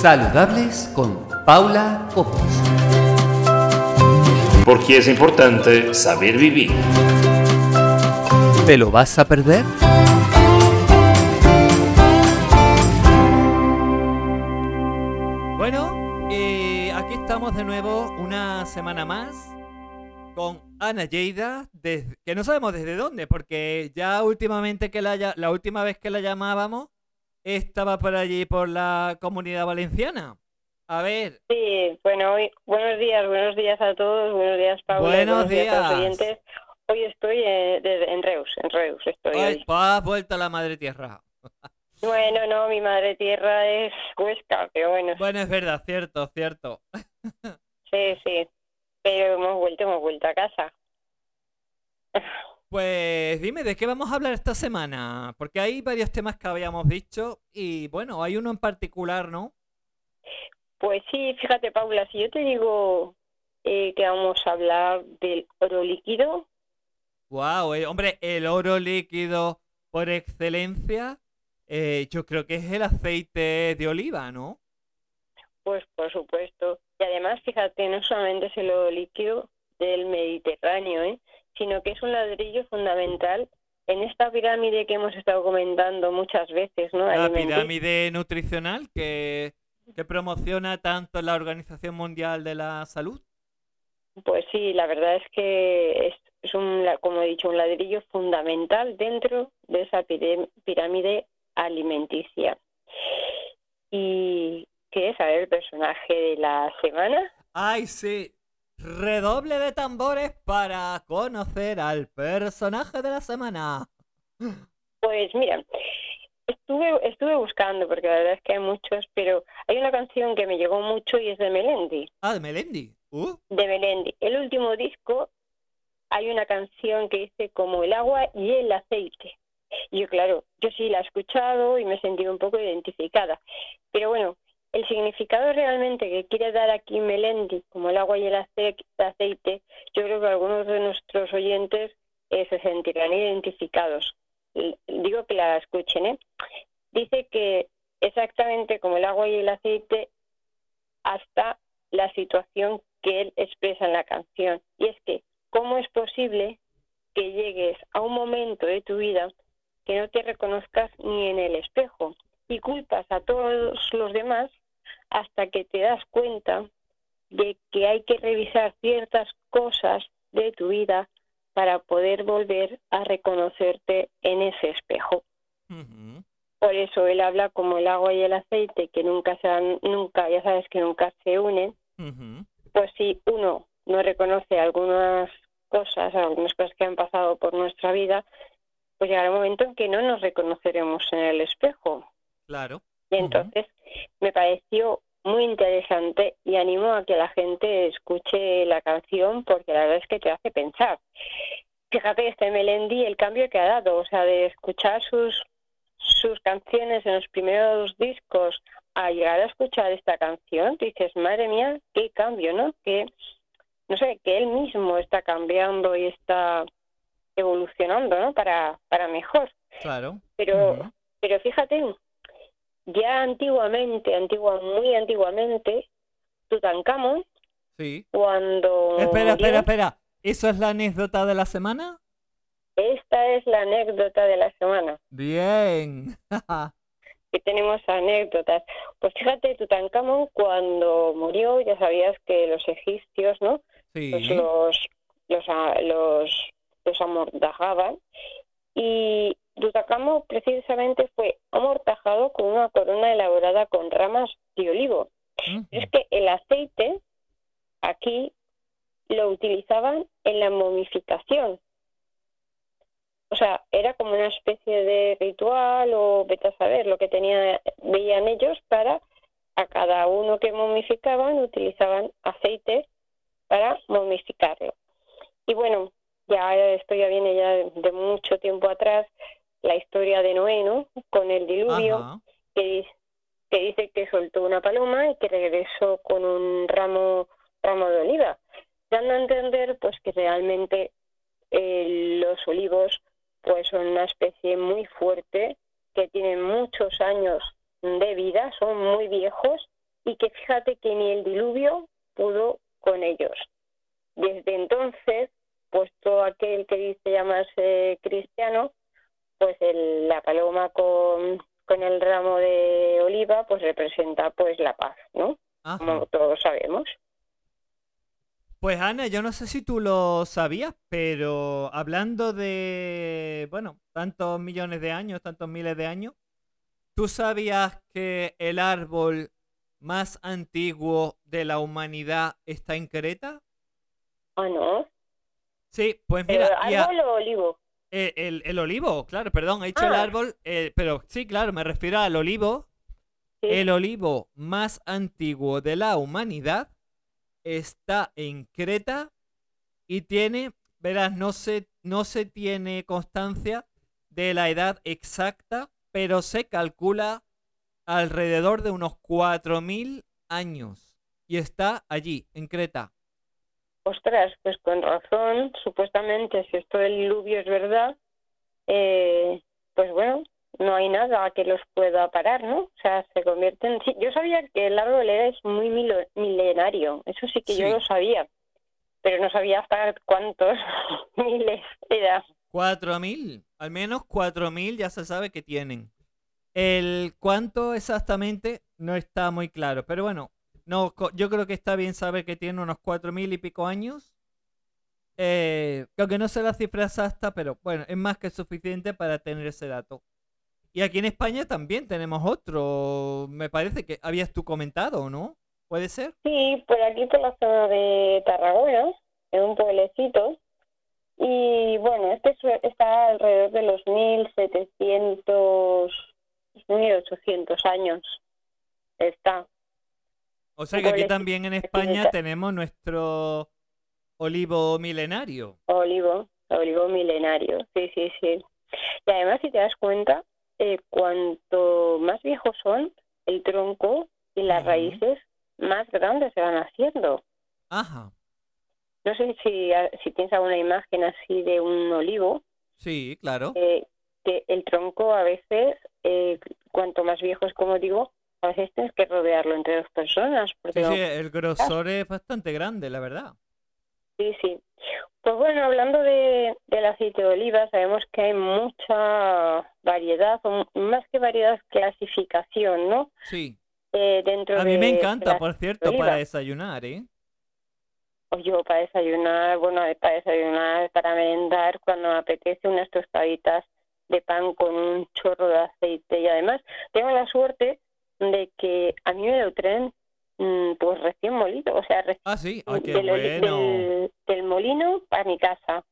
Saludables con Paula Copos. Porque es importante saber vivir. ¿Te lo vas a perder? Bueno, eh, aquí estamos de nuevo una semana más con Ana Lleida, desde- que no sabemos desde dónde, porque ya últimamente que la, la última vez que la llamábamos estaba por allí por la comunidad valenciana. A ver, Sí, bueno, hoy, buenos días, buenos días a todos, buenos días Paula, Buenos a días. los oyentes. Hoy estoy eh, desde- en Reus, en Reus estoy hoy. vuelto a la madre tierra. Bueno, no, mi madre tierra es Huesca, pero bueno, Bueno, es verdad, cierto, cierto. sí, sí, pero hemos vuelto, hemos vuelto a casa. Pues dime, ¿de qué vamos a hablar esta semana? Porque hay varios temas que habíamos dicho y bueno, hay uno en particular, ¿no? Pues sí, fíjate Paula, si yo te digo eh, que vamos a hablar del oro líquido, Wow, hombre, el oro líquido por excelencia, eh, yo creo que es el aceite de oliva, ¿no? pues por supuesto. Y además, fíjate, no solamente es el oro líquido del Mediterráneo, ¿eh? Sino que es un ladrillo fundamental en esta pirámide que hemos estado comentando muchas veces, ¿no? La pirámide nutricional que, que promociona tanto la Organización Mundial de la Salud. Pues sí, la verdad es que es, es un, como he dicho, un ladrillo fundamental dentro de esa pirámide alimenticia. ¿Y qué es? A ver, el personaje de la semana. ¡Ay, sí! Redoble de tambores para conocer al personaje de la semana. Pues mira, estuve, estuve buscando, porque la verdad es que hay muchos, pero hay una canción que me llegó mucho y es de Melendi. Ah, de Melendi. Uh, De Melendi. El último disco hay una canción que dice como el agua y el aceite. Y yo, claro, yo sí la he escuchado y me he sentido un poco identificada. Pero bueno, el significado realmente que quiere dar aquí Melendi, como el agua y el ace- aceite, yo creo que algunos de nuestros oyentes eh, se sentirán identificados. Digo que la escuchen, ¿eh? Dice que exactamente como el agua y el aceite, hasta la situación que él expresa en la canción. Y es que, ¿cómo es posible que llegues a un momento de tu vida que no te reconozcas ni en el espejo y culpas a todos los demás hasta que te das cuenta de que hay que revisar ciertas cosas de tu vida para poder volver a reconocerte en ese espejo. Por eso él habla como el agua y el aceite, que nunca se han- nunca, ya sabes que nunca se unen, pues si uno no reconoce algunas cosas, algunas cosas que han pasado por nuestra vida, pues llegará un momento en que no nos reconoceremos en el espejo. Claro. Y entonces me pareció muy interesante y animo a que la gente escuche la canción porque la verdad es que te hace pensar. Fíjate este Melendi el cambio que ha dado, o sea, de escuchar sus sus canciones en los primeros discos a llegar a escuchar esta canción, dices, madre mía, qué cambio, ¿no? Que no sé, que él mismo está cambiando y está evolucionando, ¿no? Para para mejor. Claro. Pero pero fíjate, ya antiguamente, antigua, muy antiguamente, Tutankamón, Sí. cuando Espera, murió- espera, espera. ¿Eso es la anécdota de la semana? esta es la anécdota de la semana, Bien. que tenemos anécdotas. Pues fíjate, Tutankamón cuando murió, ya sabías que los egipcios, ¿no? sí. Pues los, los, los, los amortajaban y Tutankamón precisamente fue amortajado con una corona elaborada con ramas de olivo. Es que el aceite aquí lo utilizaban en la momificación. O sea, era como una especie de ritual o vete a saber lo que tenía, veían ellos para a cada uno que momificaban utilizaban aceite para momificarlo. Y bueno, ya esto ya viene ya de mucho tiempo atrás, la historia de Noé, ¿no? Con el diluvio Ajá. que, di- que dice que soltó una paloma y que regresó con un ramo ramo de oliva, dando a entender pues que realmente eh, los olivos pues son una especie muy fuerte que tienen muchos años de vida, son muy viejos fíjate que ni el diluvio pudo con ellos. Desde entonces, pues todo aquel que dice llamarse cristiano, pues el- la paloma con, con el ramo de oliva, pues representa pues la paz, ¿no? Ajá. Como todos sabemos. Pues Ana, yo no sé si tú lo sabías, pero hablando de, bueno, tantos millones de años, tantos miles de años, ¿tú sabías que el árbol más antiguo de la humanidad está en Creta? Ah, no. Sí, pues mira, a- árbol o olivo. El, el- el olivo, claro, perdón, he dicho el Ah. árbol, eh, pero sí, claro, me refiero al olivo. Sí. El olivo más antiguo de la humanidad está en Creta y tiene, verás, no se, no se tiene constancia de la edad exacta, pero se calcula alrededor de unos 4.000 años. Y está allí, en Creta. Ostras, pues con razón, supuestamente, si esto del diluvio es verdad, eh, pues bueno, no hay nada que los pueda parar, ¿no? O sea, se convierten... Sí, yo sabía que el árbol era es muy milenario, eso sí que yo lo sabía, pero no sabía hasta cuántos miles era. 4.000, al menos 4.000 ya se sabe que tienen. El cuánto exactamente no está muy claro, pero bueno, no, yo creo que está bien saber que tiene unos 4.000 y pico años. Eh, aunque no sé la cifra exacta, pero bueno, es más que suficiente para tener ese dato. Y aquí en España también tenemos otro, me parece que habías tú comentado, ¿no? ¿Puede ser? Sí, por aquí por la zona de Tarragona, en un pueblecito. Y bueno, este está alrededor de los 1700, 1800 años. Está. O sea que aquí también en. España tenemos nuestro olivo milenario. Olivo, olivo milenario. Sí, sí, sí. Y además, si te das cuenta, eh, cuanto más viejos son, el tronco y las raíces más grandes se van haciendo. Ajá. No sé si, si tienes alguna imagen así de un olivo, Sí, claro. eh, que el tronco a veces, eh, cuanto más viejo es, como digo, a veces tienes que rodearlo entre dos personas. Porque Sí, sí, el grosor es bastante grande, la verdad. sí, sí. Pues bueno, hablando de, del aceite de oliva, sabemos que hay mucha variedad, o más que variedad, clasificación, ¿no? Sí. Eh, dentro A mí me encanta, por cierto, para desayunar, ¿eh? O yo para desayunar, bueno, para desayunar, para merendar, cuando me apetece unas tostaditas de pan con un chorro de aceite. Y además tengo la suerte de que a mí me lo traen mm, pues recién molido, o sea, recién Ah, sí. Ah, qué del, bueno. del- del molino para mi casa.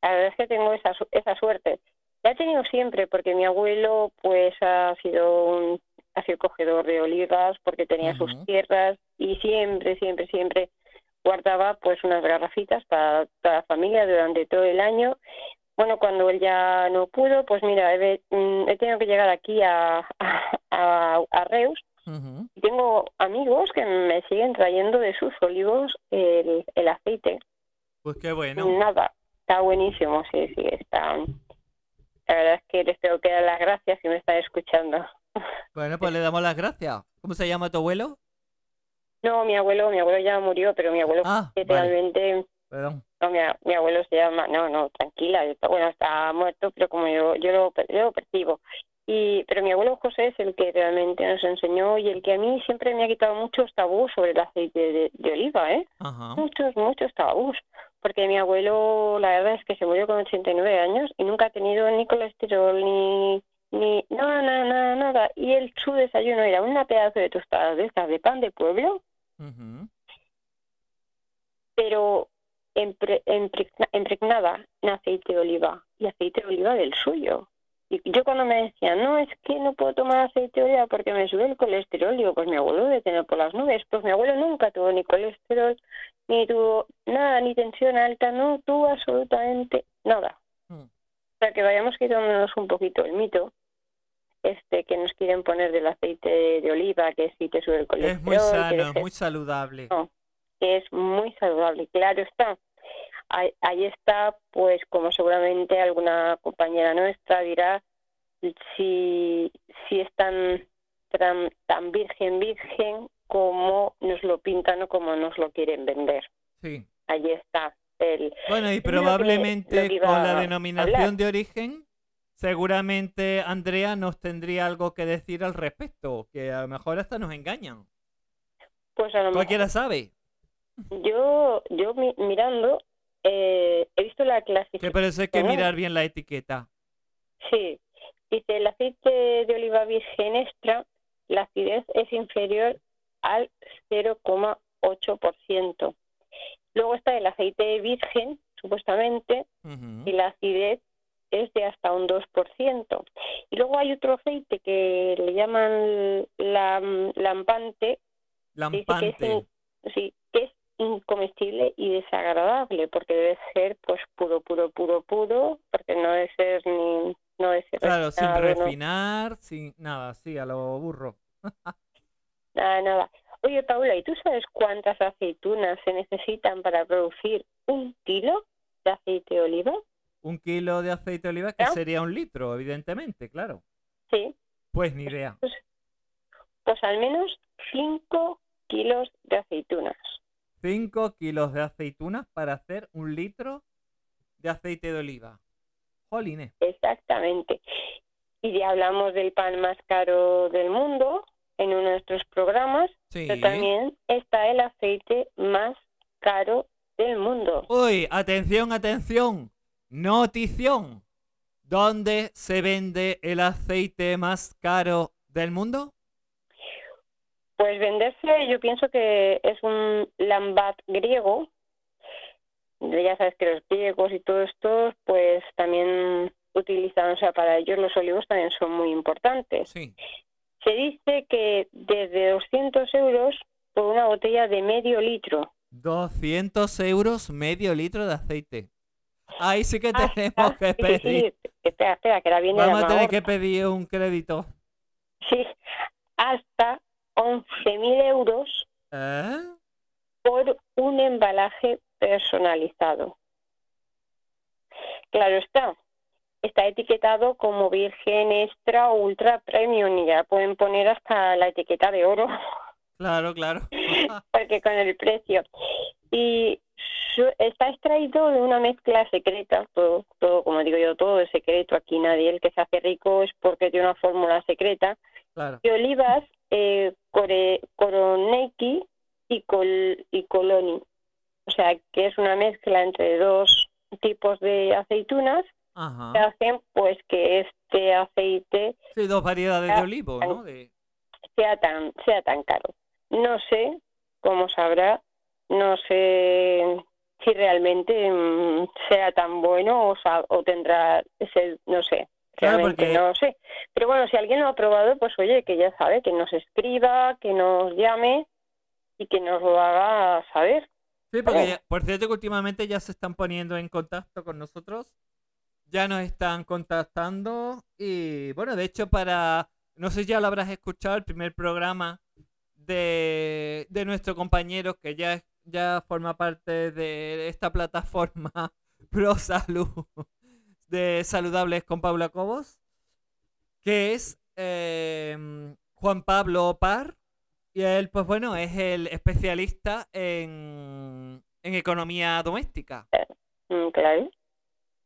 La verdad es que tengo esa, esa suerte. La he tenido siempre porque mi abuelo pues ha sido un ha sido cogedor de olivas porque tenía sus tierras y siempre, siempre, siempre guardaba pues unas garrafitas para toda la familia durante todo el año. Bueno, cuando él ya no pudo, pues mira, he, mm, he tenido que llegar aquí a, a, a- Reus y tengo amigos que me siguen trayendo de sus olivos el, el aceite. Pues qué bueno. Nada, está buenísimo, sí, sí, está. La verdad es que les tengo que dar las gracias si me están escuchando. Bueno, pues le damos las gracias. ¿Cómo se llama tu abuelo? No, mi abuelo, mi abuelo ya murió, pero mi abuelo Ah, vale. realmente, Perdón. no, mi, mi abuelo se llama, no, no, tranquila, bueno, está muerto, pero como yo, yo lo, yo lo percibo. Y, pero mi abuelo José es el que realmente nos enseñó y el que a mí siempre me ha quitado muchos tabús sobre el aceite de, de oliva, ¿eh? Ajá. muchos, muchos tabús, porque mi abuelo, la verdad es que se murió con 89 años y nunca ha tenido ni colesterol, ni, ni nada, nada, nada, nada. Y el, su desayuno era una pedazo de tostadas de estas de pan de pueblo, pero impregnada en aceite de oliva y aceite de oliva del suyo. Y yo cuando me decían, no, es que no puedo tomar aceite de oliva porque me sube el colesterol, digo, pues mi abuelo debe tener por las nubes. Pues mi abuelo nunca tuvo ni colesterol, ni tuvo nada, ni tensión alta, no tuvo absolutamente nada. Mm. O sea, que vayamos quitándonos un poquito el mito este que nos quieren poner del aceite de oliva, que si te sube el colesterol. Es muy sano, es muy saludable. No. Que es muy saludable. Claro está. Ahí, ahí está, pues como seguramente alguna compañera nuestra dirá, si, si es tan, tan, tan virgen, virgen como nos lo pintan o como nos lo quieren vender. Sí. Allí está el... Bueno, y probablemente que con la denominación hablar. de origen, seguramente Andrea nos tendría algo que decir al respecto, que a lo mejor hasta nos engañan. Pues a lo mejor Cualquiera sabe. Yo, yo mi- mirando, eh, he visto la clasificación. eso hay que mirar bien la etiqueta. Sí, dice el aceite de oliva virgen extra, la acidez es inferior al 0,8%. Luego está el aceite virgen, supuestamente, y la acidez es de hasta un 2%. Y luego hay otro aceite que le llaman lam- lampante, que es, Lampante. in- sí, incomestible y desagradable, porque debe ser pues puro, puro, puro, puro, porque no debe ser ni... No debe ser Claro, sin no- refinar, sin nada, sí, a lo burro. Nada, nada. Oye, Paula, ¿y tú sabes cuántas aceitunas se necesitan para producir un kilo de aceite de oliva? Un kilo de aceite de oliva que sería un litro, evidentemente, claro. Sí, Pues ni idea. pues al menos 5 kilos de aceitunas. 5 kilos de aceitunas para hacer un litro de aceite de oliva. Jolines. Exactamente. Y ya hablamos del pan más caro del mundo en uno de nuestros programas, Sí. pero también está el aceite más caro del mundo. Uy, atención, atención. Notición. ¿Dónde se vende el aceite más caro del mundo? Pues venderse, yo pienso que es un lambat griego. Ya sabes que los griegos y todos estos, pues también utilizan, o sea, para ellos los olivos también son muy importantes. Sí. Se dice que desde 200 euros por una botella de medio litro. 200 euros medio litro de aceite. Ahí sí que Hasta- tenemos que sí, sí, pedir. sí, espera, espera, que ahora viene la Vamos a tener que pedir un crédito. Sí, hasta 11.000 euros ¿Eh? por un embalaje personalizado. Claro está, está etiquetado como virgen extra o ultra premium y ya pueden poner hasta la etiqueta de oro, Claro, claro. porque con el precio. Y está extraído de una mezcla secreta, todo, todo, como digo yo, todo es secreto. Aquí nadie, el que se hace rico es porque tiene una fórmula secreta claro. de olivas eh, core, y, col, y Coloni. O sea, que es una mezcla entre dos tipos de aceitunas que hacen pues que este aceite Sí, dos variedades de Ah, olivo, ¿no? De... sea tan sea tan caro. No sé cómo sabrá, no sé si realmente mm, sea tan bueno o, o tendrá ese, no sé, Claro, porque- no sé. Pero bueno, si alguien lo ha probado, pues oye, que ya sabe, que nos escriba, que nos llame y que nos lo haga saber. Sí, porque Oh. ya- por cierto que últimamente ya se están poniendo en contacto con nosotros. Ya nos están contactando y bueno, de hecho para, no sé si ya lo habrás escuchado, el primer programa de, de nuestro compañero que ya, es- ya forma parte de esta plataforma Pro Salud de Saludables con Paula Cobos, que es em, Juan Pablo Par. Y él, pues bueno, es el especialista en, en economía doméstica. Mm, claro.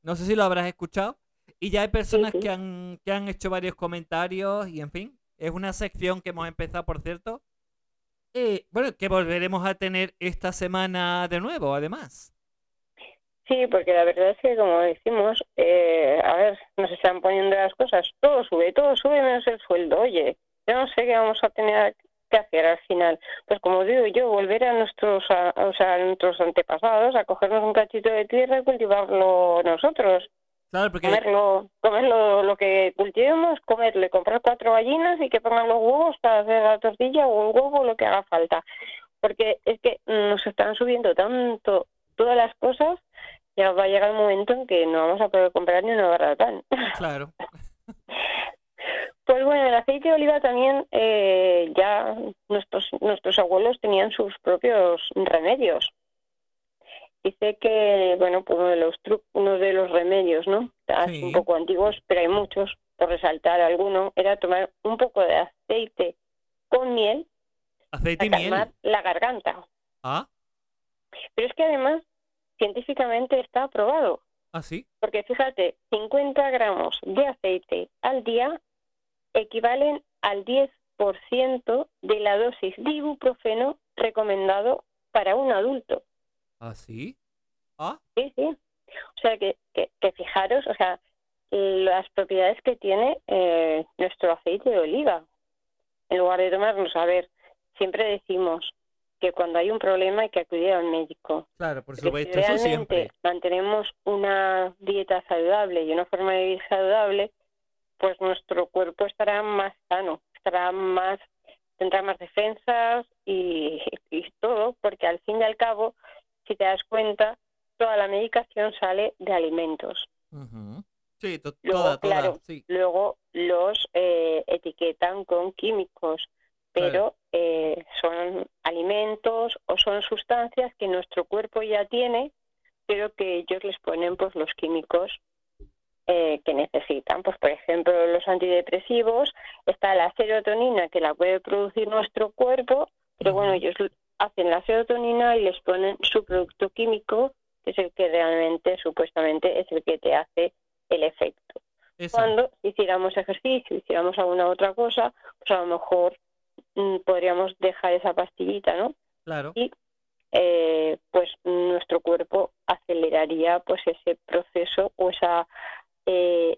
No sé si lo habrás escuchado. Y ya hay personas sí. que han, que han hecho varios comentarios y en fin. Es una sección que hemos empezado, por cierto. Y bueno, que volveremos a tener esta semana de nuevo, además. Sí, porque la verdad es que, como decimos, eh, a ver, nos están poniendo las cosas, todo sube, todo sube menos el sueldo. Oye, yo no sé qué vamos a tener que hacer al final. Pues como digo yo, volver a nuestros, a, o sea, a nuestros antepasados, a cogernos un cachito de tierra y cultivarlo nosotros. Claro, porque Comerlo, comerlo lo que cultivemos, comerle, comprar cuatro gallinas y que pongan los huevos para hacer la tortilla o el huevo, lo que haga falta. Porque es que nos están subiendo tanto todas las cosas, ya va a llegar el momento en que no vamos a poder comprar ni una barra de pan. claro. Pues bueno, el aceite de oliva también eh, ya nuestros nuestros abuelos tenían sus propios remedios. Dice que, bueno, pues uno de los uno de los remedios, ¿no? Sí. Un poco antiguos, pero hay muchos, por resaltar alguno, era tomar un poco de aceite con miel Aceite y para calmar miel. la garganta. Ah, Pero es que además científicamente está aprobado. ah, sí. Porque fíjate, 50 gramos de aceite al día equivalen al 10% de la dosis de ibuprofeno recomendado para un adulto. Ah, sí. Ah, Sí, sí. O sea, que, que, que fijaros, o sea, las propiedades que tiene eh, nuestro aceite de oliva. En lugar de tomarnos, a ver, siempre decimos que cuando hay un problema hay que acudir al médico. claro, por supuesto, si eso realmente siempre. mantenemos una dieta saludable y una forma de vivir saludable, pues nuestro cuerpo estará más sano, estará más, tendrá más defensas y, y todo, porque al fin y al cabo, si te das cuenta, toda la medicación sale de alimentos. Ujú. Sí, Luego, toda, toda, claro, sí. Luego los eh, etiquetan con químicos, pero eh, son alimentos o son sustancias que nuestro cuerpo ya tiene, pero que ellos les ponen pues los químicos eh, que necesitan. Pues por ejemplo los antidepresivos, está la serotonina que la puede producir nuestro cuerpo, pero bueno, ellos hacen la serotonina y les ponen su producto químico, que es el que realmente, supuestamente, es el que te hace el efecto. Cuando hiciéramos ejercicio, hiciéramos alguna otra cosa, pues a lo mejor podríamos dejar esa pastillita, ¿no? Claro. Y eh, pues nuestro cuerpo aceleraría pues ese proceso o esa eh,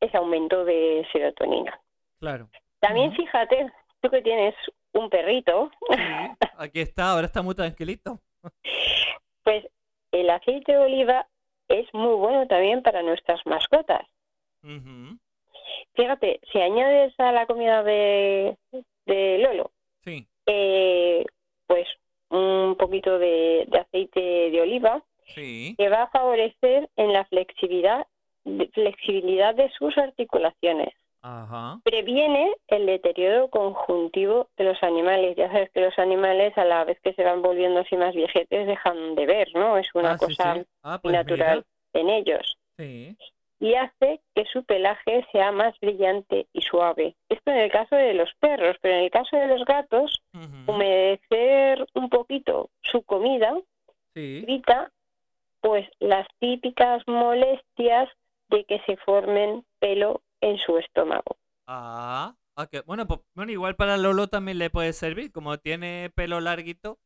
ese aumento de serotonina. Claro. También fíjate, tú que tienes un perrito, Sí, aquí está, ahora está muy tranquilito. pues el aceite de oliva es muy bueno también para nuestras mascotas. Fíjate, si añades a la comida de, de Lolo Sí, eh, pues un poquito de, de aceite de oliva sí. que va a favorecer en la flexibilidad de- flexibilidad de sus articulaciones. Ajá. Previene el deterioro conjuntivo de los animales. Ya sabes que los animales a la vez que se van volviendo así más viejetes dejan de ver, ¿no? Es una Ah, cosa sí. Ah, pues natural en ellos. Sí. Y hace que su pelaje sea más brillante y suave. Esto en el caso de los perros, pero en el caso de los gatos, humedecer un poquito su comida Sí. evita pues las típicas molestias de que se formen pelo en su estómago. Ah, bueno, pues, bueno, igual para Lolo también le puede servir, como tiene pelo larguito,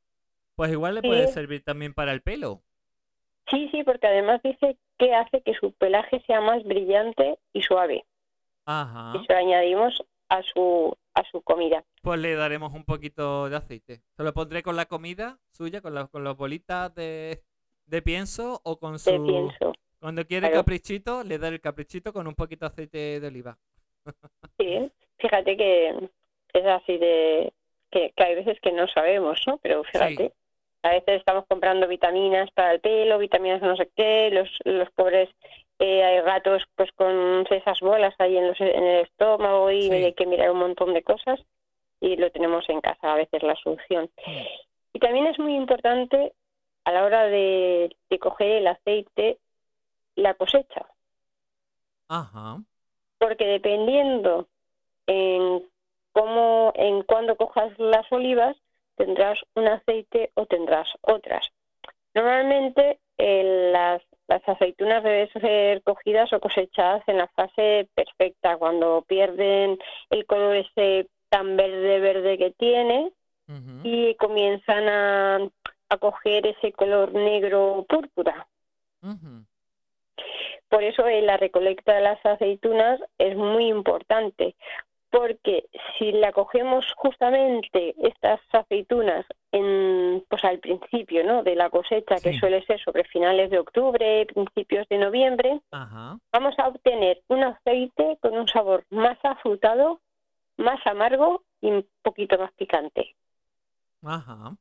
pues igual le puede servir también para el pelo. Sí, sí, porque además dice que hace que su pelaje sea más brillante y suave. Ajá. Y se lo añadimos a su a su comida. Pues le daremos un poquito de aceite. Se lo pondré con la comida suya, con, la- con las bolitas de, de pienso o con su... Te pienso. Cuando quiere Claro. caprichito, le da el caprichito con un poquito de aceite de oliva. Sí, fíjate que es así de que, que hay veces que no sabemos, ¿no? Pero fíjate, a veces estamos comprando vitaminas para el pelo, vitaminas no sé qué, los, los pobres eh, hay gatos pues con esas bolas ahí en, los, en el estómago y Sí. hay que mirar un montón de cosas y lo tenemos en casa a veces la solución. Mm. Y también es muy importante a la hora de, de coger el aceite la cosecha, Ajá. porque dependiendo en cómo, en cuándo cojas las olivas, tendrás un aceite o tendrás otras. Normalmente eh, las, las aceitunas deben ser cogidas o cosechadas en la fase perfecta, cuando pierden el color ese tan verde verde que tiene y comienzan a, a coger ese color negro púrpura. Por eso eh, la recolecta de las aceitunas es muy importante, porque si la cogemos justamente estas aceitunas en, pues al principio ¿no? de la cosecha, que suele ser sobre finales de octubre, principios de noviembre, Ajá. vamos a obtener un aceite con un sabor más afrutado, más amargo y un poquito más picante. Ajá.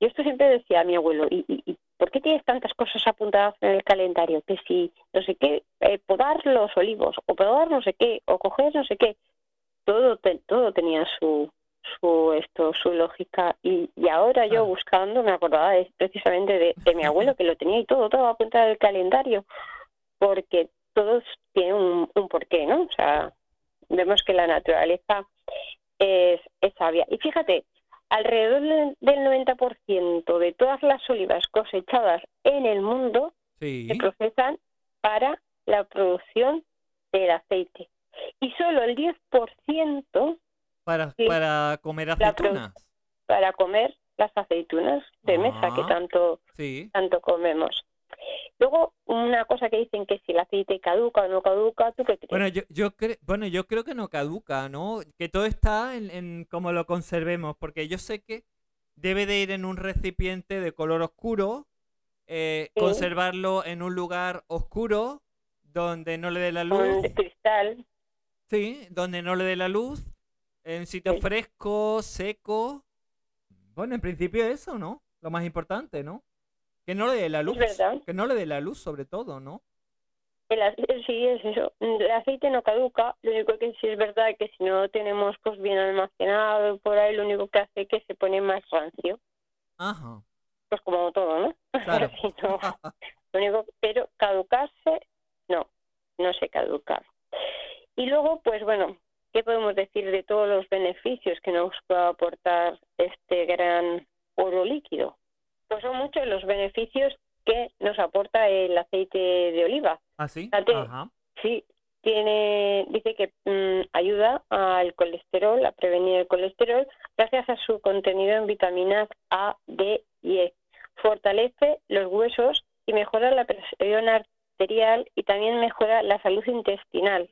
Y esto siempre decía mi abuelo, ¿y, y, y por qué tienes tantas cosas apuntadas en el calendario? Que si, no sé qué, eh, podar los olivos, o podar no sé qué, o coger no sé qué. Todo, te- todo tenía su, su, esto, su lógica. Y, y ahora yo buscando me acordaba de- precisamente de, de mi abuelo, que lo tenía y todo, todo apuntado en el calendario. Porque todos tienen un, un porqué, ¿no? O sea, vemos que la naturaleza es, es sabia. Y fíjate, alrededor del del 90% de todas las olivas cosechadas en el mundo Sí. se procesan para la producción del aceite. Y solo el 10% Para, para comer aceitunas. para comer las aceitunas de mesa que Ah. tanto Sí. tanto comemos. Luego, una cosa que dicen que si el aceite caduca o no caduca, ¿tú qué crees? Bueno, yo, yo cre- bueno, yo creo que no caduca, ¿no? Que todo está en, en cómo lo conservemos, porque yo sé que debe de ir en un recipiente de color oscuro, eh, Sí. conservarlo en un lugar oscuro, donde no le dé la luz, cristal, sí, donde no le dé la luz, en sitio Sí. fresco, seco. Bueno, en principio eso, ¿no? Lo más importante, ¿no? Que no le dé la luz, verdad. que no le dé la luz sobre todo, ¿no? el ace- sí es eso. El aceite no caduca, lo único que sí es verdad que si no lo tenemos pues bien almacenado por ahí, lo único que hace es que se pone más rancio. Ajá. Pues como todo, ¿no? Claro. Si no, lo único, pero caducarse, no, no se caduca. Y luego, pues bueno, ¿qué podemos decir de todos los beneficios que nos puede aportar este gran oro líquido? Pues son muchos los beneficios que nos aporta el aceite de oliva. ¿Ah, sí? Ajá. Sí, tiene, dice que mm, ayuda al colesterol, a prevenir el colesterol, gracias a su contenido en vitaminas A, D y E. Fortalece los huesos y mejora la presión arterial y también mejora la salud intestinal.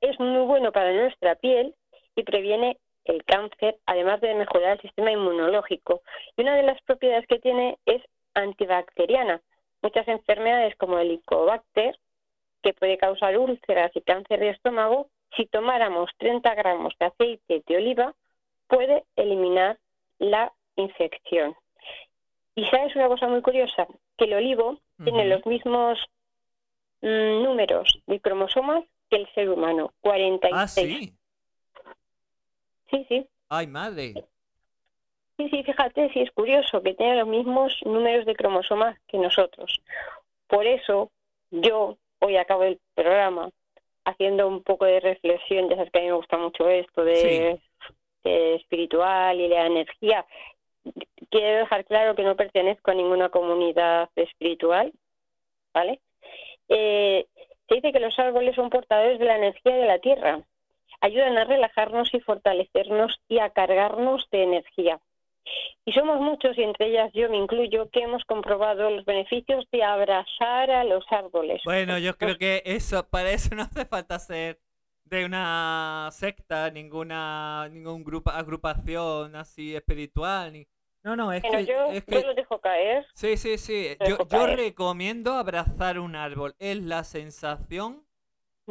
Es muy bueno para nuestra piel y previene el cáncer, además de mejorar el sistema inmunológico. Y una de las propiedades que tiene es antibacteriana. Muchas enfermedades como el Helicobacter que puede causar úlceras y cáncer de estómago, si tomáramos 30 gramos de aceite de oliva, puede eliminar la infección. Y sabes una cosa muy curiosa, que el olivo tiene los mismos mm, números de cromosomas que el ser humano, 46. Ah, sí. Sí, sí. Ay, madre. Sí, sí, fíjate, sí es curioso que tiene los mismos números de cromosomas que nosotros. Por eso yo hoy acabo el programa haciendo un poco de reflexión, ya sabes que a mí me gusta mucho esto de, de espiritual y la energía. Quiero dejar claro que no pertenezco a ninguna comunidad espiritual, ¿vale? Eh, se dice que los árboles son portadores de la energía de la tierra, ayudan a relajarnos y fortalecernos y a cargarnos de energía. Y somos muchos, y entre ellas yo me incluyo, que hemos comprobado los beneficios de abrazar a los árboles. Bueno, yo creo que eso, para eso no hace falta ser de una secta, ninguna, ningún grupo, agrupación así espiritual, ni... No, no, es Bueno, que, yo, es yo que, lo dejo caer. sí, sí, sí, yo, yo recomiendo abrazar un árbol, es la sensación,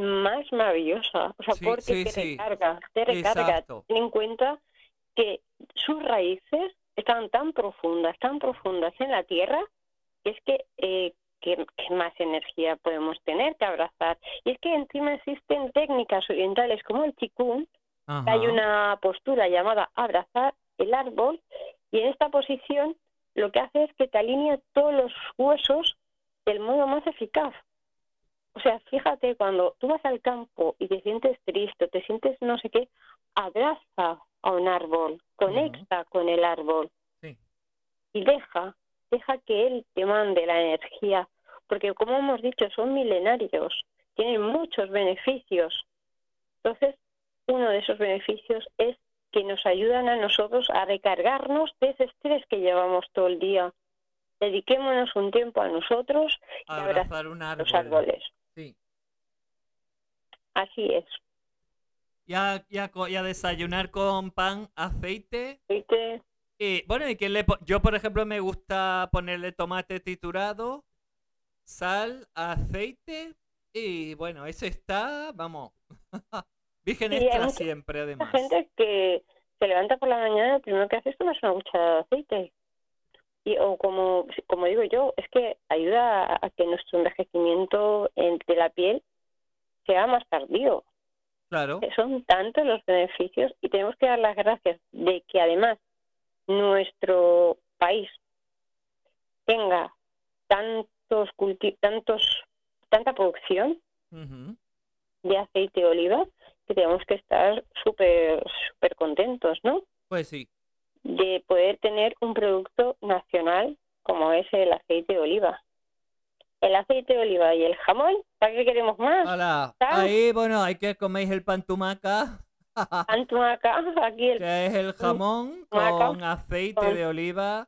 más maravillosa, o sea, Sí, porque sí, te sí. recarga, te recarga. Exacto. Ten en cuenta que sus raíces están tan profundas, tan profundas en la tierra, que es que eh, ¿qué, qué más energía podemos tener que abrazar. Y es que encima existen técnicas orientales como el chikung, Ajá. hay una postura llamada abrazar el árbol y en esta posición lo que hace es que te alinea todos los huesos del modo más eficaz. O sea, fíjate, cuando tú vas al campo y te sientes triste, te sientes no sé qué, abraza a un árbol, conecta con el árbol Sí. y deja, deja que él te mande la energía, porque como hemos dicho, son milenarios, tienen muchos beneficios. Entonces, uno de esos beneficios es que nos ayudan a nosotros a recargarnos de ese estrés que llevamos todo el día. Dediquémonos un tiempo a nosotros y abrazar abrazar un árbol. los árboles. Sí. Así es. Y a, y a co- y a desayunar con pan, aceite ¿Viste? Y bueno, y que le yo por ejemplo me gusta ponerle tomate triturado, sal, aceite y bueno, eso está, vamos, virgen hay extra siempre además. gente que se levanta por la mañana, lo primero que hace es tomarse una cucharada de aceite. Y, o como, como digo yo, es que ayuda a, a que nuestro envejecimiento en- de la piel sea más tardío. Claro, Son tantos los beneficios y tenemos que dar las gracias de que además nuestro país tenga tantos tantos tanta producción de aceite de oliva que tenemos que estar súper súper contentos, ¿no? pues sí. poder tener un producto nacional como es el aceite de oliva. El aceite de oliva y el jamón, ¿para qué queremos más? Hola. Ahí, bueno, hay que coméis el pan tumaca, Antumaca, aquí el que es el jamón Tumaca. con aceite Con- de oliva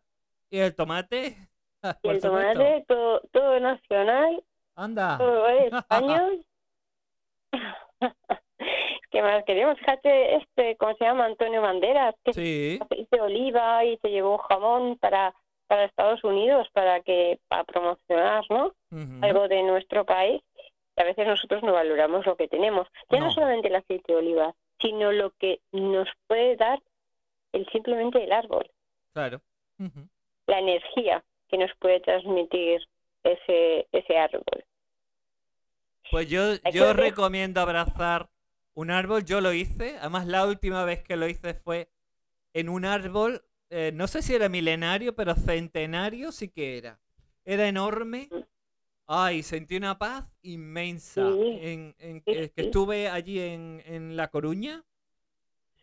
y el tomate. y el tomate, todo, todo nacional, Anda. todo es español. ¿Qué más queremos? Fíjate, este, ¿cómo se llama? Antonio Banderas, que Sí. aceite de oliva y se llevó jamón para para Estados Unidos para que para promocionar, ¿no? Algo de nuestro país. Y a veces nosotros no valoramos lo que tenemos. Ya no, No. solamente el aceite de oliva, sino lo que nos puede dar el simplemente el árbol, Claro. La energía que nos puede transmitir ese ese árbol. Pues yo, yo recomiendo abrazar un árbol. Yo lo hice. Además, la última vez que lo hice fue en un árbol. Eh, no sé si era milenario, pero centenario sí que era. Era enorme. Ay, sentí una paz inmensa. Sí, En, en- sí, que sí. estuve allí en, en La Coruña.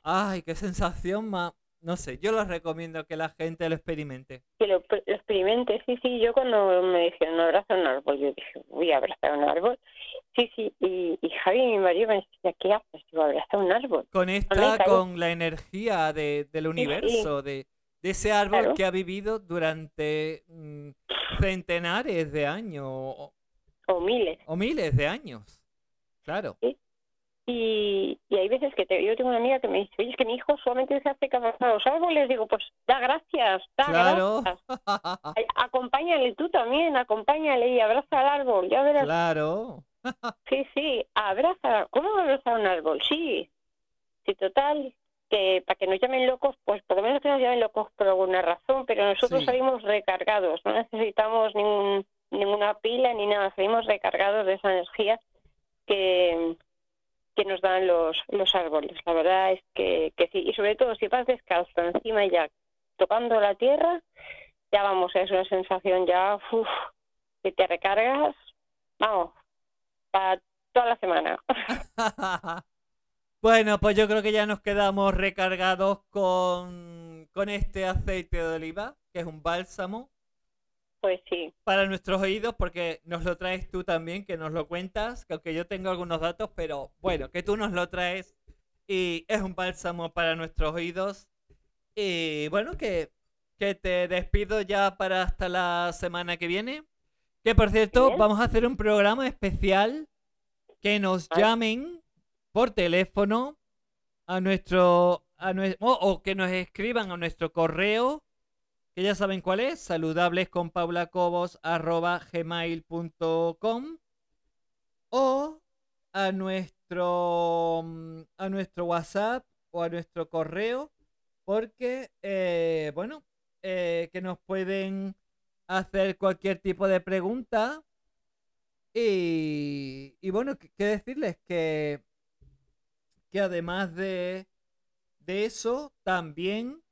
Ay, qué sensación más. No sé, yo les recomiendo que la gente lo experimente. Que lo, lo experimente, sí, sí. Yo cuando me dijeron abraza un árbol, yo dije, voy a abrazar un árbol. Sí, sí. Y, y Javi, mi marido, me decía, ¿qué haces? Abraza un árbol. Conecta caí. con la energía de- del universo, de, de ese árbol Claro. que ha vivido durante mm, centenares de años o, O miles. o miles de años. Claro. Y, y hay veces que te- yo tengo una amiga que me dice, oye, es que mi hijo solamente se hace abraza los árboles. Digo, pues da gracias, da Claro. gracias. Acompáñale tú también, acompáñale y abraza al árbol. Ya verás. claro. Sí, sí, abraza. ¿Cómo abraza un árbol? Sí. Sí, total. Que para que nos llamen locos, pues por lo menos que nos llamen locos por alguna razón, pero nosotros Sí. salimos recargados, no necesitamos ningún, ninguna pila ni nada, salimos recargados de esa energía que, que nos dan los, los árboles. La verdad es que, que sí, y sobre todo si vas descalzo encima y ya tocando la tierra, ya vamos, es una sensación ya, uf, que te recargas, vamos, para toda la semana. bueno, pues yo creo que ya nos quedamos recargados con, con este aceite de oliva, que es un bálsamo. Pues sí, para nuestros oídos, porque nos lo traes tú también, que nos lo cuentas, que aunque yo tengo algunos datos, pero bueno, que tú nos lo traes y es un bálsamo para nuestros oídos. Y bueno, que, que te despido ya para hasta la semana que viene. Que por cierto, vamos a hacer un programa especial que nos llamen por teléfono a nuestro, a nue- o- que nos escriban a nuestro correo que ya saben cuál es, saludables o a nuestro a nuestro WhatsApp o a nuestro correo porque eh, bueno eh, que nos pueden hacer cualquier tipo de pregunta. Y, y bueno qué decirles que que además de de eso también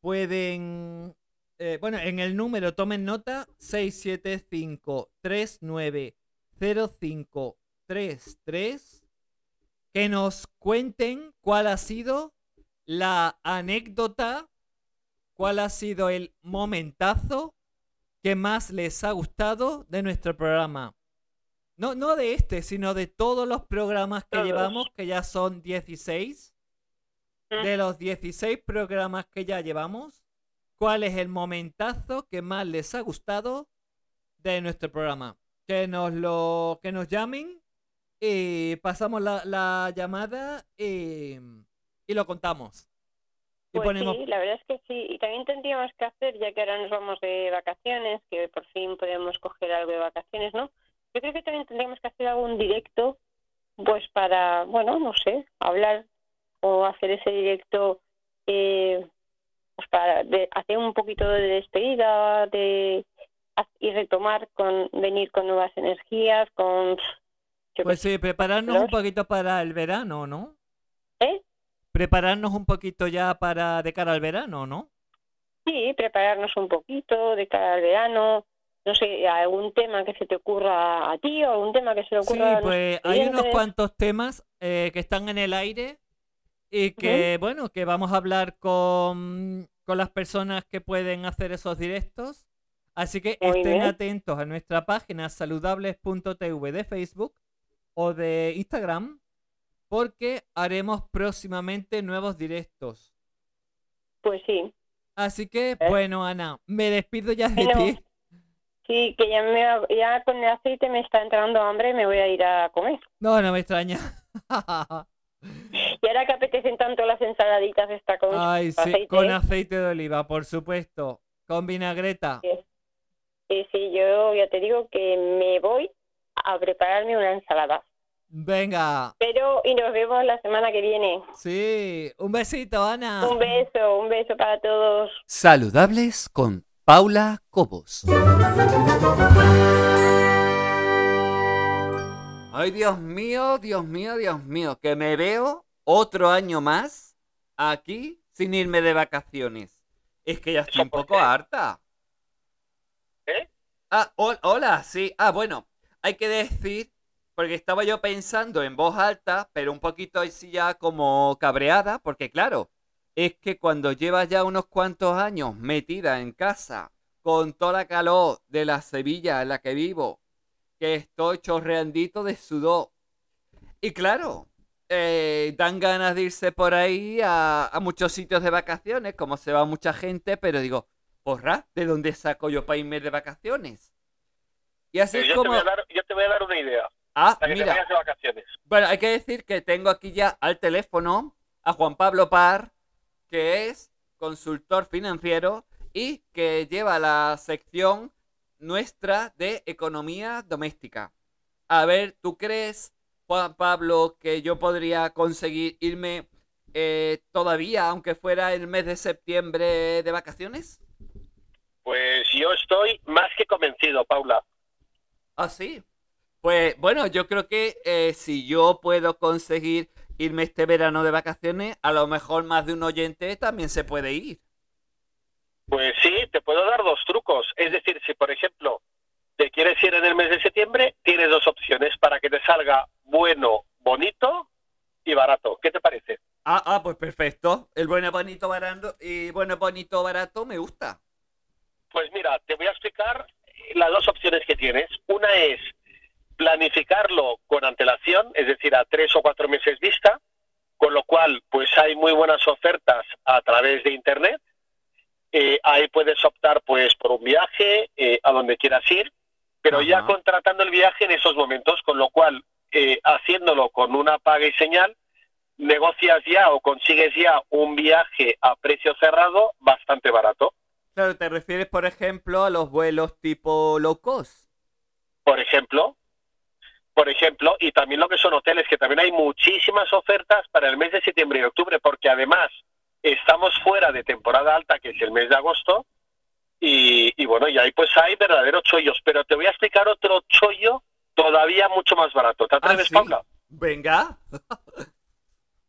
pueden eh, bueno, en el número tomen nota 675-390533 que nos cuenten cuál ha sido la anécdota, cuál ha sido el momentazo que más les ha gustado de nuestro programa. No, no de este, sino de todos los programas que Todos. llevamos, que ya son 16. De los 16 programas que ya llevamos, ¿cuál es el momentazo que más les ha gustado de nuestro programa? Que nos lo que nos llamen y pasamos la, la llamada y, y lo contamos. Y Pues ponemos sí, la verdad es que sí. Y también tendríamos que hacer, ya que ahora nos vamos de vacaciones, que por fin podemos coger algo de vacaciones, ¿no? Yo creo que también tendríamos que hacer algún directo, pues para, bueno, no sé, hablar o hacer ese directo, eh, pues para de- hacer un poquito de despedida, de y retomar con venir con nuevas energías, con Pues sí, prepararnos un poquito para el verano, ¿no? sé, Prepararnos un poquito ya para de cara al verano, ¿no? Sí, prepararnos un poquito de cara al verano, no sé, algún tema que se te ocurra a ti o algún tema que se Sí, ocurra a pues hay unos cuantos temas eh, que están en el aire y que, bueno, que vamos a hablar con, con las personas que pueden hacer esos directos. Así que Muy estén bien. atentos a nuestra página saludables.tv de Facebook o de Instagram, porque haremos próximamente nuevos directos. Pues sí. Así que, ¿Eh? bueno, Ana, me despido ya de Bueno, ti. Sí, que ya, me, ya con el aceite me está entrando hambre y me voy a ir a comer. No, no me extraña. Y ahora que apetecen tanto las ensaladitas esta con Ay, sí, aceite. con aceite de oliva, por supuesto. Con vinagreta. Sí, sí, yo ya te digo que me voy a prepararme una ensalada. Venga, Pero, y nos vemos la semana que viene. sí. Un besito, Ana. Un beso, un beso para todos. Saludables con Paula Cobos. Ay, Dios mío, Dios mío, Dios mío, que me veo otro año más aquí sin irme de vacaciones. Es que ya estoy un poco harta. ¿Eh? Ah, hol- hola, sí. Ah, bueno, hay que decir, porque estaba yo pensando en voz alta, pero un poquito así ya como cabreada, porque claro, es que cuando llevas ya unos cuantos años metida en casa, con toda la calor de la Sevilla en la que vivo, que estoy chorreandito de sudor. Y claro, eh, dan ganas de irse por ahí a, a muchos sitios de vacaciones, como se va mucha gente, pero digo, porra, ¿de dónde saco yo para irme de vacaciones? Y así es te como... voy a dar, yo te voy a dar una idea Ah, para que te mira, vayas de vacaciones. bueno, hay que decir que tengo aquí ya al teléfono a Juan Pablo Par, que es consultor financiero y que lleva la sección nuestra de economía doméstica. A ver, ¿tú crees, Juan Pablo, que yo podría conseguir irme eh, todavía, aunque fuera el mes de septiembre, de vacaciones? Pues yo estoy más que convencido, Paula. Ah, sí. Pues bueno, yo creo que eh, si yo puedo conseguir irme este verano de vacaciones, a lo mejor más de un oyente también se puede ir. Pues sí, te puedo dar dos trucos. Es decir, si por ejemplo te quieres ir en el mes de septiembre, tienes dos opciones para que te salga bueno, bonito y barato. ¿Qué te parece? Ah, ah, pues perfecto. El bueno, bonito, barato y bueno, bonito, barato me gusta. Pues mira, te voy a explicar las dos opciones que tienes. Una es planificarlo con antelación, es decir, a tres o cuatro meses vista, con lo cual, pues hay muy buenas ofertas a través de Internet. Eh, ahí puedes optar, pues, por un viaje eh, a donde quieras ir, pero ya contratando el viaje en esos momentos, con lo cual, eh, haciéndolo con una paga y señal, negocias ya o consigues ya un viaje a precio cerrado bastante barato. Claro, te refieres, por ejemplo, a los vuelos tipo low cost. por ejemplo, por ejemplo, y también lo que son hoteles, que también hay muchísimas ofertas para el mes de septiembre y octubre, porque además estamos fuera de temporada alta, que es el mes de agosto, y, y bueno, y ahí pues hay verdaderos chollos, pero te voy a explicar otro chollo todavía mucho más barato. ¿Te atreves, Ah, sí. Paula? Venga.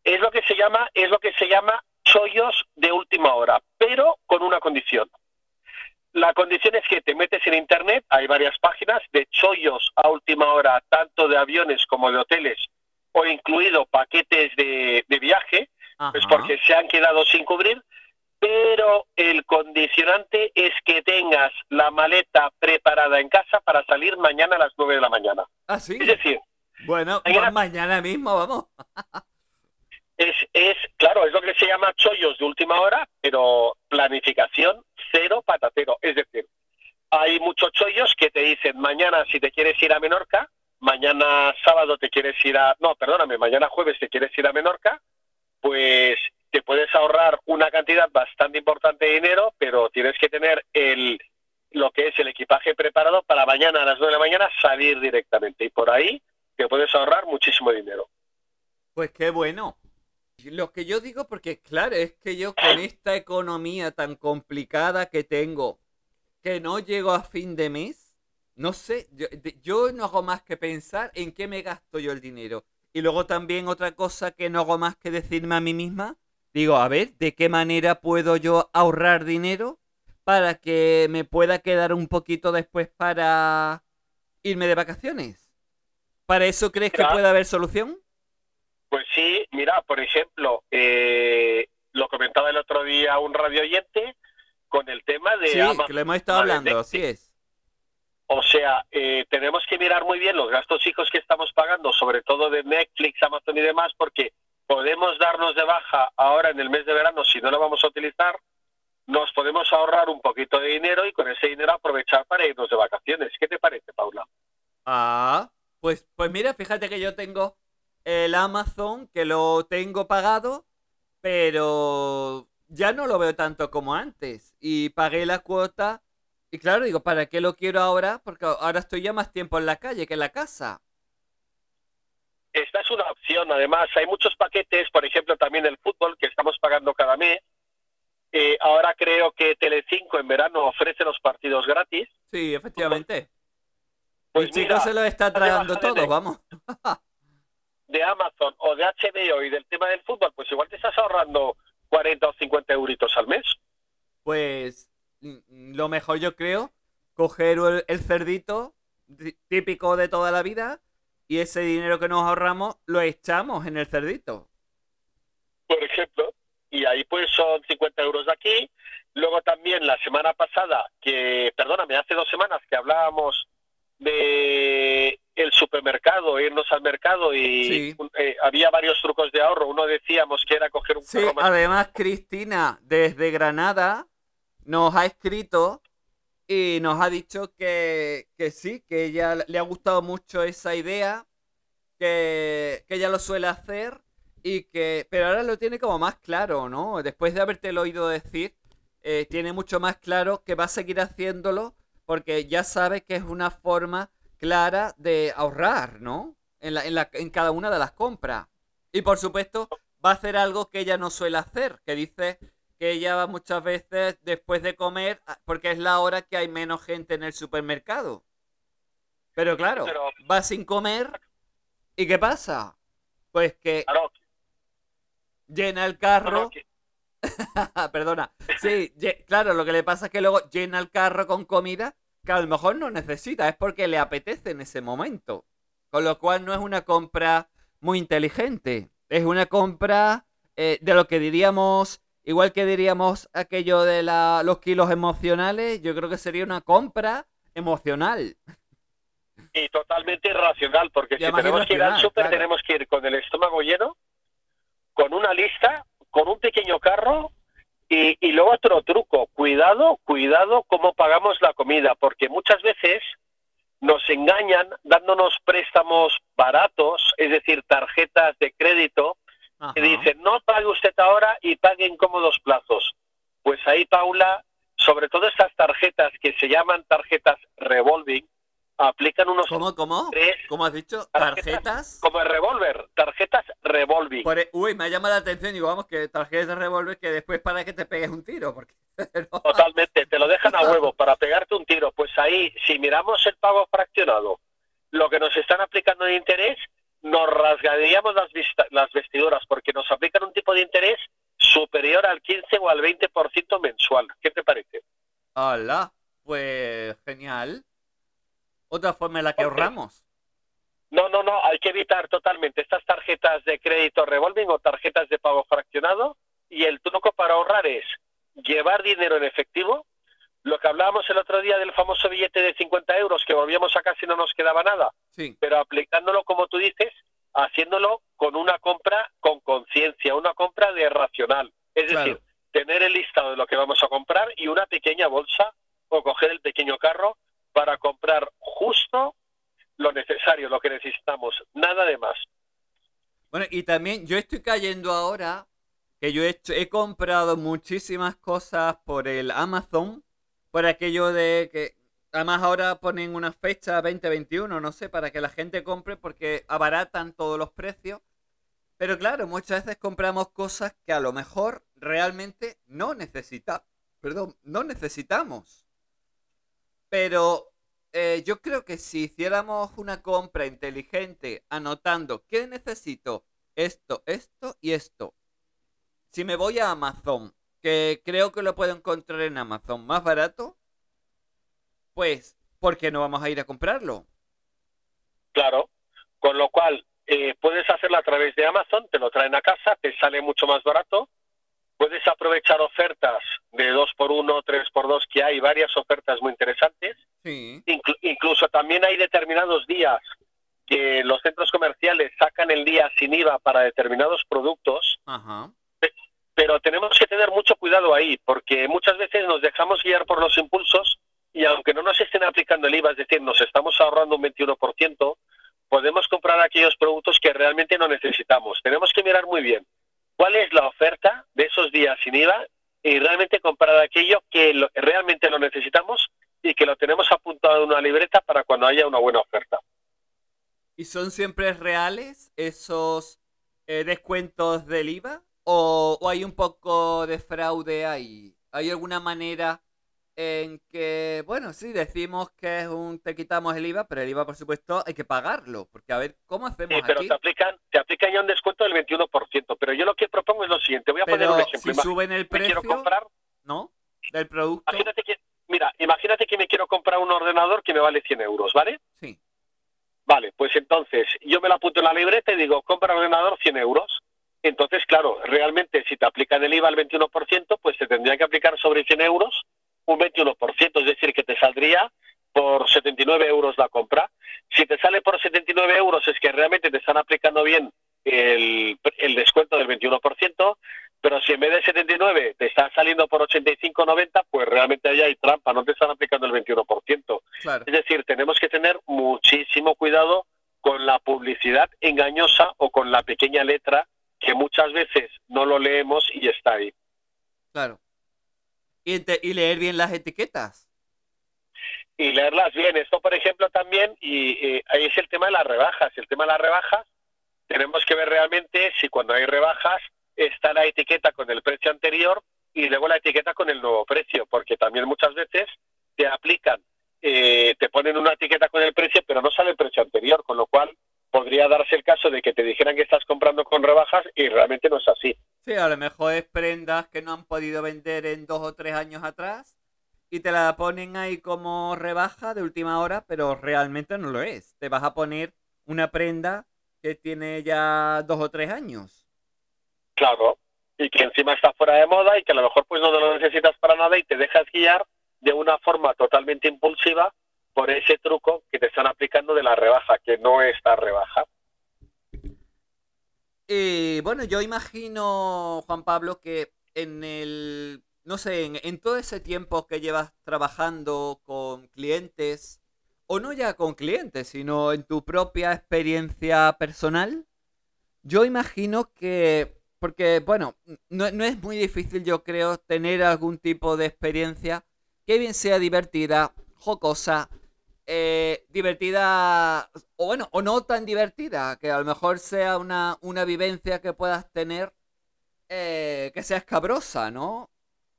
Es lo que se llama, es lo que se llama chollos de última hora, pero con una condición. La condición es que te metes en internet, hay varias páginas de chollos a última hora, tanto de aviones como de hoteles, o incluido paquetes de, de viaje, pues porque se han quedado sin cubrir, pero el condicionante es que tengas la maleta preparada en casa para salir mañana a las 9 de la mañana. Ah, sí. Es decir, Bueno, pues mañana mismo vamos. Es, es, claro, es lo que se llama chollos de última hora, pero planificación cero patatero. Es decir, hay muchos chollos que te dicen mañana si te quieres ir a Menorca, mañana sábado te quieres ir a, no, perdóname, mañana jueves te quieres ir a Menorca, pues te puedes ahorrar una cantidad bastante importante de dinero, pero tienes que tener el lo que es el equipaje preparado para mañana a las 9 de la mañana salir directamente y por ahí te puedes ahorrar muchísimo dinero. Pues qué bueno. Lo que yo digo, porque claro, es que yo con esta economía tan complicada que tengo, que no llego a fin de mes, no sé, yo, yo no hago más que pensar en qué me gasto yo el dinero. Y luego también otra cosa que no hago más que decirme a mí misma, digo, a ver, ¿de qué manera puedo yo ahorrar dinero para que me pueda quedar un poquito después para irme de vacaciones? ¿Para eso crees que puede haber solución? Pues sí, mira, por ejemplo, eh, lo comentaba el otro día un radio oyente con el tema de Sí, Amazon que lo hemos estado hablando, Netflix. así es. O sea, eh, tenemos que mirar muy bien los gastos fijos que estamos pagando, sobre todo de Netflix, Amazon y demás, porque podemos darnos de baja ahora en el mes de verano si no lo vamos a utilizar, nos podemos ahorrar un poquito de dinero y con ese dinero aprovechar para irnos de vacaciones. ¿Qué te parece, Paula? Ah, pues, pues mira, fíjate que yo tengo el Amazon, que lo tengo pagado, pero ya no lo veo tanto como antes. Y pagué la cuota. Y claro, digo, ¿para qué lo quiero ahora? Porque ahora estoy ya más tiempo en la calle que en la casa. Esta es una opción, además, hay muchos paquetes, por ejemplo, también el fútbol que estamos pagando cada mes. Eh, ahora creo que Telecinco en verano ofrece los partidos gratis. Sí, efectivamente. Pues chico se lo está tragando todo, vamos. de Amazon o de HBO y del tema del fútbol, pues igual te estás ahorrando 40 o 50 euritos al mes. Pues mm, lo mejor yo creo, coger el, el cerdito tí- típico de toda la vida y ese dinero que nos ahorramos lo echamos en el cerdito. por ejemplo, y ahí pues son 50 euros de aquí. Luego también la semana pasada, que, perdóname, hace dos semanas que hablábamos de el supermercado, irnos al mercado y Sí. eh, había varios trucos de ahorro. Uno decíamos que era coger un Sí, carro más- además Cristina desde Granada nos ha escrito y nos ha dicho que, que sí, que ella le ha gustado mucho esa idea, que, que ella lo suele hacer y que, pero ahora lo tiene como más claro, ¿no? Después de haberte oído decir, eh, tiene mucho más claro que va a seguir haciéndolo porque ya sabe que es una forma clara de ahorrar, ¿no? En, la, en, la, en cada una de las compras. Y por supuesto, va a hacer algo que ella no suele hacer, que dice que ella va muchas veces después de comer, a- porque es la hora que hay menos gente en el supermercado. Pero claro, Pero- va sin comer y ¿qué pasa? Pues que Claro, llena el carro, perdona, sí, claro, lo que le pasa es que luego llena el carro con comida que a lo mejor no necesita, es porque le apetece en ese momento. Con lo cual no es una compra muy inteligente, es una compra eh, de lo que diríamos, igual que diríamos aquello de la- los kilos emocionales, yo creo que sería una compra emocional. y totalmente irracional, porque Y si tenemos que ir al súper, claro. tenemos que ir con el estómago lleno, con una lista, con un pequeño carro y, y luego otro truco, cuidado, cuidado cómo pagamos la comida, porque muchas veces nos engañan dándonos préstamos baratos, es decir, tarjetas de crédito, que Ajá. dicen no pague usted ahora y pague en cómodos plazos. Pues ahí, Paula, sobre todo estas tarjetas que se llaman tarjetas revolving, aplican unos ¿Cómo, cómo? tres ¿Cómo has dicho? tarjetas ¿Tarjetas? como el revólver, tarjetas revolving. Por e- uy, me ha llamado la atención. Digo, vamos, que tarjetas de revólver que después para que te pegues un tiro. Porque no. Totalmente, te lo dejan a huevo para pegarte un tiro. Pues ahí, si miramos el pago fraccionado, lo que nos están aplicando de interés, nos rasgaríamos las, las vestiduras porque nos aplican un tipo de interés superior al 15 o al 20% mensual. ¿Qué te parece? Hola, pues genial. Otra forma en la que ahorramos. No, no, no, hay que evitar totalmente estas tarjetas de crédito revolving o tarjetas de pago fraccionado y el truco para ahorrar es llevar dinero en efectivo, lo que hablábamos el otro día del famoso billete de 50 euros que volvíamos a casa y no nos quedaba nada, Sí. pero aplicándolo como tú dices, haciéndolo con una compra con conciencia, una compra de racional, es Claro. decir, tener el listado de lo que vamos a comprar y una pequeña bolsa o coger el pequeño carro para comprar justo lo necesario, lo que necesitamos, nada de más. Bueno, y también yo estoy cayendo ahora que yo he, hecho, he comprado muchísimas cosas por el Amazon, por aquello de que además ahora ponen una fecha 2021, no sé, para que la gente compre porque abaratan todos los precios. Pero claro, muchas veces compramos cosas que a lo mejor realmente no necesita, perdón, no necesitamos. Pero eh, yo creo que si hiciéramos una compra inteligente anotando qué necesito, esto, esto y esto. Si me voy a Amazon, que creo que lo puedo encontrar en Amazon más barato, pues, ¿por qué no vamos a ir a comprarlo? Claro, con lo cual eh, puedes hacerlo a través de Amazon, te lo traen a casa, te sale mucho más barato puedes aprovechar ofertas de 2x1, 3x2, que hay varias ofertas muy interesantes. Sí. Inclu- incluso también hay determinados días que los centros comerciales sacan el día sin IVA para determinados productos, Ajá. pero tenemos que tener mucho cuidado ahí, porque muchas veces nos dejamos guiar por los impulsos y aunque no nos estén aplicando el IVA, es decir, nos estamos ahorrando un 21%, podemos comprar aquellos productos que realmente no necesitamos. Tenemos que mirar muy bien cuál es la oferta de esos días sin IVA y realmente comprar aquello que realmente lo necesitamos y que lo tenemos apuntado en una libreta para cuando haya una buena oferta. ¿Y son siempre reales esos eh, descuentos del IVA? ¿O, o hay un poco de fraude ahí? ¿Hay alguna manera en que, bueno, sí, decimos que es un te quitamos el IVA, pero el IVA, por supuesto, hay que pagarlo? Porque, a ver, ¿cómo hacemos Sí, pero aquí? te aplican, te aplican ya un descuento del 21%. Pero yo lo que propongo es lo siguiente. Voy a poner un ejemplo. si Ima- suben el precio, quiero comprar, ¿no? Del producto. imagínate que, mira, imagínate que me quiero comprar un ordenador que me vale 100 euros, ¿vale? Sí. Vale, pues entonces yo me lo apunto en la libreta y digo, compra ordenador 100 euros. Entonces, claro, realmente si te aplican el IVA al 21%, pues te tendría que aplicar sobre 100 euros un 21%, es decir, que te saldría por 79 euros la compra. Si te sale por 79 euros es que realmente te están aplicando bien el, el descuento del 21%, pero si en vez de 79 te está saliendo por 85,90, pues realmente ahí hay trampa, no te están aplicando el 21%. Claro. Es decir, tenemos que tener muchísimo cuidado con la publicidad engañosa o con la pequeña letra que muchas veces no lo leemos y está ahí. Claro. Y, y leer bien las etiquetas. Y leerlas bien. Esto, por ejemplo, también, y eh, ahí es el tema de las rebajas. El tema de las rebajas, tenemos que ver realmente si cuando hay rebajas está la etiqueta con el precio anterior y luego la etiqueta con el nuevo precio, porque también muchas veces te aplican, eh, te ponen una etiqueta con el precio, pero no sale el precio anterior, con lo cual podría darse el caso de que te dijeran que estás comprando con rebajas y realmente no es así. Sí, a lo mejor es prendas que no han podido vender en dos o tres años atrás y te la ponen ahí como rebaja de última hora, pero realmente no lo es. Te vas a poner una prenda que tiene ya dos o tres años. Claro, y que encima está fuera de moda y que a lo mejor pues no lo necesitas para nada y te dejas guiar de una forma totalmente impulsiva por ese truco que te están aplicando de la rebaja, que no está rebaja. Y bueno, yo imagino, Juan Pablo, que en el, no sé, en, en todo ese tiempo que llevas trabajando con clientes, o no ya con clientes, sino en tu propia experiencia personal, yo imagino que, porque bueno, no, no es muy difícil, yo creo, tener algún tipo de experiencia que bien sea divertida, jocosa, eh, divertida, o bueno, o no tan divertida, que a lo mejor sea una, una vivencia que puedas tener eh, que sea escabrosa, ¿no?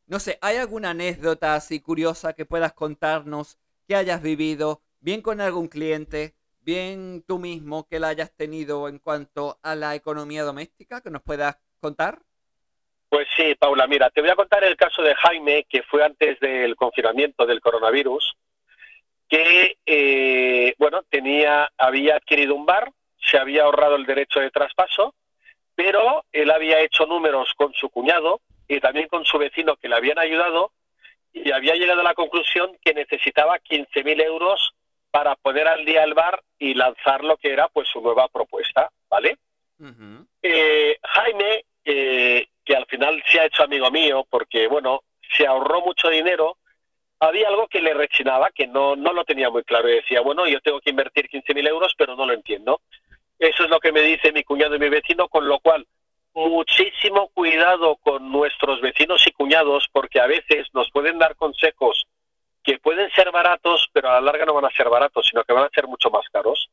No sé, ¿hay alguna anécdota así curiosa que puedas contarnos que hayas vivido, bien con algún cliente, bien tú mismo que la hayas tenido en cuanto a la economía doméstica, que nos puedas contar? Pues sí, Paula, mira, te voy a contar el caso de Jaime, que fue antes del confinamiento del coronavirus, que, eh, bueno, tenía, había adquirido un bar, se había ahorrado el derecho de traspaso, pero él había hecho números con su cuñado y también con su vecino que le habían ayudado y había llegado a la conclusión que necesitaba 15.000 euros para poner al día el bar y lanzar lo que era pues su nueva propuesta, ¿vale? Eh, Jaime, eh, que al final se ha hecho amigo mío porque, bueno, se ahorró mucho dinero, había algo que le rechinaba, que no, no lo tenía muy claro. Y decía, bueno, yo tengo que invertir 15.000 euros, pero no lo entiendo. Eso es lo que me dice mi cuñado y mi vecino, con lo cual, muchísimo cuidado con nuestros vecinos y cuñados, porque a veces nos pueden dar consejos que pueden ser baratos, pero a la larga no van a ser baratos, sino que van a ser mucho más caros.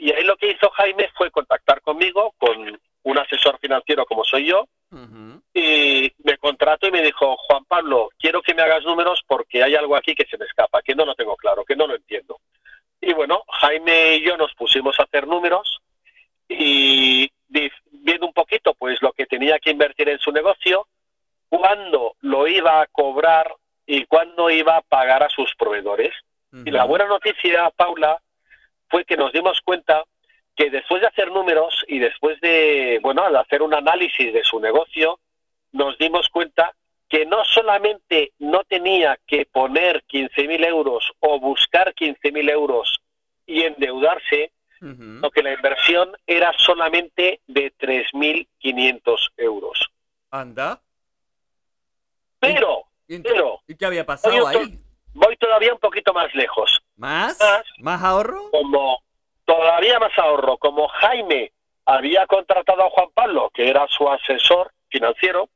Y ahí lo que hizo Jaime fue contactar conmigo, con un asesor financiero como soy yo, y me contrató y me dijo, Juan Pablo, quiero que me hagas números porque hay algo aquí que se me escapa, que no lo tengo claro, que no lo entiendo. Y bueno, Jaime y yo nos pusimos a hacer números y viendo un poquito pues lo que tenía que invertir en su negocio, cuándo lo iba a cobrar y cuándo iba a pagar a sus proveedores. Y la buena noticia, Paula, fue que nos dimos cuenta que después de hacer números y después de, bueno, de hacer un análisis de su negocio, nos dimos cuenta que no solamente no tenía que poner 15.000 euros o buscar 15.000 euros y endeudarse, Ujú. sino que la inversión era solamente de 3.500 euros. Anda. Pero, ¿Y, pero, ¿y qué había pasado ahí? Voy todavía un poquito más lejos. ¿Más? Más. ¿Más ahorro? Como todavía más ahorro, como Jaime había contratado a Juan Pablo, que era su asesor financiero,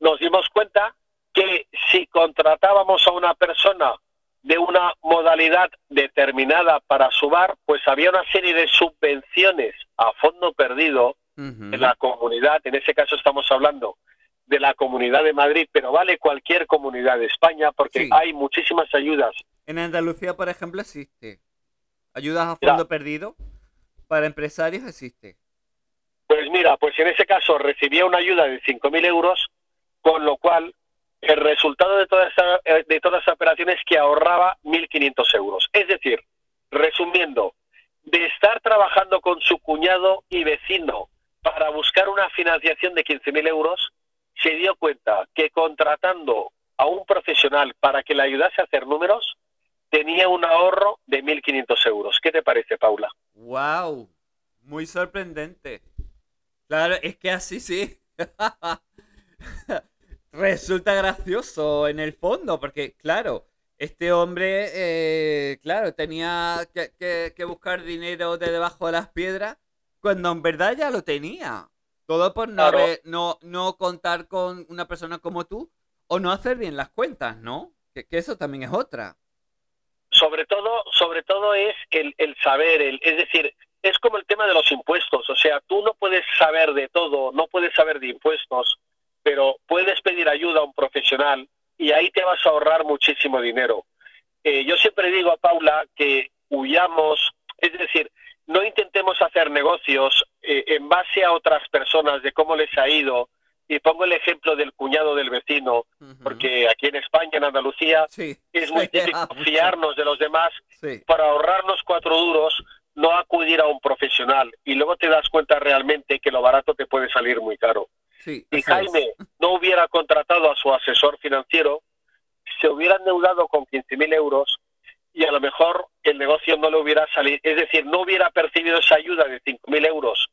nos dimos cuenta que si contratábamos a una persona de una modalidad determinada para su bar, pues había una serie de subvenciones a fondo perdido de la comunidad, en ese caso estamos hablando de la comunidad de Madrid, pero vale cualquier comunidad de España porque Sí. hay muchísimas ayudas. En Andalucía, por ejemplo, existe. Ayudas a fondo perdido para empresarios existe. Pues mira, pues en ese caso recibía una ayuda de 5.000 euros, con lo cual el resultado de toda esa, eh, de toda esa operación es que ahorraba 1.500 euros. Es decir, resumiendo, de estar trabajando con su cuñado y vecino para buscar una financiación de 15.000 euros, se dio cuenta que contratando a un profesional para que le ayudase a hacer números, tenía un ahorro de 1.500 euros. ¿Qué te parece, Paula? ¡Wow! Muy sorprendente. Claro, es que así sí. Resulta gracioso en el fondo, porque claro, este hombre, eh, claro, tenía que, que- que buscar dinero de debajo de las piedras, cuando en verdad ya lo tenía. Todo por no, Claro. haber- no, no contar con una persona como tú o no hacer bien las cuentas, ¿no? Que, que eso también es otra. sobre todo, sobre todo es el, el saber, el, es decir, es como el tema de los impuestos, o sea, tú no puedes saber de todo, no puedes saber de impuestos, pero puedes pedir ayuda a un profesional y ahí te vas a ahorrar muchísimo dinero. Eh, yo siempre digo a Paula que huyamos, es decir, no intentemos hacer negocios eh, en base a otras personas de cómo les ha ido. Y pongo el ejemplo del cuñado del vecino, porque aquí en España, en Andalucía, sí, es muy mucho. fiarnos de los demás Sí. para ahorrarnos cuatro duros, no acudir a un profesional. Y luego te das cuenta realmente que lo barato te puede salir muy caro. Sí, es. Jaime no hubiera contratado a su asesor financiero, se hubiera endeudado con 15.000 euros y a lo mejor el negocio no le hubiera salido, es decir, no hubiera percibido esa ayuda de 5.000 euros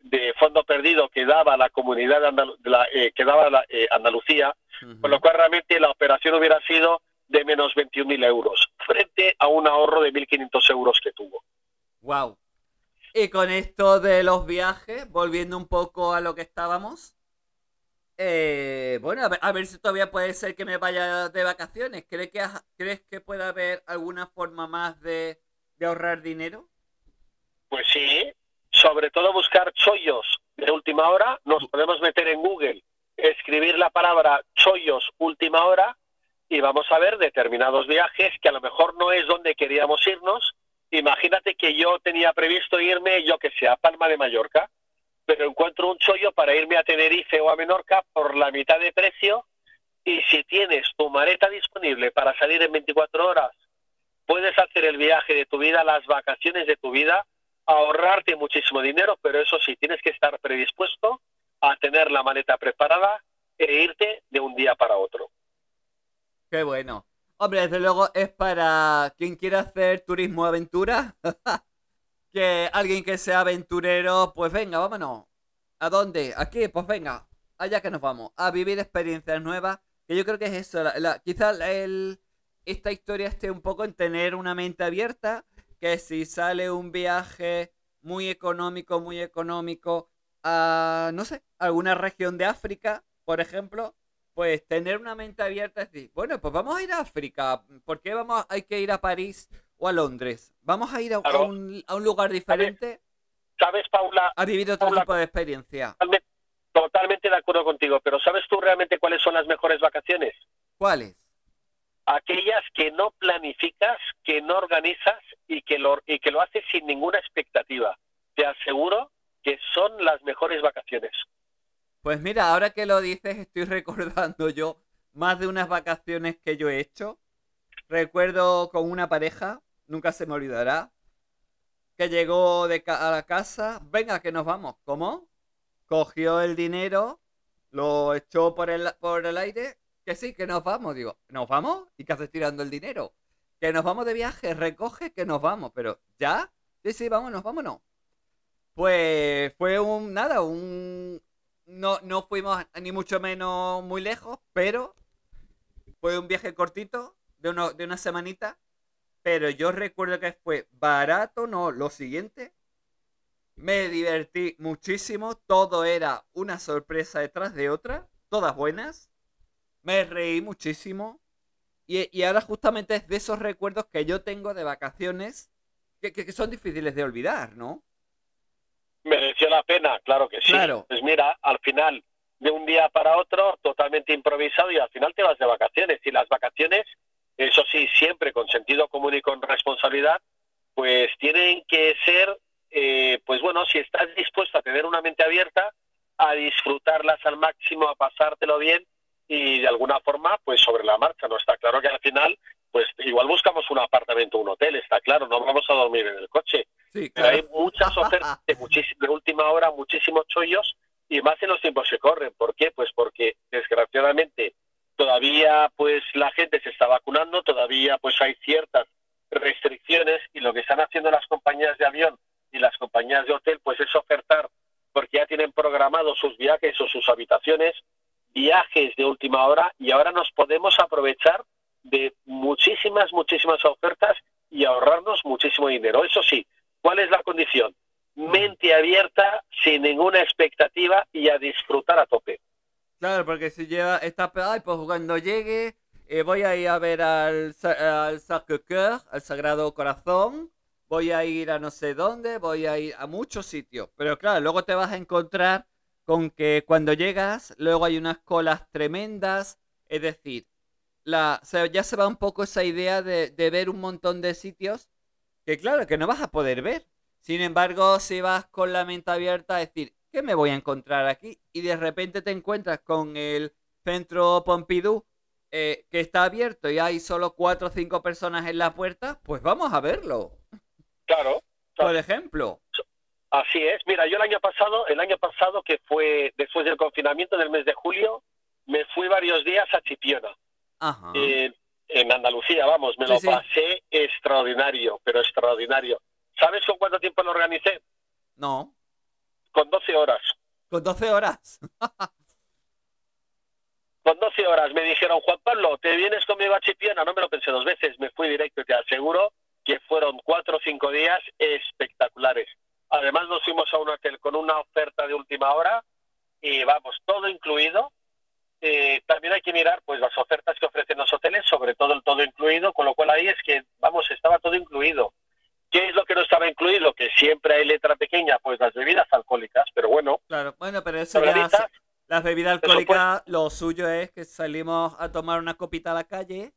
de fondo perdido que daba la comunidad de Andalu- de la- eh, que daba la, eh, Andalucía, con lo cual realmente la operación hubiera sido de menos 21.000 euros, frente a un ahorro de 1.500 euros que tuvo. Wow. Y con esto de los viajes, volviendo un poco a lo que estábamos. Eh, bueno, a ver, a ver si todavía puede ser que me vaya de vacaciones. ¿Crees que, ¿crees que puede haber alguna forma más de, de ahorrar dinero? Pues sí, sobre todo buscar chollos de última hora, nos podemos meter en Google, escribir la palabra chollos última hora y vamos a ver determinados viajes que a lo mejor no es donde queríamos irnos. Imagínate que yo tenía previsto irme, yo que sé, a Palma de Mallorca, pero encuentro un chollo para irme a Tenerife o a Menorca por la mitad de precio y si tienes tu maleta disponible para salir en 24 horas, puedes hacer el viaje de tu vida, las vacaciones de tu vida, ahorrarte muchísimo dinero, pero eso sí, tienes que estar predispuesto a tener la maleta preparada e irte de un día para otro. Qué bueno. Hombre, desde luego es para quien quiera hacer turismo aventura. que alguien que sea aventurero, pues venga, vámonos. ¿A dónde? Aquí, pues venga. Allá que nos vamos. A vivir experiencias nuevas. Que yo creo que es eso. La, la- esta historia esté un poco en tener una mente abierta. Que si sale un viaje muy económico, muy económico a, no sé, alguna región de África, por ejemplo, pues tener una mente abierta es decir, bueno, pues vamos a ir a África. ¿Por qué vamos, hay que ir a París o a Londres? Vamos a ir a, un, a un lugar diferente ¿Sabes, Paula? a vivir otro Paula, tipo de experiencia. Totalmente, totalmente de acuerdo contigo, pero ¿sabes tú realmente cuáles son las mejores vacaciones? ¿Cuáles? Aquellas que no planificas, que no organizas y que lo, y que lo haces sin ninguna expectativa. Te aseguro que son las mejores vacaciones. Pues mira, ahora que lo dices, estoy recordando yo más de unas vacaciones que yo he hecho. Recuerdo con una pareja, nunca se me olvidará, que llegó de ca- a la casa, venga que nos vamos. ¿Cómo? Cogió el dinero, lo echó por el, por el aire, que sí, que nos vamos. Digo, ¿nos vamos? ¿Y qué haces tirando el dinero? Que nos vamos de viaje, recoge que nos vamos. Pero, ¿ya? Sí, sí, vámonos, vámonos. Pues fue un, nada, un... No, no fuimos ni mucho menos muy lejos, pero fue un viaje cortito, de, uno, de una semanita. Pero yo recuerdo que fue barato, no, lo siguiente. Me divertí muchísimo, todo era una sorpresa detrás de otra, todas buenas. Me reí muchísimo. Y, y ahora justamente es de esos recuerdos que yo tengo de vacaciones que, que- que son difíciles de olvidar, ¿no? Mereció la pena, claro que sí. Claro. Pues mira, al final, de un día para otro, totalmente improvisado y al final te vas de vacaciones. Y las vacaciones, eso sí, siempre con sentido común y con responsabilidad, pues tienen que ser, eh, pues bueno, si estás dispuesto a tener una mente abierta, a disfrutarlas al máximo, a pasártelo bien y de alguna forma, pues sobre la marcha. No está claro que al final, pues igual buscamos un apartamento, un hotel, está claro, no vamos a dormir en el coche. Sí, Pero hay muchas ofertas de, de última hora, muchísimos chollos y más en los tiempos que corren. ¿Por qué? Pues porque desgraciadamente todavía pues la gente se está vacunando, todavía pues hay ciertas restricciones y lo que están haciendo las compañías de avión y las compañías de hotel pues es ofertar porque ya tienen programados sus viajes o sus habitaciones, viajes de última hora y ahora nos podemos aprovechar de muchísimas, muchísimas ofertas y ahorrarnos muchísimo dinero. Eso sí, ¿cuál es la condición? Mente abierta, sin ninguna expectativa y a disfrutar a tope. Claro, porque si lleva esta ay, pues cuando llegue eh, voy a ir a ver al, al Sacré-Cœur, al Sagrado Corazón, voy a ir a no sé dónde, voy a ir a muchos sitios. Pero claro, luego te vas a encontrar con que cuando llegas, luego hay unas colas tremendas, es decir, la, ya se va un poco esa idea de, de ver un montón de sitios que claro, que no vas a poder ver. Sin embargo, si vas con la mente abierta a decir, ¿qué me voy a encontrar aquí? Y de repente te encuentras con el centro Pompidou eh, que está abierto y hay solo cuatro o cinco personas en la puerta, pues vamos a verlo. Claro, Por ejemplo. así es. Mira, yo el año pasado, el año pasado que fue después del confinamiento del mes de julio, me fui varios días a Chipiona, Ajá. eh, en Andalucía, vamos, me Sí, lo sí. pasé extraordinario, pero extraordinario. ¿Sabes con cuánto tiempo lo organicé? No. Con 12 horas. Con 12 horas. Con 12 horas me dijeron, Juan Pablo, ¿te vienes conmigo a Chipiona? No me lo pensé dos veces, me fui directo y te aseguro que fueron cuatro o cinco días espectaculares. Además nos fuimos a un hotel con una oferta de última hora y vamos, todo incluido. Eh, también hay que mirar pues las ofertas que ofrecen los hoteles, sobre todo el todo incluido, con lo cual ahí es que, vamos, estaba todo incluido. ¿Qué es lo que no estaba incluido? Que siempre hay letra pequeña, pues las bebidas alcohólicas, pero bueno, Claro, bueno, pero eso ya... Las bebidas alcohólicas, lo suyo es que salimos a tomar una copita a la calle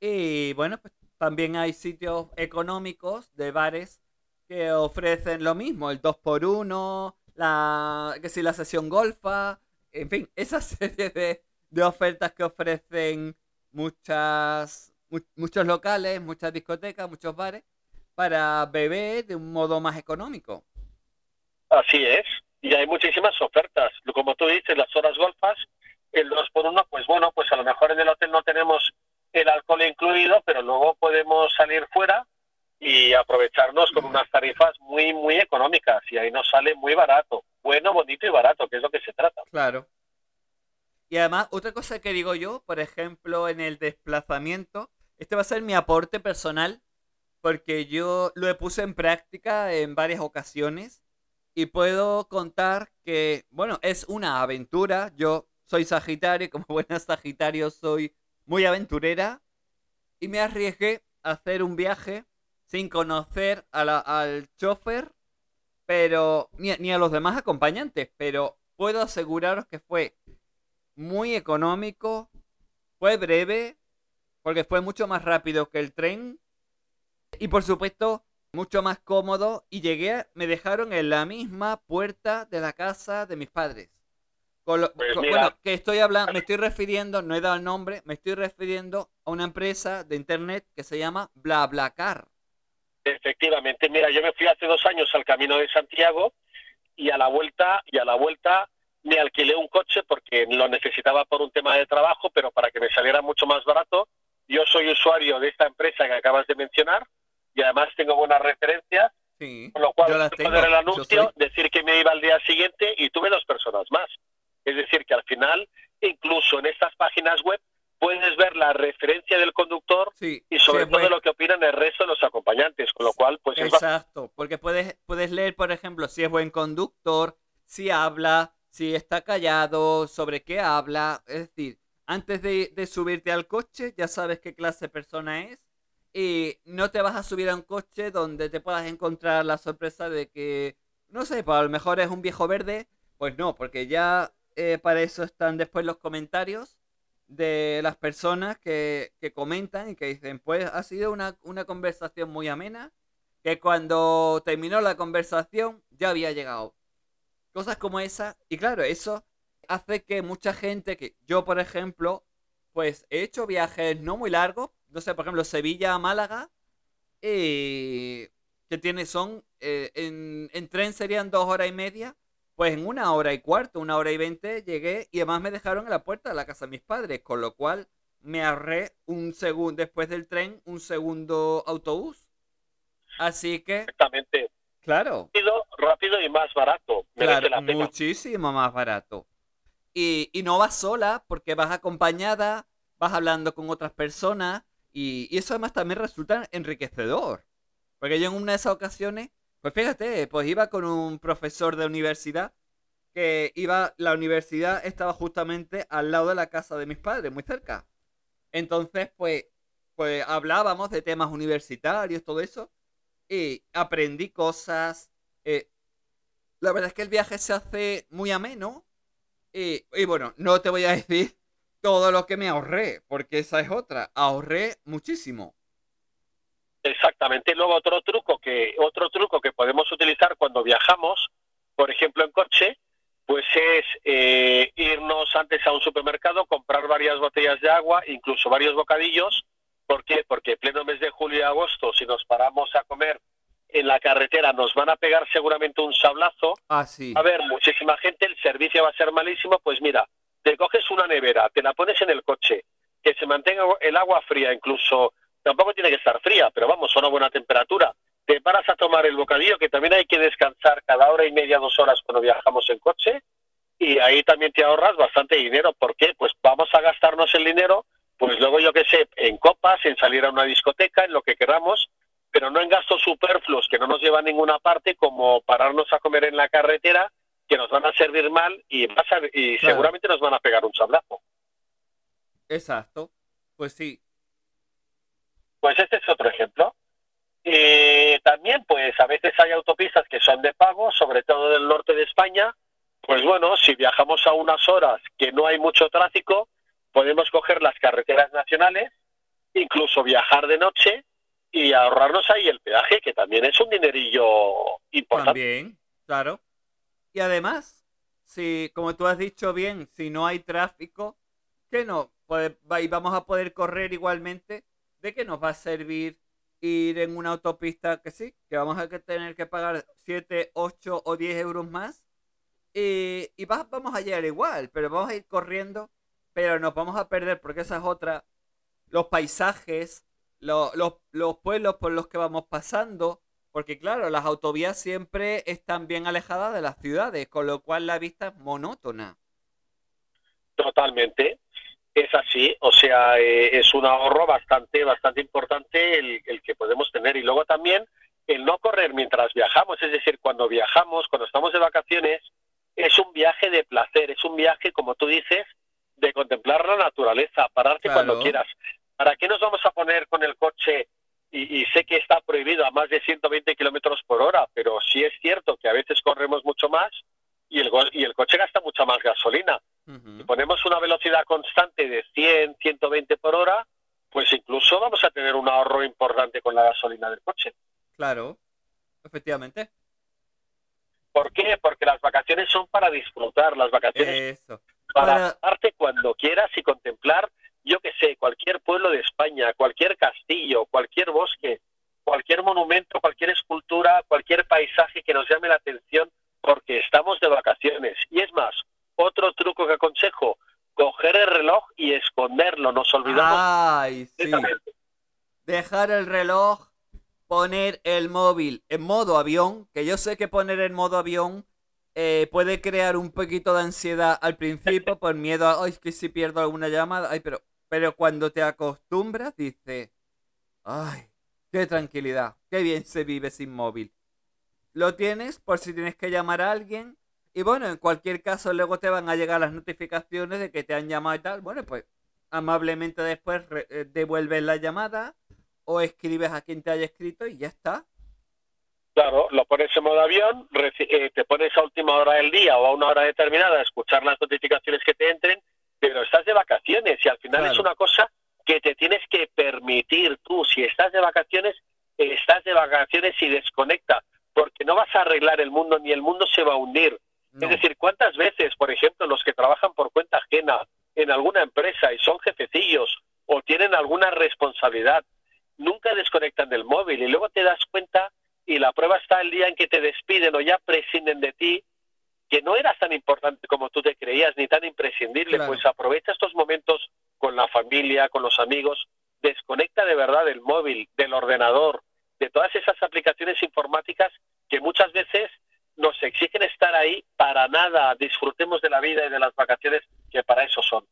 y bueno, pues también hay sitios económicos de bares que ofrecen lo mismo, el 2x1, la, que si la sesión golfa, en fin, esa serie de, de ofertas que ofrecen muchas, mu- muchos locales, muchas discotecas, muchos bares para beber de un modo más económico. Así es, y hay muchísimas ofertas. Como tú dices, las horas golfas, el 2 por 1 pues bueno, pues a lo mejor en el hotel no tenemos el alcohol incluido, pero luego podemos salir fuera y aprovecharnos con unas tarifas muy, muy económicas y ahí nos sale muy barato. Bueno, bonito y barato, que es lo que se trata. Claro. Y además, otra cosa que digo yo, por ejemplo, en el desplazamiento, este va a ser mi aporte personal, porque yo lo puse en práctica en varias ocasiones y puedo contar que, bueno, es una aventura. Yo soy Sagitario como buena Sagitario soy muy aventurera y me arriesgué a hacer un viaje sin conocer a al chofer, pero ni, ni a los demás acompañantes, pero puedo aseguraros que fue muy económico, fue breve, porque fue mucho más rápido que el tren y por supuesto mucho más cómodo y llegué, me dejaron en la misma puerta de la casa de mis padres. Con lo- Pues con- bueno, que estoy hablando, me estoy refiriendo, no he dado el nombre, me estoy refiriendo a una empresa de internet que se llama BlaBlaCar. Efectivamente, mira, yo me fui hace dos años al Camino de Santiago y a la vuelta y a la vuelta me alquilé un coche porque lo necesitaba por un tema de trabajo, pero para que me saliera mucho más barato. Yo soy usuario de esta empresa que acabas de mencionar y además tengo buenas referencias, Sí. con lo cual Yo las tengo, el yo anuncio, soy- decir que me iba al día siguiente y tuve dos personas más. Es decir, que al final, incluso en estas páginas web, puedes ver la referencia del conductor Sí, y sobre sí, todo pues- lo que opinan el resto de los acompañantes, con lo cual, pues Exacto, porque puedes, puedes leer, por ejemplo, si es buen conductor, si habla, si está callado, sobre qué habla. Es decir, antes de, de subirte al coche, ya sabes qué clase de persona es. Y no te vas a subir a un coche donde te puedas encontrar la sorpresa de que, no sé, pues a lo mejor es un viejo verde. Pues no, porque ya eh, para eso están después los comentarios de las personas que, que comentan y que dicen, pues ha sido una, una conversación muy amena, que cuando terminó la conversación ya había llegado. Cosas como esa. Y claro, eso hace que mucha gente, que yo por ejemplo, pues he hecho viajes no muy largos, no sé, por ejemplo, Sevilla a Málaga, y que tiene, son, eh, en, en tren serían dos horas y media, pues en una hora y cuarto, una hora y veinte llegué y además me dejaron en la puerta de la casa de mis padres, con lo cual me ahorré un segundo después del tren, un segundo autobús. Así que, exactamente claro, rápido, rápido y más barato. Merece claro, la pena. muchísimo más barato. Y, no vas sola porque vas acompañada, vas hablando con otras personas y, y eso además también resulta enriquecedor. Porque yo en una de esas ocasiones, pues fíjate, pues iba con un profesor de universidad que iba, la universidad estaba justamente al lado de la casa de mis padres, muy cerca. Entonces, pues, pues hablábamos de temas universitarios, todo eso, y aprendí cosas. eh, la verdad es que el viaje se hace muy ameno. Y, y bueno, no te voy a decir todo lo que me ahorré, porque esa es otra. Ahorré muchísimo. Exactamente. Luego otro truco que otro truco que podemos utilizar cuando viajamos, por ejemplo en coche, pues es eh, irnos antes a un supermercado, comprar varias botellas de agua, incluso varios bocadillos. ¿Por qué? Porque pleno mes de julio y agosto, si nos paramos a comer en la carretera, nos van a pegar seguramente un sablazo. Ah, sí. A ver, muchísima gente, el servicio va a ser malísimo. Pues mira, te coges una nevera, te la pones en el coche, que se mantenga el agua fría, incluso tampoco tiene que estar fría, pero vamos, a una buena temperatura. Te paras a tomar el bocadillo, que también hay que descansar cada hora y media, dos horas cuando viajamos en coche, y ahí también te ahorras bastante dinero. ¿Por qué? Pues vamos a gastarnos el dinero, pues luego yo qué sé, en copas, en salir a una discoteca, en lo que queramos, pero no en gastos superfluos que no nos llevan a ninguna parte, como pararnos a comer en la carretera, que nos van a servir mal y, a- y Claro. seguramente nos van a pegar un sablazo. Exacto. Pues sí. Pues este es otro ejemplo. Y también, pues a veces hay autopistas que son de pago, sobre todo del norte de España. Pues bueno, si viajamos a unas horas que no hay mucho tráfico, podemos coger las carreteras nacionales, incluso viajar de noche y ahorrarnos ahí el peaje, que también es un dinerillo importante. También, claro. Y además, si, como tú has dicho bien, si no hay tráfico, que no, pues vamos a poder correr igualmente, ¿de qué nos va a servir ir en una autopista que sí, que vamos a tener que pagar 7, 8 o 10 euros más? Y, y va- vamos a llegar igual, pero vamos a ir corriendo, pero nos vamos a perder porque esa es otra, los paisajes, lo- los, los pueblos por los que vamos pasando, porque claro, las autovías siempre están bien alejadas de las ciudades, con lo cual la vista es monótona. Totalmente. Es así, o sea, eh, es un ahorro bastante, bastante importante el, el que podemos tener. Y luego también el no correr mientras viajamos, es decir, cuando viajamos, cuando estamos de vacaciones, es un viaje de placer, es un viaje, como tú dices, de contemplar la naturaleza, pararte Claro. cuando quieras. ¿Para qué nos vamos a poner con el coche? Y, y sé que está prohibido a más de 120 kilómetros por hora, pero sí es cierto que a veces corremos mucho más y el, y el coche gasta mucha más gasolina. Si ponemos una velocidad constante de 100, 120 por hora, pues incluso vamos a tener un ahorro importante con la gasolina del coche. Claro, efectivamente. ¿Por qué? Porque las vacaciones son para disfrutar, las vacaciones Eso. para para- cuando quieras y contemplar, yo que sé, cualquier pueblo de España, cualquier castillo, cualquier bosque, cualquier monumento, cualquier escultura, cualquier paisaje que nos llame la atención porque estamos de vacaciones. Y es más, Otro truco que aconsejo, coger el reloj y esconderlo. Nos olvidamos. Ay, sí. Dejar el reloj, poner el móvil en modo avión, que yo sé que poner en modo avión eh, puede crear un poquito de ansiedad al principio por miedo a, ay, que si pierdo alguna llamada, ay, pero, pero cuando te acostumbras, dices, ay, qué tranquilidad, qué bien se vive sin móvil. Lo tienes por si tienes que llamar a alguien. Y bueno, en cualquier caso, luego te van a llegar las notificaciones de que te han llamado y tal. Bueno, pues amablemente después eh, devuelves la llamada o escribes a quien te haya escrito y ya está. Claro, lo pones en modo avión, eh, te pones a última hora del día o a una hora determinada a escuchar las notificaciones que te entren, pero estás de vacaciones y al final Claro. es una cosa que te tienes que permitir tú. Si estás de vacaciones, estás de vacaciones y desconecta, porque no vas a arreglar el mundo ni el mundo se va a hundir. No. Es decir, ¿cuántas veces, por ejemplo, los que trabajan por cuenta ajena en alguna empresa y son jefecillos o tienen alguna responsabilidad, nunca desconectan del móvil y luego te das cuenta y la prueba está el día en que te despiden o ya prescinden de ti, que no eras tan importante como tú te creías ni tan imprescindible, Claro. pues aprovecha estos momentos con la familia, con los amigos, desconecta de verdad del móvil, del ordenador, de todas esas aplicaciones informáticas que muchas veces nos exigen estar ahí para nada, disfrutemos de la vida y de las vacaciones que para eso son.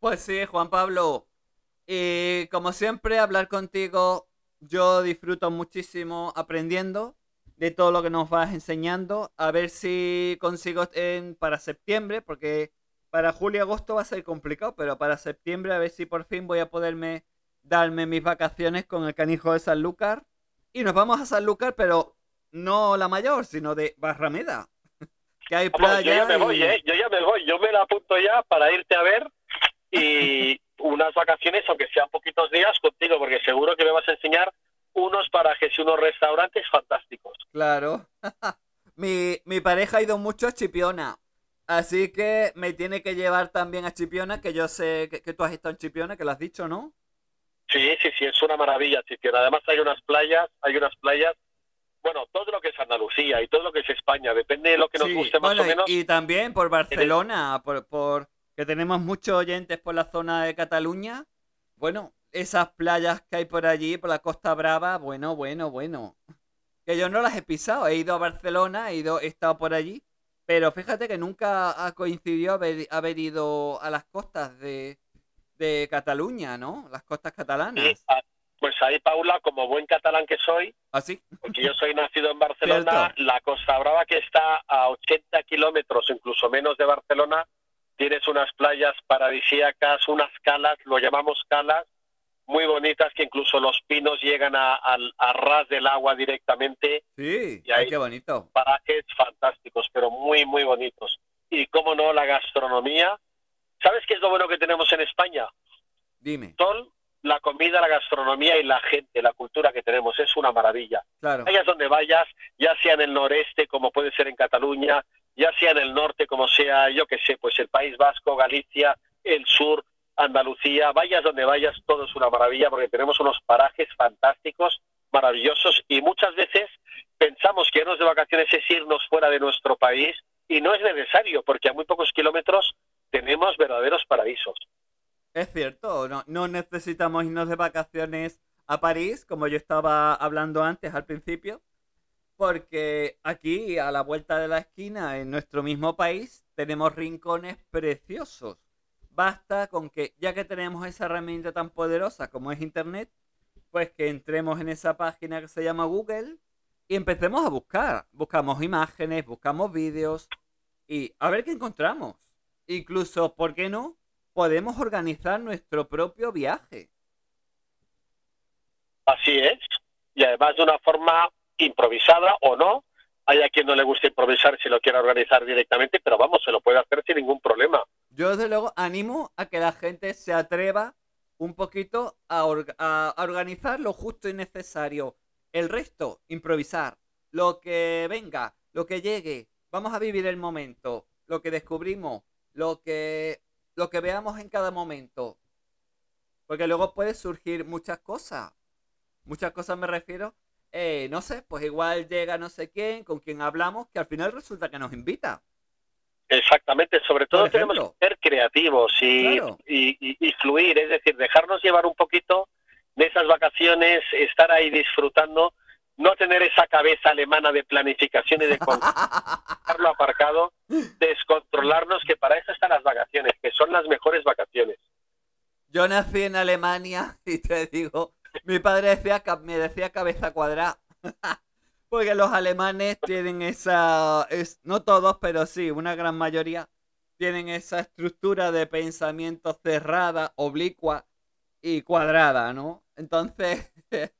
Pues sí, Juan Pablo. Y como siempre, hablar contigo, yo disfruto muchísimo aprendiendo de todo lo que nos vas enseñando. A ver si consigo en, para septiembre, porque para julio y agosto va a ser complicado, pero para septiembre a ver si por fin voy a poderme darme mis vacaciones con el canijo de Sanlúcar. Y nos vamos a Sanlúcar, pero no la mayor, sino de Barrameda. Que hay playa. yo ya me y- voy, ¿eh? Yo ya me voy, yo me la apunto ya para irte a ver y unas vacaciones, aunque sean poquitos días, contigo, porque seguro que me vas a enseñar unos parajes y unos restaurantes fantásticos. Claro. mi, mi pareja ha ido mucho a Chipiona. Así que me tiene que llevar también a Chipiona, que yo sé que, que tú has estado en Chipiona, que lo has dicho, ¿no? Sí, sí, sí, es una maravilla, Chipiona. Además hay unas playas, hay unas playas, bueno, todo lo que es Andalucía y todo lo que es España, depende de lo que nos Sí, guste más bueno, o menos. y, y también por Barcelona, por, por que tenemos muchos oyentes por la zona de Cataluña. Bueno, esas playas que hay por allí, por la Costa Brava, bueno, bueno, bueno. Que yo no las he pisado, he ido a Barcelona, he ido, he estado por allí, pero fíjate que nunca ha coincidido haber, haber ido a las costas de, de Cataluña, ¿no? Las costas catalanas. ah, pues ahí, Paula, como buen catalán que soy, ¿Así? porque yo soy nacido en Barcelona, Cierto. la Costa Brava que está a 80 kilómetros, incluso menos de Barcelona, tienes unas playas paradisíacas, unas calas, lo llamamos calas, muy bonitas que incluso los pinos llegan a, al- a ras del agua directamente, Sí, Y ahí- qué bonito. parajes fantásticos, pero muy, muy bonitos. Y cómo no, la gastronomía. ¿Sabes qué es lo bueno que tenemos en España? Dime, Son la comida, la gastronomía y la gente, la cultura que tenemos. Es una maravilla. claro. Vayas donde vayas, ya sea en el noreste, como puede ser en Cataluña, ya sea en el norte, como sea, yo qué sé, pues el País Vasco, Galicia, el sur, Andalucía, vayas donde vayas, todo es una maravilla porque tenemos unos parajes fantásticos, maravillosos y muchas veces pensamos que irnos de vacaciones es irnos fuera de nuestro país y no es necesario porque a muy pocos kilómetros tenemos verdaderos paraísos. Es cierto, no, no necesitamos irnos de vacaciones a París, como yo estaba hablando antes al principio, porque aquí, a la vuelta de la esquina, en nuestro mismo país, tenemos rincones preciosos. Basta con que, ya que tenemos esa herramienta tan poderosa como es Internet, pues que entremos en esa página que se llama Google y empecemos a buscar. Buscamos imágenes, buscamos vídeos y a ver qué encontramos. Incluso, ¿por qué no? Podemos organizar nuestro propio viaje. Así es. Y además de una forma improvisada o no. Hay a quien no le gusta improvisar si lo quiere organizar directamente, pero vamos, se lo puede hacer sin ningún problema. Yo desde luego animo a que la gente se atreva un poquito a, orga- a- a organizar lo justo y necesario. El resto, improvisar. Lo que venga, lo que llegue. Vamos a vivir el momento. Lo que descubrimos, lo que, lo que veamos en cada momento. Porque luego puede surgir muchas cosas. Muchas cosas me refiero. eh, no sé, pues igual llega no sé quién, con quien hablamos, que al final resulta que nos invita. Exactamente, sobre todo tenemos que ser creativos y, Claro. y- y- y fluir, es decir, dejarnos llevar un poquito de esas vacaciones, estar ahí disfrutando, no tener esa cabeza alemana de planificación y de dejarlo aparcado, descontrolarnos, que para eso están las vacaciones, que son las mejores vacaciones. Yo nací en Alemania y te digo, mi padre decía, me decía cabeza cuadrada. Porque los alemanes tienen esa, es, no todos, pero sí, una gran mayoría, tienen esa estructura de pensamiento cerrada, oblicua y cuadrada, ¿no? Entonces,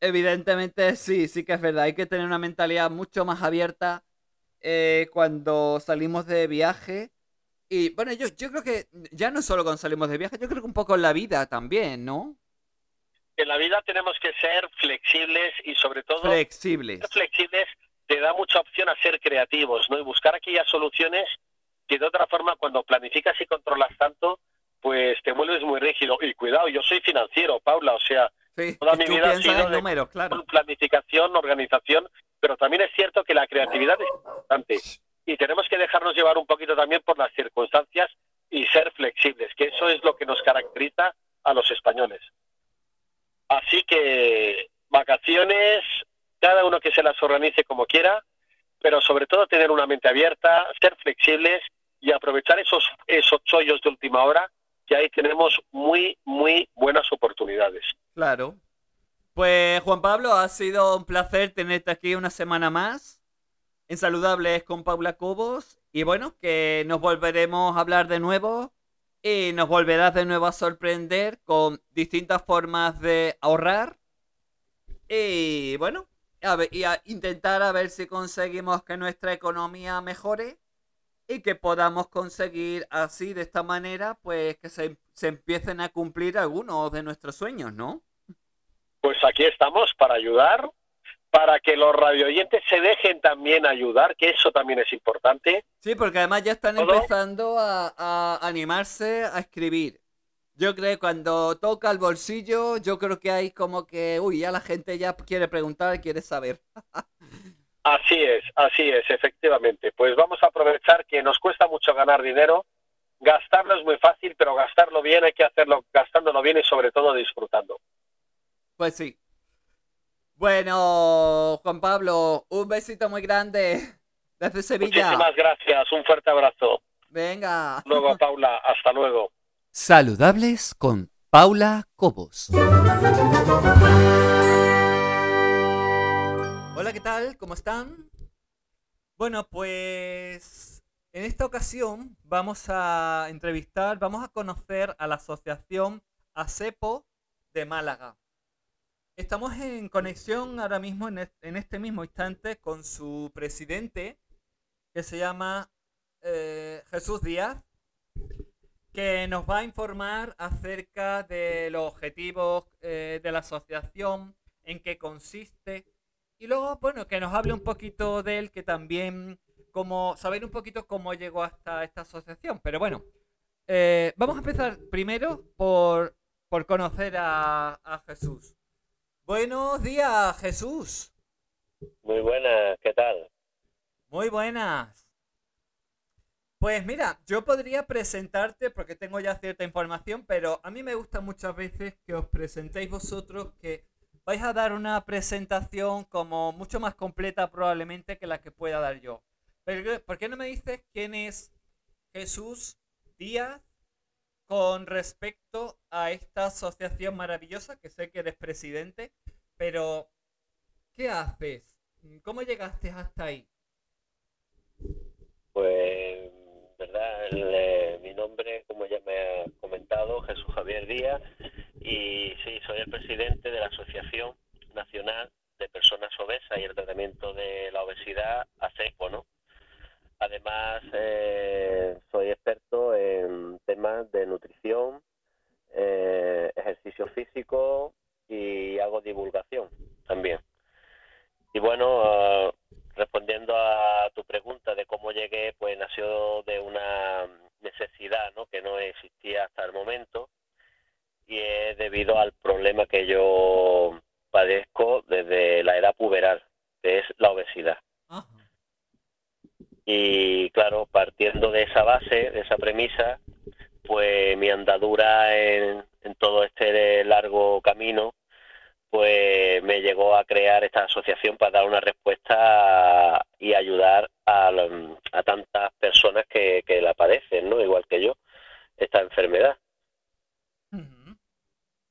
evidentemente sí, sí que es verdad, hay que tener una mentalidad mucho más abierta eh, cuando salimos de viaje. Y bueno, yo, yo creo que ya no solo cuando salimos de viaje, yo creo que un poco en la vida también, ¿no? En la vida tenemos que ser flexibles y sobre todo Flexibles. ser flexibles te da mucha opción a ser creativos, ¿no? Y buscar aquellas soluciones que de otra forma cuando planificas y controlas tanto, pues te vuelves muy rígido. Y cuidado, yo soy financiero, Paula, o sea, Sí, Toda mi vida ha sido en de- números, claro. con planificación, organización, pero también es cierto que la creatividad es importante y tenemos que dejarnos llevar un poquito también por las circunstancias y ser flexibles, que eso es lo que nos caracteriza a los españoles. Así que vacaciones, cada uno que se las organice como quiera, pero sobre todo tener una mente abierta, ser flexibles y aprovechar esos, esos chollos de última hora, que ahí tenemos muy, muy buenas oportunidades. Claro. Pues Juan Pablo, ha sido un placer tenerte aquí una semana más en Saludables con Paula Cobos. Y bueno, que nos volveremos a hablar de nuevo y nos volverás de nuevo a sorprender con distintas formas de ahorrar. Y bueno, a ver, y a intentar a ver si conseguimos que nuestra economía mejore y que podamos conseguir así, de esta manera, pues que se, se empiecen a cumplir algunos de nuestros sueños, ¿no? Pues aquí estamos para ayudar, para que los radioyentes se dejen también ayudar, que eso también es importante. Sí, porque además ya están ¿Todo? empezando a, a animarse a escribir. Yo creo que cuando toca el bolsillo, yo creo que hay como que, uy, ya la gente ya quiere preguntar, quiere saber. Así es, así es, efectivamente. Pues vamos a aprovechar que nos cuesta mucho ganar dinero. Gastarlo es muy fácil, pero gastarlo bien hay que hacerlo gastándolo bien y sobre todo disfrutando. Pues sí. Bueno, Juan Pablo, un besito muy grande desde Sevilla. Muchísimas gracias, un fuerte abrazo. Venga. Luego, Paula, hasta luego. Saludables con Paula Cobos. Hola, ¿qué tal? ¿Cómo están? Bueno, pues en esta ocasión vamos a entrevistar, vamos a conocer a la asociación ACEPO de Málaga. Estamos en conexión ahora mismo, en est- en este mismo instante, con su presidente, que se llama eh, Jesús Díaz, que nos va a informar acerca de los objetivos eh, de la asociación, en qué consiste, y luego, bueno, que nos hable un poquito de él, que también, como saber un poquito cómo llegó hasta esta asociación. Pero bueno, eh, vamos a empezar primero por, por conocer a Jesús. Buenos días, Jesús. Muy buenas, ¿qué tal? Muy buenas. Pues mira, yo podría presentarte porque tengo ya cierta información, pero a mí me gusta muchas veces que os presentéis vosotros, que vais a dar una presentación como mucho más completa probablemente que la que pueda dar yo. Pero, ¿Por qué no me dices quién es Jesús Díaz con respecto a esta asociación maravillosa, que sé que eres presidente, pero ¿qué haces? ¿Cómo llegaste hasta ahí? Pues, verdad, mi nombre, como ya me ha comentado, Jesús Javier Díaz, y sí, soy el presidente de la Asociación Nacional de Personas Obesas y el Tratamiento de la Obesidad, ACEPO, ¿no? Además, eh, de nutrición, eh, ejercicio físico y hago divulgación también. Y bueno, ah, respondiendo a tu pregunta de cómo llegué, pues nació de una necesidad ¿no? que no existía hasta el momento y es debido al problema que yo padezco desde la edad puberal, que es la obesidad. Ajá. Y claro, partiendo de esa base, de esa premisa, pues mi andadura en, en todo este largo camino, pues me llegó a crear esta asociación para dar una respuesta y ayudar a, a tantas personas que, que la padecen, ¿no? Igual que yo, esta enfermedad.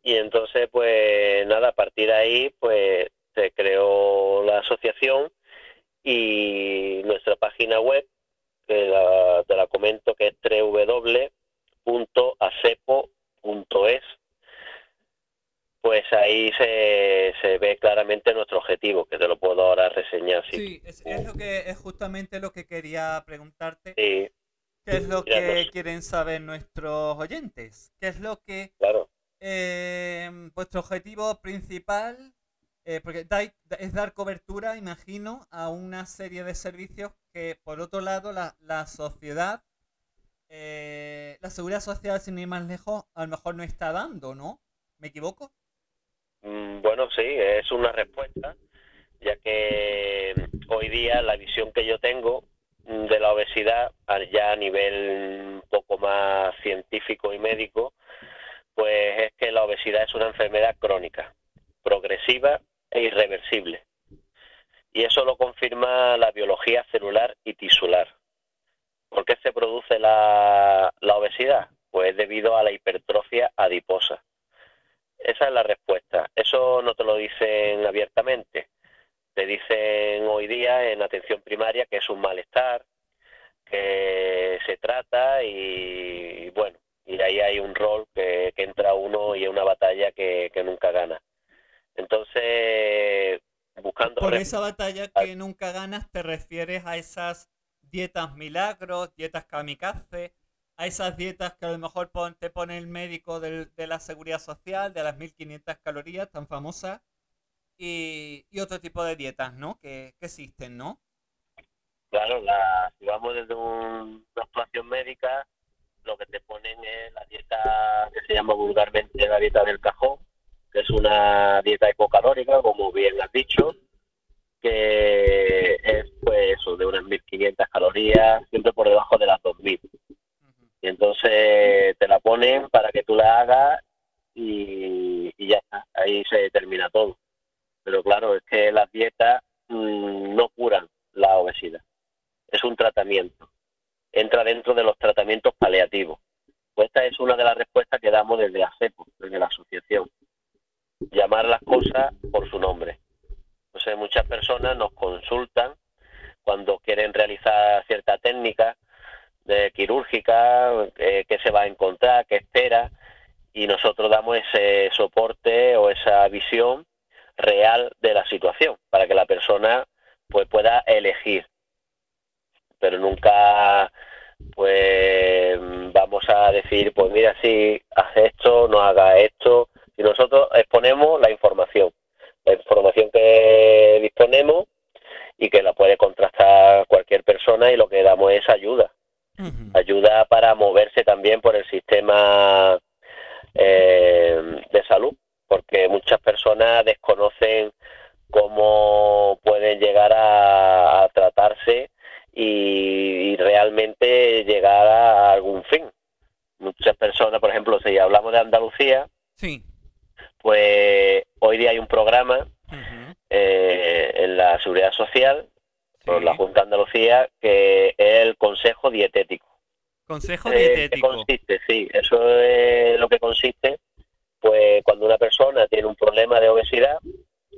Y entonces, pues nada, a partir de ahí, pues se creó la asociación y nuestra página web, que la, te la comento que es www.acepo.es, pues ahí se, se ve claramente nuestro objetivo, que te lo puedo ahora reseñar. Sí, es, es, lo que, es justamente lo que quería preguntarte. Sí. ¿Qué es lo Ya que saber nuestros oyentes? ¿Qué es lo que Claro. eh, vuestro objetivo principal? eh, porque dais- es dar cobertura, imagino, a una serie de servicios que, por otro lado, la, la sociedad, eh, la seguridad social, sin ir más lejos, a lo mejor no está dando, ¿no? ¿Me equivoco? Mm, Bueno, sí, es una respuesta, ya que mm, hoy día la visión que yo tengo de la obesidad, ya a nivel un poco más científico y médico, pues es que la obesidad es una enfermedad crónica, progresiva e irreversible. Y eso lo confirma la biología celular y tisular. ¿Por qué se produce la, la obesidad? Pues debido a la hipertrofia adiposa. Esa es la respuesta. Eso no te lo dicen abiertamente. Te dicen hoy día en atención primaria que es un malestar, que se trata y bueno, y ahí hay un rol que, que entra uno y es una batalla que, que nunca gana. Entonces, buscando... Por esa batalla que nunca ganas, te refieres a esas dietas milagros, dietas kamikaze, a esas dietas que a lo mejor pon- te pone el médico del- de la seguridad social, de las 1500 calorías tan famosas, y, y otro tipo de dietas, ¿no? Que, que existen, ¿no? Claro, la, si vamos desde un- una actuación médica, lo que te ponen es la dieta que se llama vulgarmente la dieta del cajón, que es una dieta hipocalórica, como bien has dicho, que es pues eso, de unas 1500 calorías, siempre por debajo de las 2000. Y entonces te la ponen para que tú la hagas y, y ya está, ahí se termina todo. Pero claro, es que las dietas mm, no curan la obesidad es un tratamiento. Entra dentro de los tratamientos paliativos. Pues esta es una de las respuestas que damos desde ASEPO, desde la asociación. Llamar las cosas por su nombre. Entonces muchas personas nos consultan cuando quieren realizar cierta técnica de quirúrgica, eh, qué se va a encontrar, qué espera, y nosotros damos ese soporte o esa visión real de la situación para que la persona pues pueda elegir. Pero nunca pues vamos a decir pues mira sí haz esto no haga esto. Y nosotros exponemos la información la información que disponemos y que la puede contrastar cualquier persona y lo que damos es ayuda ayuda para moverse también por el sistema eh, de salud porque muchas personas desconocen cómo pueden llegar a, a tratarse y, y realmente llegar a algún fin. Muchas personas, por ejemplo, si hablamos de Andalucía, Sí. pues hoy día hay un programa eh, en la Seguridad Social por Sí. la Junta de Andalucía que es el Consejo Dietético. Consejo Eh, ¿qué dietético. consiste? Sí, eso es lo que consiste, pues cuando una persona tiene un problema de obesidad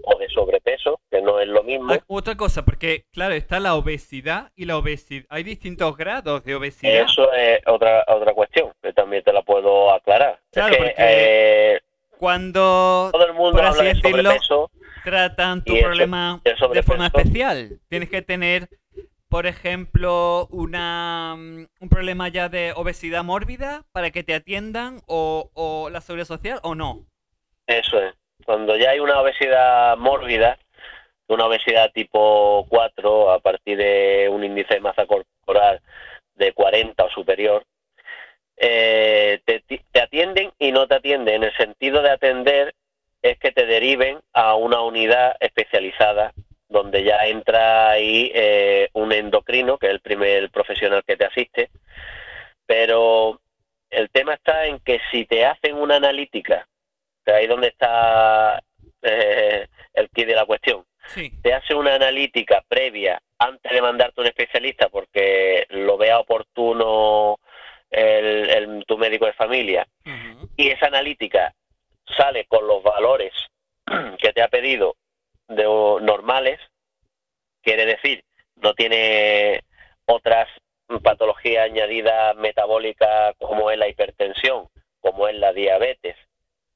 o de sobrepeso, que no es lo mismo, Ah, otra cosa, porque claro, está la obesidad y la obesidad. Hay distintos grados de obesidad. Eso es otra otra cuestión, que también te la puedo aclarar. Claro, es que porque eh, Cuando todo el mundo por habla así de decirlo, sobrepeso tratan tu problema de forma especial. Tienes que tener, por ejemplo, una, mm, problema ya de obesidad mórbida para que te atiendan o, la seguridad social o no. Eso es. Cuando ya hay una obesidad mórbida, una obesidad tipo 4, a partir de un índice de masa corporal de 40 o superior, eh, te, te atienden y no te atienden. En el sentido de atender es que te deriven a una unidad especializada donde ya entra ahí eh, un endocrino, que es el primer profesional que te asiste, pero el tema está en que si te hacen una analítica, que ahí donde está eh, el kit de la cuestión, Sí. te hace una analítica previa antes de mandarte un especialista porque lo vea oportuno el, el- tu médico de familia. Y esa analítica sale con los valores que te ha pedido de normales, quiere decir, no tiene otras patologías añadidas metabólicas como es la hipertensión, como es la diabetes,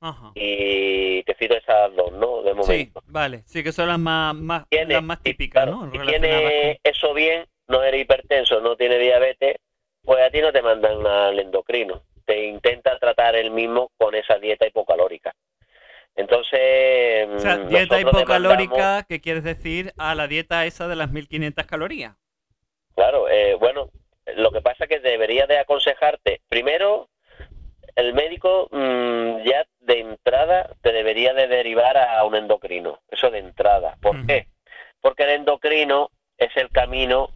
Ajá. y te cito esas dos, ¿no? De Sí, momento. vale. Sí, que son las más, más, Tiene- las más si- típicas, claro, ¿no? Si tiene eso bien, no eres hipertenso, no tiene diabetes, pues a ti no te mandan al endocrino. Te intentan tratar el mismo con esa dieta hipocalórica. Entonces, O sea, mm, dieta nosotros demandamos- hipocalórica, ¿qué quieres decir? A la dieta esa de las 1500 calorías. Claro, eh, bueno, lo que pasa es que debería de aconsejarte, primero, el médico mm, ya de entrada te debería de derivar a un endocrino, eso de entrada. ¿Por qué? Porque el endocrino es el camino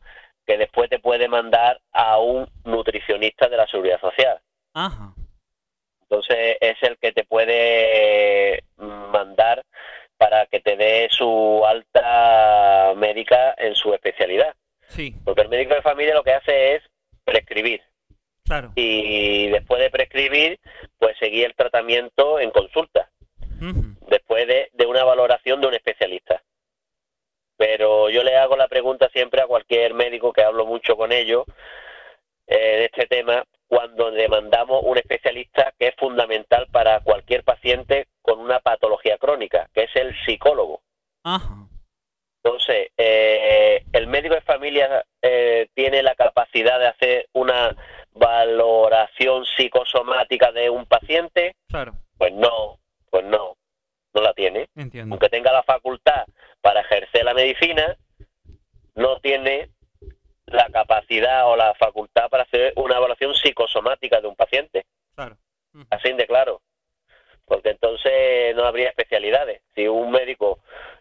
que después te puede mandar a un nutricionista de la seguridad social. Ajá. Entonces es el que te puede mm, mandar para que te dé su alta médica en su especialidad. Sí, Porque el médico de familia lo que hace es prescribir claro. y después de prescribir, pues seguir el tratamiento en consulta, después de, de una valoración de un especialista. Pero yo le hago la pregunta siempre a cualquier médico que hablo mucho con ellos eh, de este tema, cuando demandamos un especialista que es fundamental para cualquier paciente con una patología crónica, que es el psicólogo. Ajá. Entonces, eh, el médico de familia eh, tiene la capacidad de hacer una valoración psicosomática de un paciente, Claro, pues no, pues no, no la tiene. entiendo. Aunque tenga la facultad para ejercer la medicina, no tiene la capacidad o la facultad para hacer una evaluación psicosomática de un paciente. Claro. Así de claro. Porque entonces no habría especialidades. Si un médico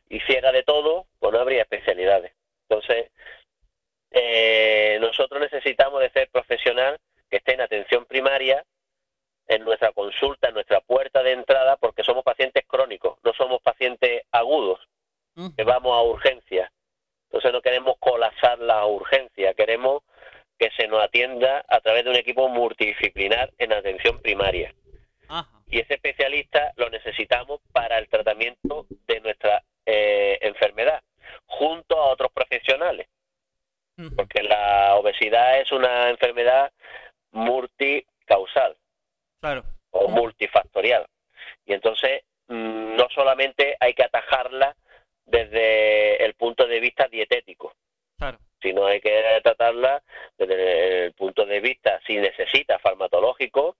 hiciera de todo, pues no habría especialidades. Entonces, eh, nosotros necesitamos de ser profesional que esté en atención primaria, en nuestra consulta, en nuestra puerta de entrada, porque somos pacientes crónicos, no somos pacientes agudos, que vamos a urgencias. Entonces no queremos colapsar la urgencia, queremos que se nos atienda a través de un equipo multidisciplinar en atención primaria Ajá. y ese especialista lo necesitamos para el tratamiento de nuestra eh, enfermedad, junto a otros profesionales, Ujú. porque la obesidad es una enfermedad multicausal Claro. o multifactorial. Y entonces mm, no solamente hay que atajarla desde el punto de vista dietético, Claro. sino hay que tratarla desde el punto de vista, si necesita, farmacológico,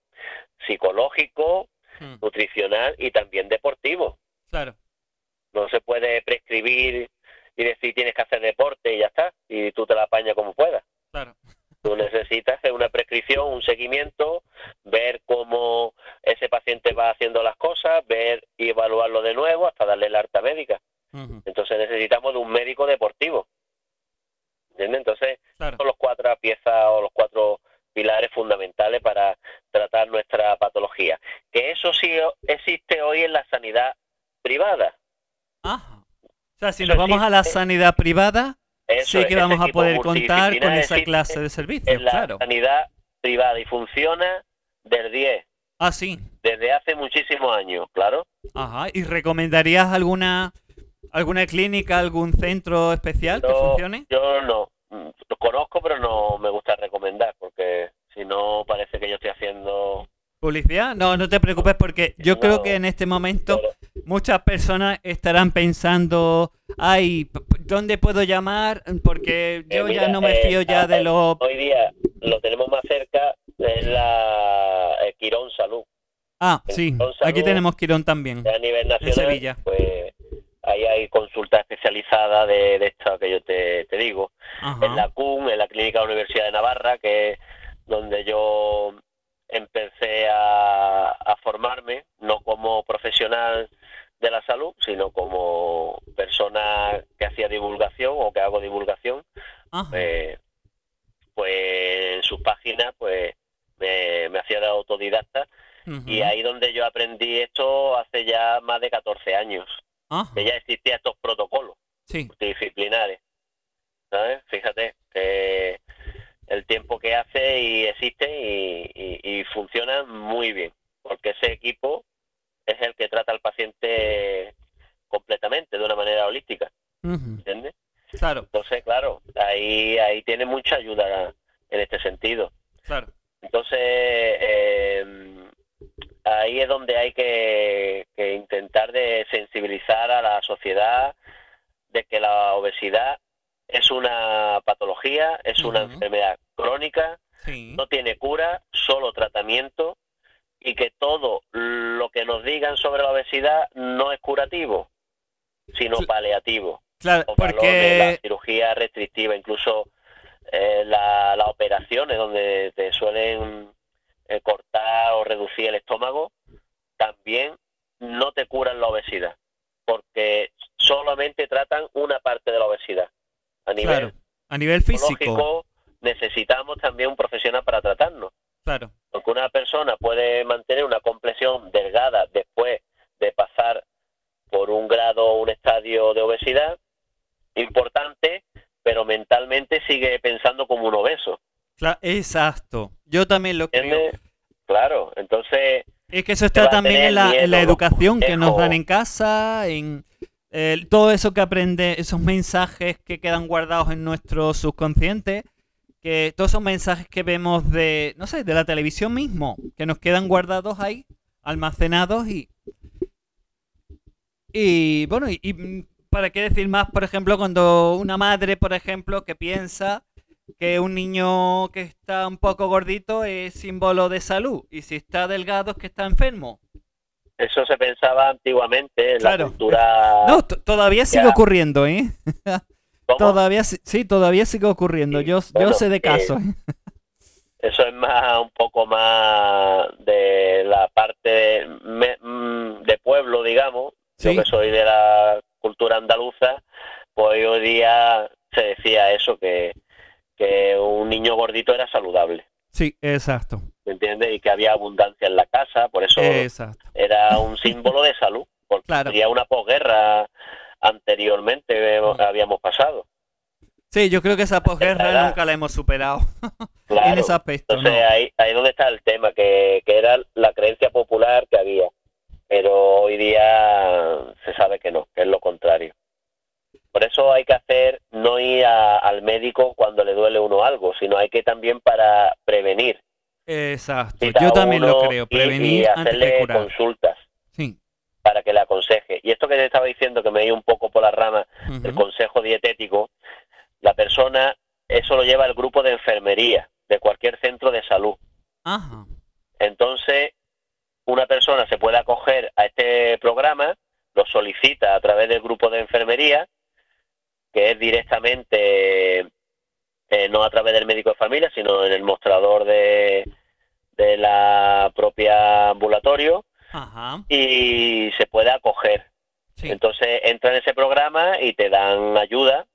psicológico, Mm, nutricional y también deportivo. Claro. No se puede prescribir y decir tienes que hacer deporte y ya está, y tú te la apañas como puedas. Claro. Tú necesitas hacer una prescripción, un seguimiento, ver cómo ese paciente va haciendo las cosas, ver y evaluarlo de nuevo hasta darle la alta médica. Ujú. Entonces necesitamos de un médico deportivo. ¿Entiendes? Entonces, Claro. son los cuatro piezas o los cuatro pilares fundamentales para tratar nuestra patología. Que eso sí o- existe hoy en la sanidad privada. Ajá. O sea, si nos vamos a la existe. sanidad privada, Eso sí que ese vamos a poder contar con esa clase de servicios, En la claro. sanidad privada y funciona del 10, Ah, sí. desde hace muchísimos años, claro. Ajá. ¿Y recomendarías alguna alguna clínica, algún centro especial que funcione? yo no, lo conozco, pero no me gusta recomendar, porque si no parece que yo estoy haciendo... ¿Publicidad? No, no te preocupes porque yo creo que en este momento muchas personas estarán pensando, ay, ¿dónde puedo llamar? Porque Eh, yo ya no me eh, fío ya ah, de eh, lo... Hoy día lo tenemos más cerca, es la eh, Quirón Salud. Ah, sí, aquí tenemos Quirón también. A nivel nacional, Sevilla. pues ahí hay consultas especializadas de, de esto que yo te, te digo. En la Ajá. CUN, en la Clínica de la Universidad de Navarra, que es donde yo empecé a, a formarme, no como profesional de la salud, sino como persona que ha hacía divulgación o que hago divulgación, Ajá. eh, pues en sus páginas pues me, me hacía de autodidacta Ujú. y ahí donde yo aprendí esto hace ya más de 14 años, Ajá. que ya existían estos protocolos Sí. multidisciplinares. ¿Sabes? Fíjate que el tiempo que hace y existe y, y, y funciona muy bien, porque ese equipo es el que trata al paciente completamente, de una manera holística, Ujú. ¿entiendes? Claro, Entonces, claro, ahí, ahí tiene mucha ayuda en este sentido. claro. Entonces, eh, ahí es donde hay que, que intentar de sensibilizar a la sociedad de que la obesidad es una patología, es una Ujú. enfermedad crónica, Sí. no tiene cura, solo tratamiento y que todo lo que nos digan sobre la obesidad no es curativo, sino Cl- paliativo Claro, o valor de la porque cirugía restrictiva, incluso eh, la- las operaciones donde te suelen eh, cortar o reducir el estómago, también no te curan la obesidad, porque solamente tratan una parte de la obesidad. A nivel claro, a nivel físico, necesitamos también un profesional para tratarnos, claro. porque una persona puede mantener una complexión delgada después de pasar por un grado o un estadio de obesidad importante, pero mentalmente sigue pensando como un obeso. Cla- exacto. Yo también lo creo. Claro, entonces, Es que eso está también en la, en la educación que nos dan en casa, en todo eso que aprende, esos mensajes que quedan guardados en nuestro subconsciente, que todos esos mensajes que vemos de, no sé, de la televisión mismo, que nos quedan guardados ahí, almacenados y... Y bueno, y, y, para qué decir más, por ejemplo, cuando una madre, por ejemplo, que piensa que un niño que está un poco gordito es símbolo de salud y si está delgado es que está enfermo. Eso se pensaba antiguamente en Claro. la cultura... No, todavía sigue ya. ocurriendo, ¿eh? ¿Cómo? Todavía sí, todavía sigue ocurriendo. Sí, Yo, yo sé de eh, casos. ¿eh? Eso es más un poco más de la parte me- mm, de pueblo, digamos. Sí. Yo que soy de la cultura andaluza, pues hoy día se decía eso, que, que un niño gordito era saludable, Sí, exacto. ¿Me entiendes? Y que había abundancia en la casa, por eso Exacto. era un símbolo de salud, porque Claro. sería una posguerra anteriormente hemos- habíamos pasado. Sí, yo creo que esa posguerra nunca la hemos superado Claro. en ese aspecto. Entonces ¿no? ahí, ahí donde está el tema, que, que era la creencia popular que había, pero hoy día se sabe que no, que es lo contrario. Por eso hay que hacer, no ir a- al médico cuando le duele uno algo, sino hay que también para prevenir. Exacto. Yo también lo creo. Prevenir y hacerle consultas Sí. para que le aconseje. Y esto que te estaba diciendo, que me he ido un poco por la rama, el Ujú. consejo dietético, la persona, eso lo lleva el grupo de enfermería de cualquier centro de salud. Ajá. Entonces, una persona se puede acoger a este programa, lo solicita a través del grupo de enfermería, que es directamente, eh, no a través del médico de familia, sino en el mostrador de, de la propia ambulatorio, Ajá. y se puede acoger. Sí. Entonces, entra en ese programa y te dan ayuda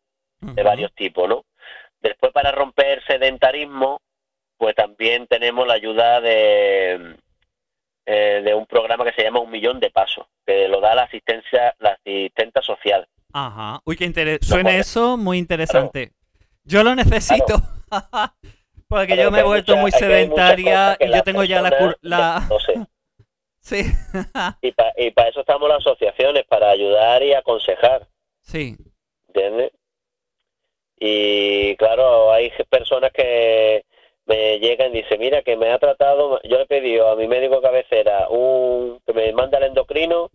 de varios tipos, ¿no? Después para romper sedentarismo, pues también tenemos la ayuda de, eh, de un programa que se llama Un Millón de Pasos, que lo da la asistencia, la asistenta social. Ajá. Uy, qué interesante. Suena puede- eso muy interesante. Yo lo necesito. Porque yo me he vuelto mucha- muy sedentaria y yo tengo ya la... la... No sé. Sí. Y, pa- y para eso estamos las asociaciones, para ayudar y aconsejar, sí. ¿entiendes? Y claro, hay personas que me llegan y dicen, mira, que me ha tratado, yo le he pedido a mi médico cabecera un, que me manda el endocrino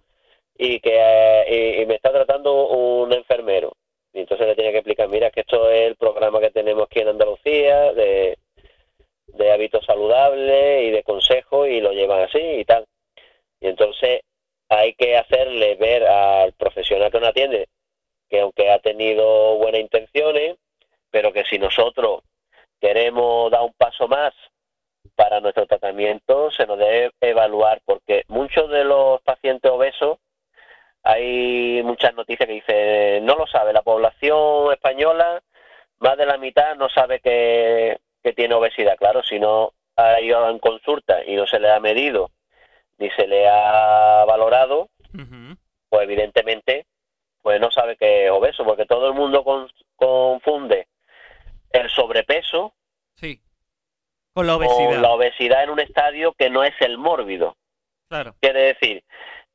y que eh, y, y me está tratando un enfermero. Y entonces le tiene que explicar, mira, que esto es el programa que tenemos aquí en Andalucía de, hábitos saludables y de consejos y lo llevan así y tal. Y entonces hay que hacerle ver al profesional que nos atiende que aunque ha tenido buenas intenciones, pero que si nosotros queremos dar un paso más para nuestro tratamiento, se nos debe evaluar, porque muchos de los pacientes obesos hay muchas noticias que dicen, no lo sabe, la población española, más de la mitad no sabe que, que tiene obesidad. Claro, si no ha ido en consulta y no se le ha medido ni se le ha valorado, Ujú. pues evidentemente pues no sabe que es obeso, porque todo el mundo con- confunde el sobrepeso Sí. Con la obesidad. con la obesidad en un estadio que no es el mórbido. Claro. Quiere decir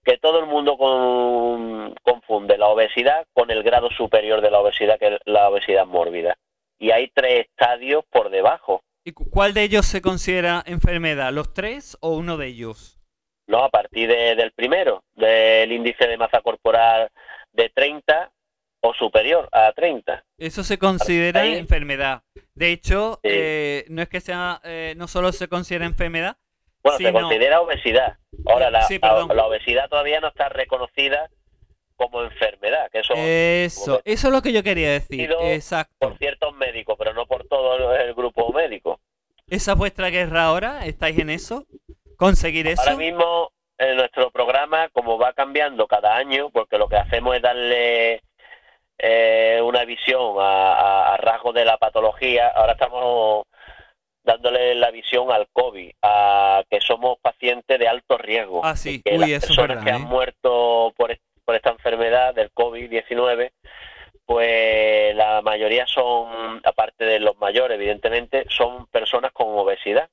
que todo el mundo con- confunde la obesidad con el grado superior de la obesidad, que es la obesidad mórbida. Y hay tres estadios por debajo. ¿Y cu- cuál de ellos se considera enfermedad? ¿Los tres o uno de ellos? ¿no? A partir de- del primero, del índice de masa corporal de 30 o superior a 30. Eso se considera enfermedad. De hecho, Sí. eh, no es que sea, eh, no solo se considera enfermedad, Bueno, Sí, se no. considera obesidad. Ahora, la, Sí, perdón. la obesidad todavía no está reconocida como enfermedad, que eso eso, eso es lo que yo quería decir. Exacto. por ciertos médicos, pero no por todo el grupo médico. ¿Esa es vuestra guerra ahora? ¿Estáis en eso? ¿Conseguir eso? Ahora mismo, en nuestro programa, como va cambiando cada año, porque lo que hacemos es darle eh, una visión a, a- a rasgos de la patología, ahora estamos dándole la visión al COVID, a que somos pacientes de alto riesgo. Ah, sí. que Uy, las eso es personas verdad, que han ¿eh? muerto por, por esta enfermedad del COVID-19, pues la mayoría son, aparte de los mayores, evidentemente, son personas con obesidad.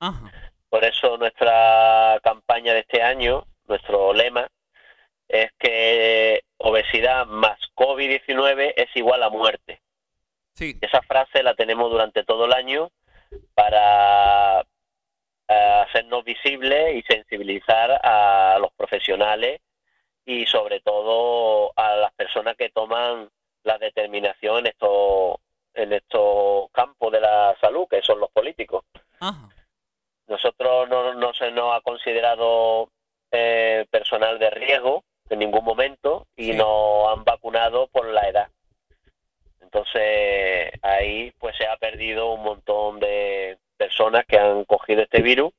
Ajá. Por eso nuestra campaña de este año, nuestro lema, es que obesidad más COVID-19 es igual a muerte. Sí. Esa frase la tenemos durante todo el año para eh, hacernos visibles y sensibilizar a los profesionales y sobre todo a las personas que toman la determinación en estos en estos campos de la salud, que son los políticos. Ajá. Nosotros no, no se nos ha considerado eh, personal de riesgo en ningún momento y Sí. nos han vacunado por la edad. Entonces ahí pues se ha perdido un montón de personas que han cogido este virus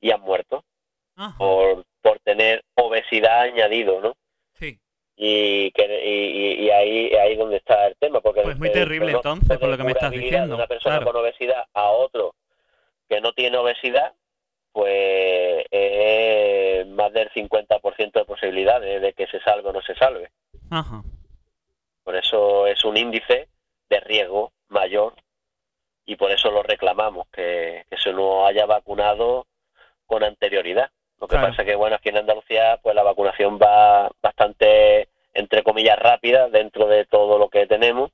y han muerto Ajá. por, por tener obesidad añadido, ¿no? Sí. Y, que, y, ahí ahí donde está el tema. Porque Pues muy el terrible, entonces, por lo que me estás diciendo, De una persona claro. con obesidad a otro que no tiene obesidad, pues es más del 50% de posibilidades de que se salve o no se salve. Ajá. Por eso es un índice de riesgo mayor y por eso lo reclamamos, que, que se nos haya vacunado con anterioridad. Lo que Claro. pasa que, bueno, aquí en Andalucía pues la vacunación va bastante, entre comillas, rápida dentro de todo lo que tenemos.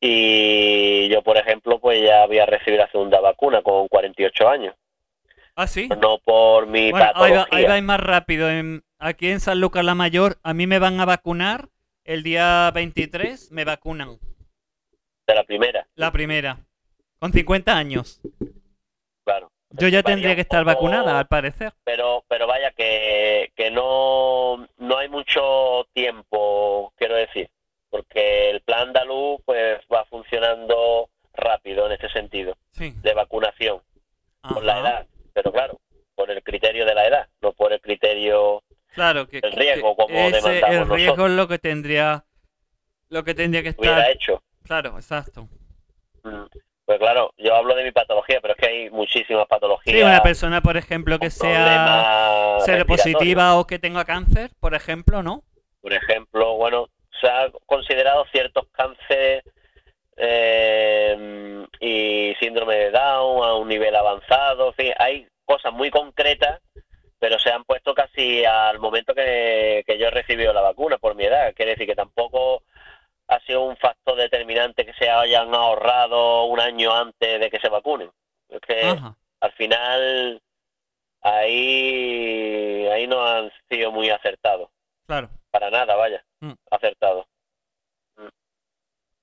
Y yo, por ejemplo, pues ya voy a recibir la segunda vacuna con 48 años. Ah, sí. No por mi Bueno, ahí, patología. va, ahí vais más rápido. En- aquí en San Lucas la Mayor, a mí me van a vacunar el día 23, me vacunan. De la primera, La primera. Con 50 años. claro. Yo ya tendría que estar vacunada, al parecer. Pero, pero vaya que, que no, no hay mucho tiempo, quiero decir, porque el plan andaluz pues va funcionando rápido en este sentido, Sí. de vacunación, por la edad. Pero claro, por el criterio de la edad, no por el criterio Claro, que, el riesgo, que como ese- el riesgo nosotros. es lo que tendría lo que tendría que estar. hecho. Claro, exacto. Mm. Pues claro, yo hablo de mi patología, pero es que hay muchísimas patologías. Sí, una persona, por ejemplo, que sea seropositiva o que tenga cáncer, por ejemplo, ¿no? Por ejemplo, bueno, se ha considerado ciertos cánceres eh, y síndrome de Down a un nivel avanzado, en fin, hay cosas muy concretas, pero se han puesto casi al momento que, que yo he recibido la vacuna por mi edad. Quiere decir que tampoco ha sido un factor determinante que se hayan ahorrado un año antes de que se vacunen. Es que Ajá. al final ahí ahí no han sido muy acertados Claro. para nada vaya Mm. acertados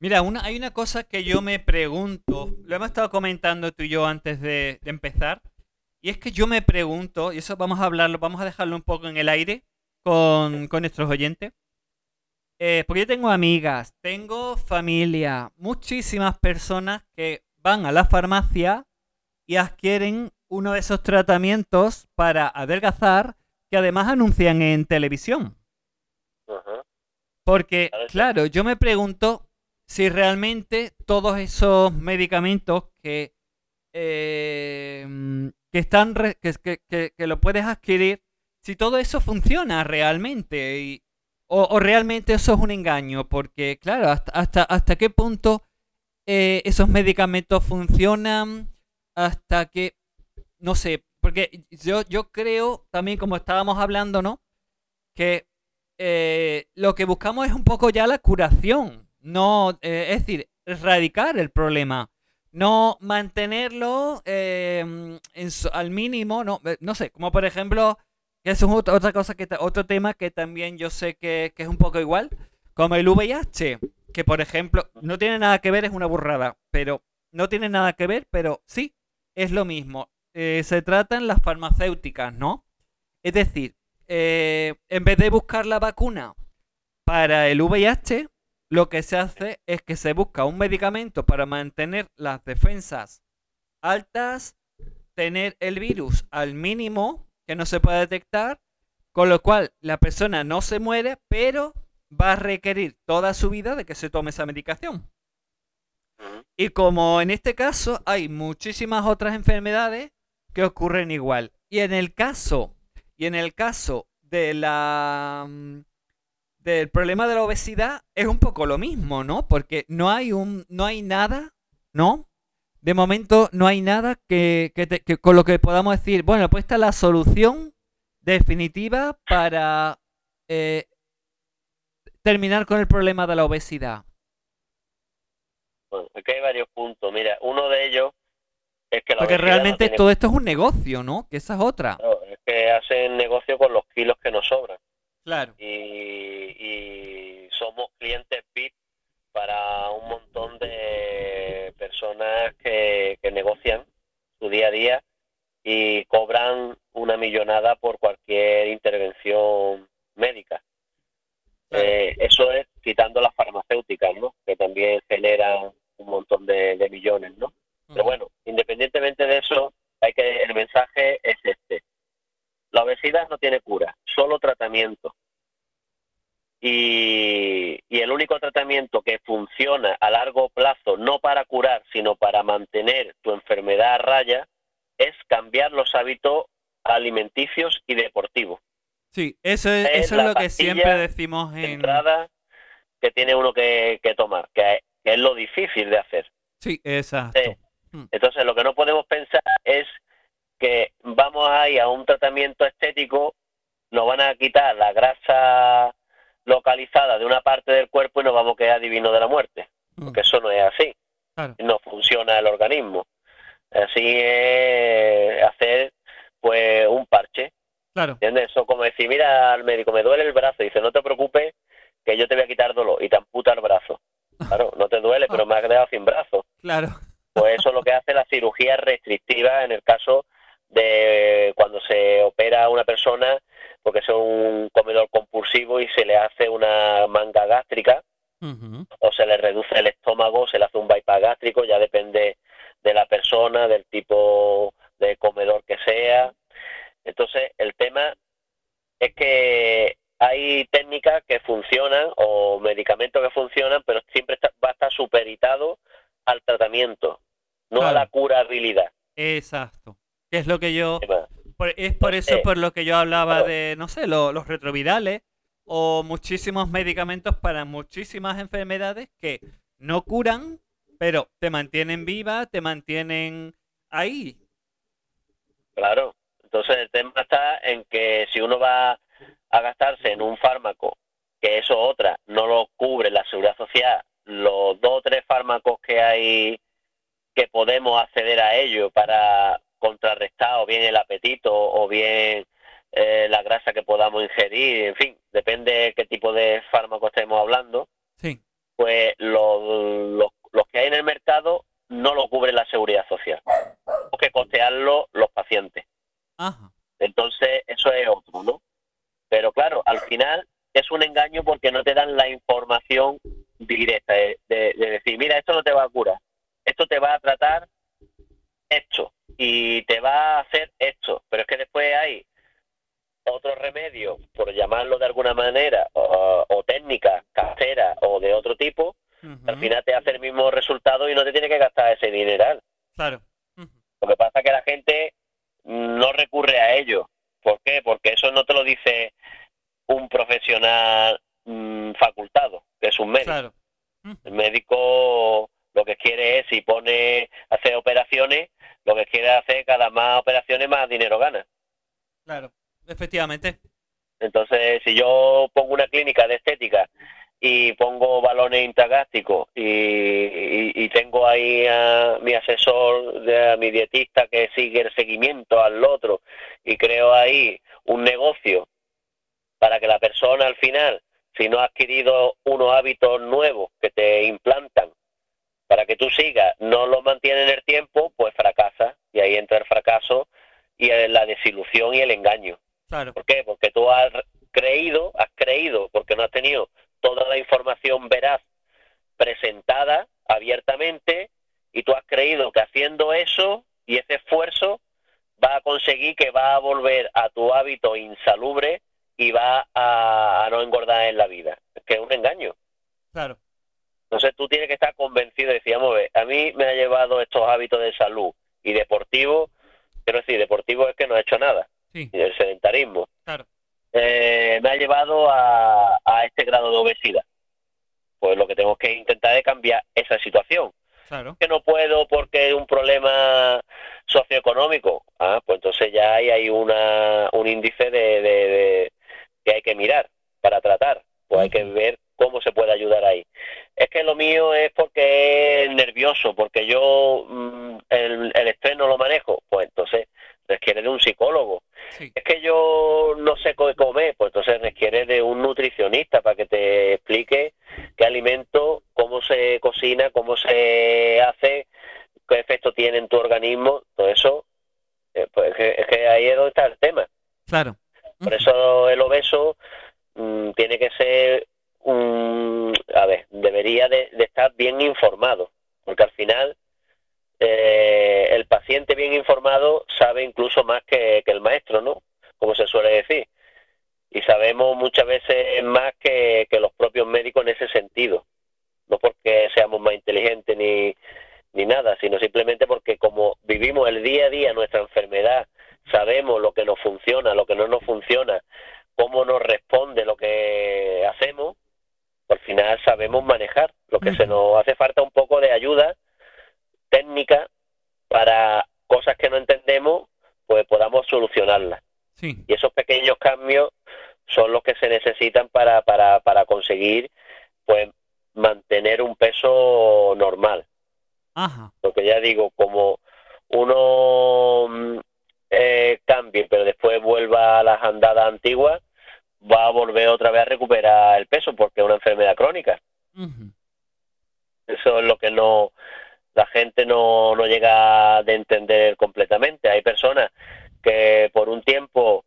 Mira, una, hay una cosa que yo me pregunto, lo hemos estado comentando tú y yo antes de, de empezar, y es que yo me pregunto, y eso vamos a hablarlo, vamos a dejarlo un poco en el aire con, con nuestros oyentes, eh, porque yo tengo amigas, tengo familia, muchísimas personas que van a la farmacia y adquieren uno de esos tratamientos para adelgazar que además anuncian en televisión. Porque, Claro, claro, yo me pregunto si realmente todos esos medicamentos que, eh, mm, que están que, que- que- lo puedes adquirir, si todo eso funciona realmente y- o, realmente eso es un engaño, porque claro, hasta, hasta, hasta qué punto eh, esos medicamentos funcionan, hasta que, no sé, porque yo, yo creo también como estábamos hablando, ¿no? Que eh, lo que buscamos es un poco ya la curación, no, es decir, erradicar el problema, no mantenerlo en su- al mínimo, no, eh, no sé, como por ejemplo, que es ot- otra cosa que otro tema que también yo sé que, que es un poco igual, como el VIH, que por ejemplo no tiene nada que ver, es una burrada, pero no tiene nada que ver, pero sí, es lo mismo. Eh, se tratan las farmacéuticas, ¿no? Es decir, eh, en vez de buscar la vacuna para el VIH, lo que se hace es que se busca un medicamento para mantener las defensas altas, tener el virus al mínimo, que no se pueda detectar, con lo cual la persona no se muere, pero va a requerir toda su vida de que se tome esa medicación. Y como en este caso hay muchísimas otras enfermedades que ocurren igual. Y en el caso, y en el caso de la mm, del problema de la obesidad es un poco lo mismo, ¿no? Porque no hay un no hay nada, ¿no? De momento no hay nada que, que te- que con lo que podamos decir, bueno, pues esta es la solución definitiva para eh, terminar con el problema de la obesidad. Bueno, aquí hay varios puntos. Mira, uno de ellos es que la Porque no realmente tiene- todo esto es un negocio, ¿no? Que esa es otra. Es que hacen negocio con los kilos que nos sobran. Claro. y, y somos clientes VIP para un montón de personas que, que negocian su día a día y cobran una millonada por cualquier intervención médica. Claro. Eh, eso es quitando las farmacéuticas, ¿no? Que también generan un montón de, de millones, ¿no? Pero bueno, independientemente de eso, hay que el mensaje es este: la obesidad no tiene cura, solo tratamiento. Y, y el único tratamiento que funciona a largo plazo, no para curar, sino para mantener tu enfermedad a raya, es cambiar los hábitos alimenticios y deportivos. Sí, eso es, Es eso es la lo que siempre decimos de en... entrada que tiene uno que, que tomar, que, que es lo difícil de hacer. Sí, exacto. Sí. Entonces, lo que no podemos pensar es que vamos a ir a un tratamiento estético, nos van a quitar la grasa localizada de una parte del cuerpo y nos vamos a quedar divino de la muerte. Mm, Porque eso no es así. Claro. No funciona el organismo. Así es hacer pues un parche. Claro. ¿Entiendes? Eso como decir, mira al médico, me duele el brazo. Y dice, no te preocupes, que yo te voy a quitar dolor. Y te amputa el brazo. Claro, no te duele, pero me has quedado sin brazo. Claro. Pues eso es lo que hace la cirugía restrictiva en el caso de cuando se opera a una persona porque es un comedor compulsivo y se le hace una manga gástrica o se le reduce el estómago, se le hace un bypass gástrico, ya depende de la persona, del tipo de comedor que sea. Entonces, el tema es que hay técnicas que funcionan o medicamentos que funcionan, pero siempre está- va a estar superitado al tratamiento, no a la curabilidad. Exacto. Que es lo que yo... Por- es por eso Entonces, por lo que yo hablaba de, no sé, lo- los retrovirales o muchísimos medicamentos para muchísimas enfermedades que no curan, pero te mantienen viva, te mantienen ahí. Claro. Entonces el tema está en que si uno va a gastarse en un fármaco, que eso otra, no lo cubre la seguridad social, los dos o tres fármacos que hay que podemos acceder a ellos para contrarrestar o bien el apetito o bien eh, la grasa que podamos ingerir, en fin, depende qué tipo de fármaco estemos hablando, Sí. pues los, los, los que hay en el mercado no lo cubre la seguridad social, o que costearlo los pacientes. Ajá. Entonces, eso es otro, ¿no? Pero claro, al final es un engaño porque no te dan la información directa de, de- de decir, mira, esto no te va a curar, esto te va a tratar esto y te va a hacer esto, pero es que después hay otros remedios, por llamarlo de alguna manera, o, técnicas caseras o de otro tipo, Ujú. al final te hace el mismo resultado y no te tiene que gastar ese dineral. Claro. Lo que pasa es que la gente no recurre a ello. ¿Por qué? Porque eso no te lo dice un profesional mm, facultado, que es un médico. Claro. El médico lo que quiere es, si pone hacer operaciones, lo que quiere hacer cada más operaciones, más dinero gana. Claro. Efectivamente. Entonces, si yo pongo una clínica de estética y pongo balones intragástricos y, y- y tengo ahí a mi asesor, de- a mi dietista que sigue el seguimiento al otro y creo ahí un negocio para que la persona al final, si no ha adquirido unos hábitos nuevos que te implantan para que tú sigas, no lo mantiene en el tiempo, pues fracasa y ahí entra el fracaso y la desilusión y el engaño. Claro. ¿Por qué? Porque tú has creído, has creído, porque no has tenido toda la información veraz presentada abiertamente y tú has creído que haciendo eso y ese esfuerzo va a conseguir que va a volver a tu hábito insalubre y va a, a no engordar en la vida. Es que es un engaño. Claro. Entonces tú tienes que estar convencido y decir, vamos a ver, a mí me ha llevado estos hábitos de salud y deportivo, quiero decir, deportivo es que no ha hecho nada, Sí. y el sedentarismo, Claro. eh, me ha llevado a, a este grado de obesidad. Pues lo que tengo que intentar es cambiar esa situación. Claro. Que no puedo porque es un problema socioeconómico. Ah, pues entonces ya hay, hay una, un índice de, de- de- que hay que mirar para tratar. Pues hay que ver cómo se puede ayudar ahí. Es que lo mío es porque es nervioso, porque yo mm, el, el estrés no lo manejo. Pues entonces requiere de un psicólogo Sí. es que yo no sé qué comer, pues entonces requiere de un nutricionista para que te explique qué alimento, cómo se cocina, cómo se hace, qué efecto tiene en tu organismo, todo eso, eh, pues es que, es que ahí es donde está el tema. Claro. Por eso el obeso mm, tiene que ser un, a ver, debería de, de estar bien informado, porque al final eh, el paciente bien informado sabe incluso más que, que el maestro, ¿no? Como se suele decir. Y sabemos muchas veces más que, que los propios médicos en ese sentido. No porque seamos más inteligentes ni, ni nada, sino simplemente porque como vivimos el día a día nuestra enfermedad, sabemos lo que nos funciona, lo que no nos funciona, cómo nos responde lo que hacemos, al final sabemos manejar. Lo que se nos hace falta un poco de ayuda técnica para cosas que no entendemos, pues podamos solucionarlas. Sí. Y esos pequeños cambios son los que se necesitan para, para, para conseguir pues mantener un peso normal. Ajá. Porque ya digo, como uno mm, eh, cambie, pero después vuelva a las andadas antiguas, va a volver otra vez a recuperar el peso porque es una enfermedad crónica. Eso es lo que no la gente no, no llega de entender completamente. Hay personas que por un tiempo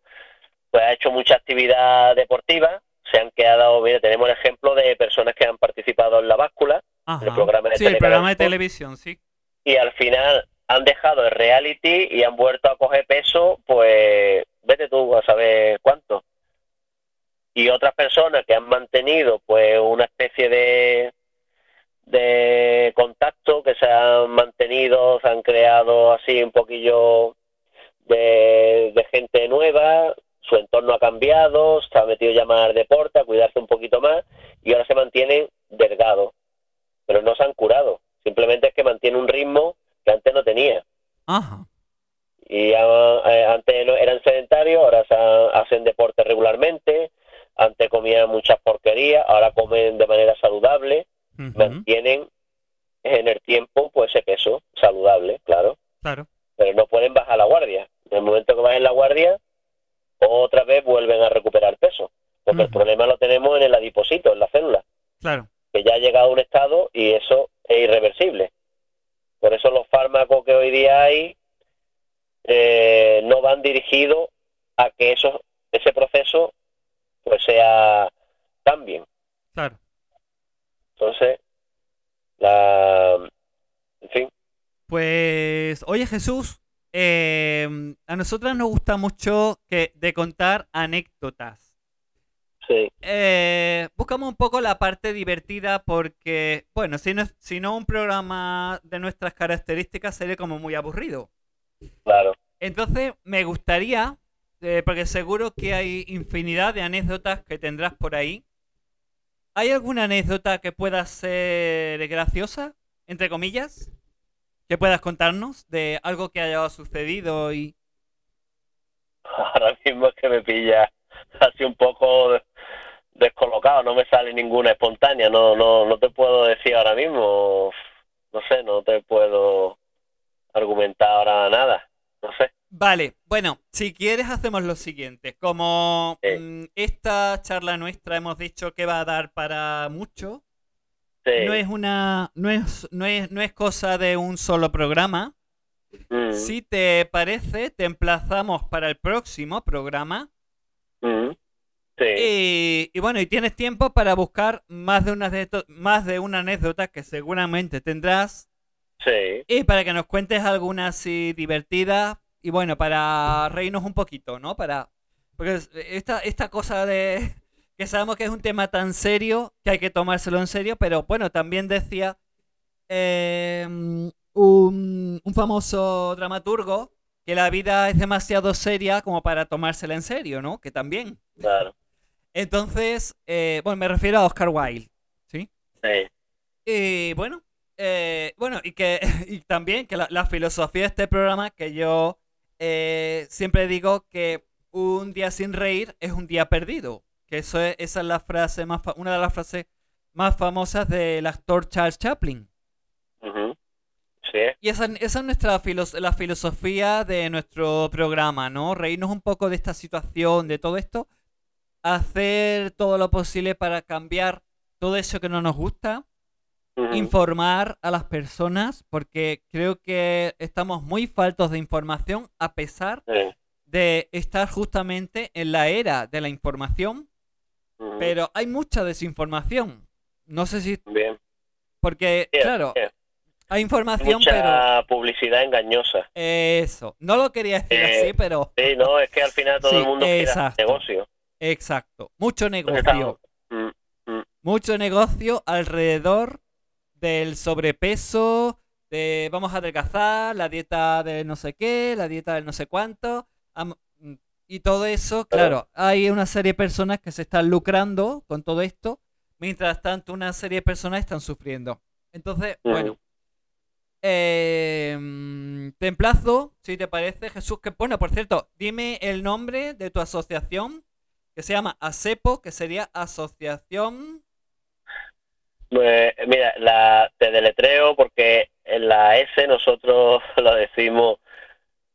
pues ha hecho mucha actividad deportiva, se han quedado, mira, tenemos el ejemplo de personas que han participado en la báscula Ajá. El programa de sí, el programa de Telecanal. televisión, sí. y al final han dejado el reality y han vuelto a coger peso, pues vete tú a saber cuánto. Y otras personas que han mantenido pues una especie de de contacto que se han mantenido, se han creado así un poquillo de, de gente nueva, su entorno ha cambiado, se ha metido ya más al deporte, a cuidarse un poquito más y ahora se mantienen delgados, pero no se han curado, simplemente es que mantiene un ritmo que antes no tenía. Ajá. Y eh, antes eran sedentarios, ahora se ha- hacen deporte regularmente, antes comían muchas porquerías, ahora comen de manera saludable, Ujú. mantienen en el tiempo pues ese peso saludable, claro, Claro. pero no pueden bajar la guardia. En el momento que bajen la guardia, otra vez vuelven a recuperar peso, porque el problema lo tenemos en el adipocito, en la célula, Claro. que ya ha llegado a un estado y eso es irreversible. Por eso los fármacos que hoy día hay eh, no van dirigidos a que eso, ese proceso pues sea cambien. Claro. Entonces, la, en fin, Pues, oye Jesús, eh, a nosotras nos gusta mucho que, de contar anécdotas. Sí, Eh, buscamos un poco la parte divertida porque, bueno, si no, si no un programa de nuestras características sería como muy aburrido. claro. Entonces, me gustaría, eh, porque seguro que hay infinidad de anécdotas que tendrás por ahí. ¿Hay alguna anécdota que pueda ser graciosa, entre comillas? Que puedas contarnos de algo que haya sucedido y... Ahora mismo es que me pilla así un poco de- descolocado, no me sale ninguna espontánea, no, no, no te puedo decir ahora mismo, no sé, no te puedo argumentar ahora nada, no sé. Vale, bueno, si quieres hacemos lo siguiente. Como Sí. mm, esta charla nuestra hemos dicho que va a dar para mucho, Sí. no es una, no es, no es, no es cosa de un solo programa. Mm, Si te parece, te emplazamos para el próximo programa. mm, sí, Y, y bueno, y tienes tiempo para buscar más de, una de, más de una anécdota que seguramente tendrás. sí, Y para que nos cuentes alguna así divertida. Y bueno, para reírnos un poquito, ¿no? Para. Porque es- esta, esta cosa de. Que sabemos que es un tema tan serio que hay que tomárselo en serio, pero bueno, también decía eh, un, un famoso dramaturgo que la vida es demasiado seria como para tomársela en serio, ¿no? Que también. claro, Entonces, eh, bueno, me refiero a Oscar Wilde, ¿sí? sí, Y bueno, eh, bueno, y que y también que la, la filosofía de este programa, que yo eh, siempre digo que un día sin reír es un día perdido. Que eso es, esa es la frase más fa- una de las frases más famosas del actor Charles Chaplin. sí, Y esa, esa es nuestra filos- la filosofía de nuestro programa, ¿no? Reírnos un poco de esta situación, de todo esto, hacer todo lo posible para cambiar todo eso que no nos gusta, informar a las personas, porque creo que estamos muy faltos de información a pesar de estar justamente en la era de la información, pero hay mucha desinformación. No sé si, bien, porque, claro, hay información, pero... mucha publicidad engañosa. Eso, no lo quería decir Eh, así, pero Sí, no, es que al final todo Sí, el mundo quiere exacto. negocio. exacto, mucho negocio, Mm, mucho negocio alrededor del sobrepeso, de vamos a adelgazar, la dieta de no sé qué, la dieta del no sé cuánto, y todo eso, claro, hay una serie de personas que se están lucrando con todo esto, mientras tanto una serie de personas están sufriendo. Entonces, bueno, eh, mm, te emplazo, si te parece, Jesús, que bueno, por cierto, dime el nombre de tu asociación, que se llama ASEPO, que sería Asociación... Pues, mira, la, te deletreo porque en la S nosotros lo decimos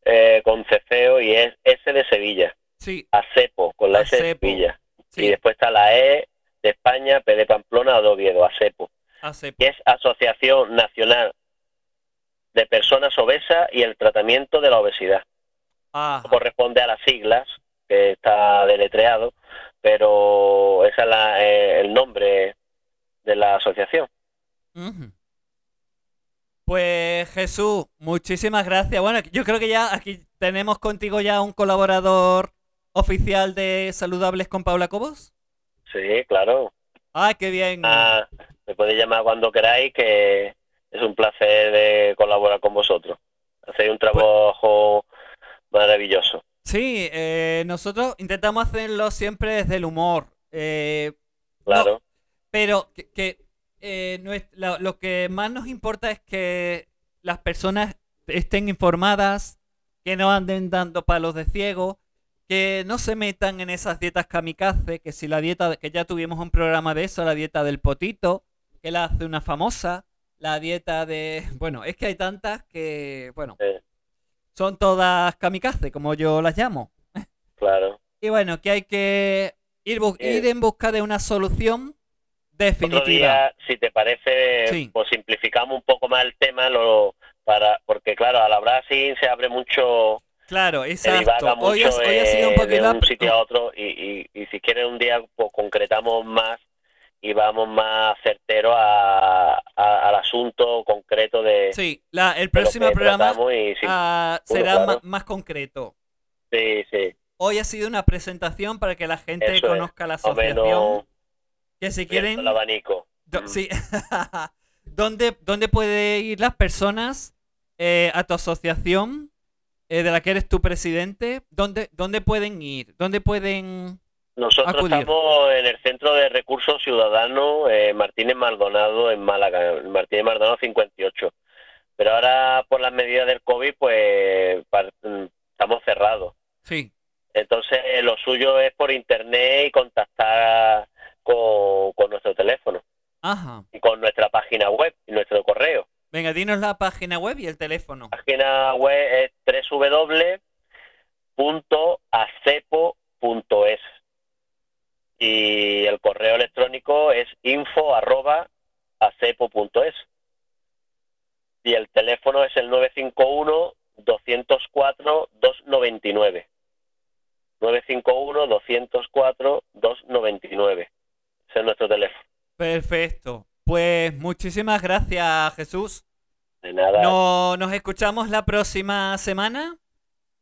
eh, con cefeo y es S de Sevilla, Sí, ASEPO, con la S de Sevilla. Y sí, después está la E de España, P de Pamplona, de Oviedo, ASEPO. ASEPO. que es Asociación Nacional de Personas Obesas y el Tratamiento de la Obesidad. Ajá. Corresponde a las siglas, que está deletreado, pero ese es la- eh, el nombre de la asociación. Pues Jesús, muchísimas gracias. Bueno, yo creo que ya aquí tenemos contigo ya un colaborador oficial de Saludables con Paula Cobos. Sí, claro. Ah, qué bien. Ah, me podéis llamar cuando queráis, que es un placer de colaborar con vosotros. Hacéis un trabajo maravilloso. Sí, eh, nosotros intentamos hacerlo siempre desde el humor. eh, Claro. Pero que, que, eh, lo, lo que más nos importa es que las personas estén informadas, que no anden dando palos de ciego, que no se metan en esas dietas kamikaze, que si la dieta, que ya tuvimos un programa de eso, la dieta del potito, que la hace una famosa, la dieta de... Bueno, es que hay tantas que, bueno, Sí. son todas kamikaze, como yo las llamo. Claro. Y bueno, que hay que ir, Eh. ir en busca de una solución Otro definitiva. día, si te parece, Sí. pues simplificamos un poco más el tema, lo, para, porque claro, al hablar así se abre mucho, Claro, exacto. mucho Hoy, hoy ha sido un eh, poquito... de un sitio a otro y, y, y si quieres un día pues concretamos más y vamos más certero a, a- al asunto concreto de, Sí, la- el próximo programa tratamos y sí, ah, será claro. ma- más concreto. sí, sí, hoy ha sido una presentación para que la gente Eso es, conozca la más asociación. Que si quieren, el abanico. do- Mm. sí. ¿Dónde, ¿Dónde puede ir las personas eh, a tu asociación eh, de la que eres tu presidente? ¿Dónde, ¿Dónde pueden ir? ¿Dónde pueden...? Nosotros acudir. estamos en el Centro de Recursos Ciudadanos eh, Martínez Maldonado en Málaga, Martínez Maldonado 58. Pero ahora por las medidas del COVID pues mm, estamos cerrados. Sí. Entonces eh, lo suyo es por internet y contactar con, con nuestro teléfono Ajá. y con nuestra página web y nuestro correo. Venga, dinos la página web y el teléfono. La página web es www.acepo.es y el correo electrónico es info@acepo.es y el teléfono es el 951 204 299 951 204 299 ese es nuestro teléfono Perfecto. Pues muchísimas gracias, Jesús. de nada No, nos escuchamos la próxima semana.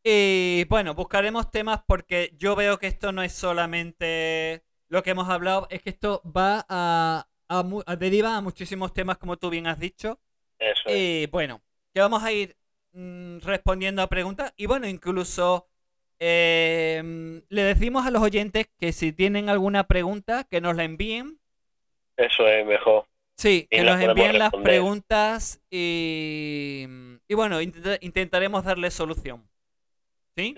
Y bueno, buscaremos temas porque yo veo que esto no es solamente lo que hemos hablado, es que esto va a, a deriva a muchísimos temas, como tú bien has dicho. eso es. Y bueno, que vamos a ir mm, respondiendo a preguntas. Y bueno, incluso eh, le decimos a los oyentes que si tienen alguna pregunta, que nos la envíen. eso es mejor Sí, Y que nos envíen las preguntas y, y bueno, intenta- intentaremos darle solución. ¿Sí?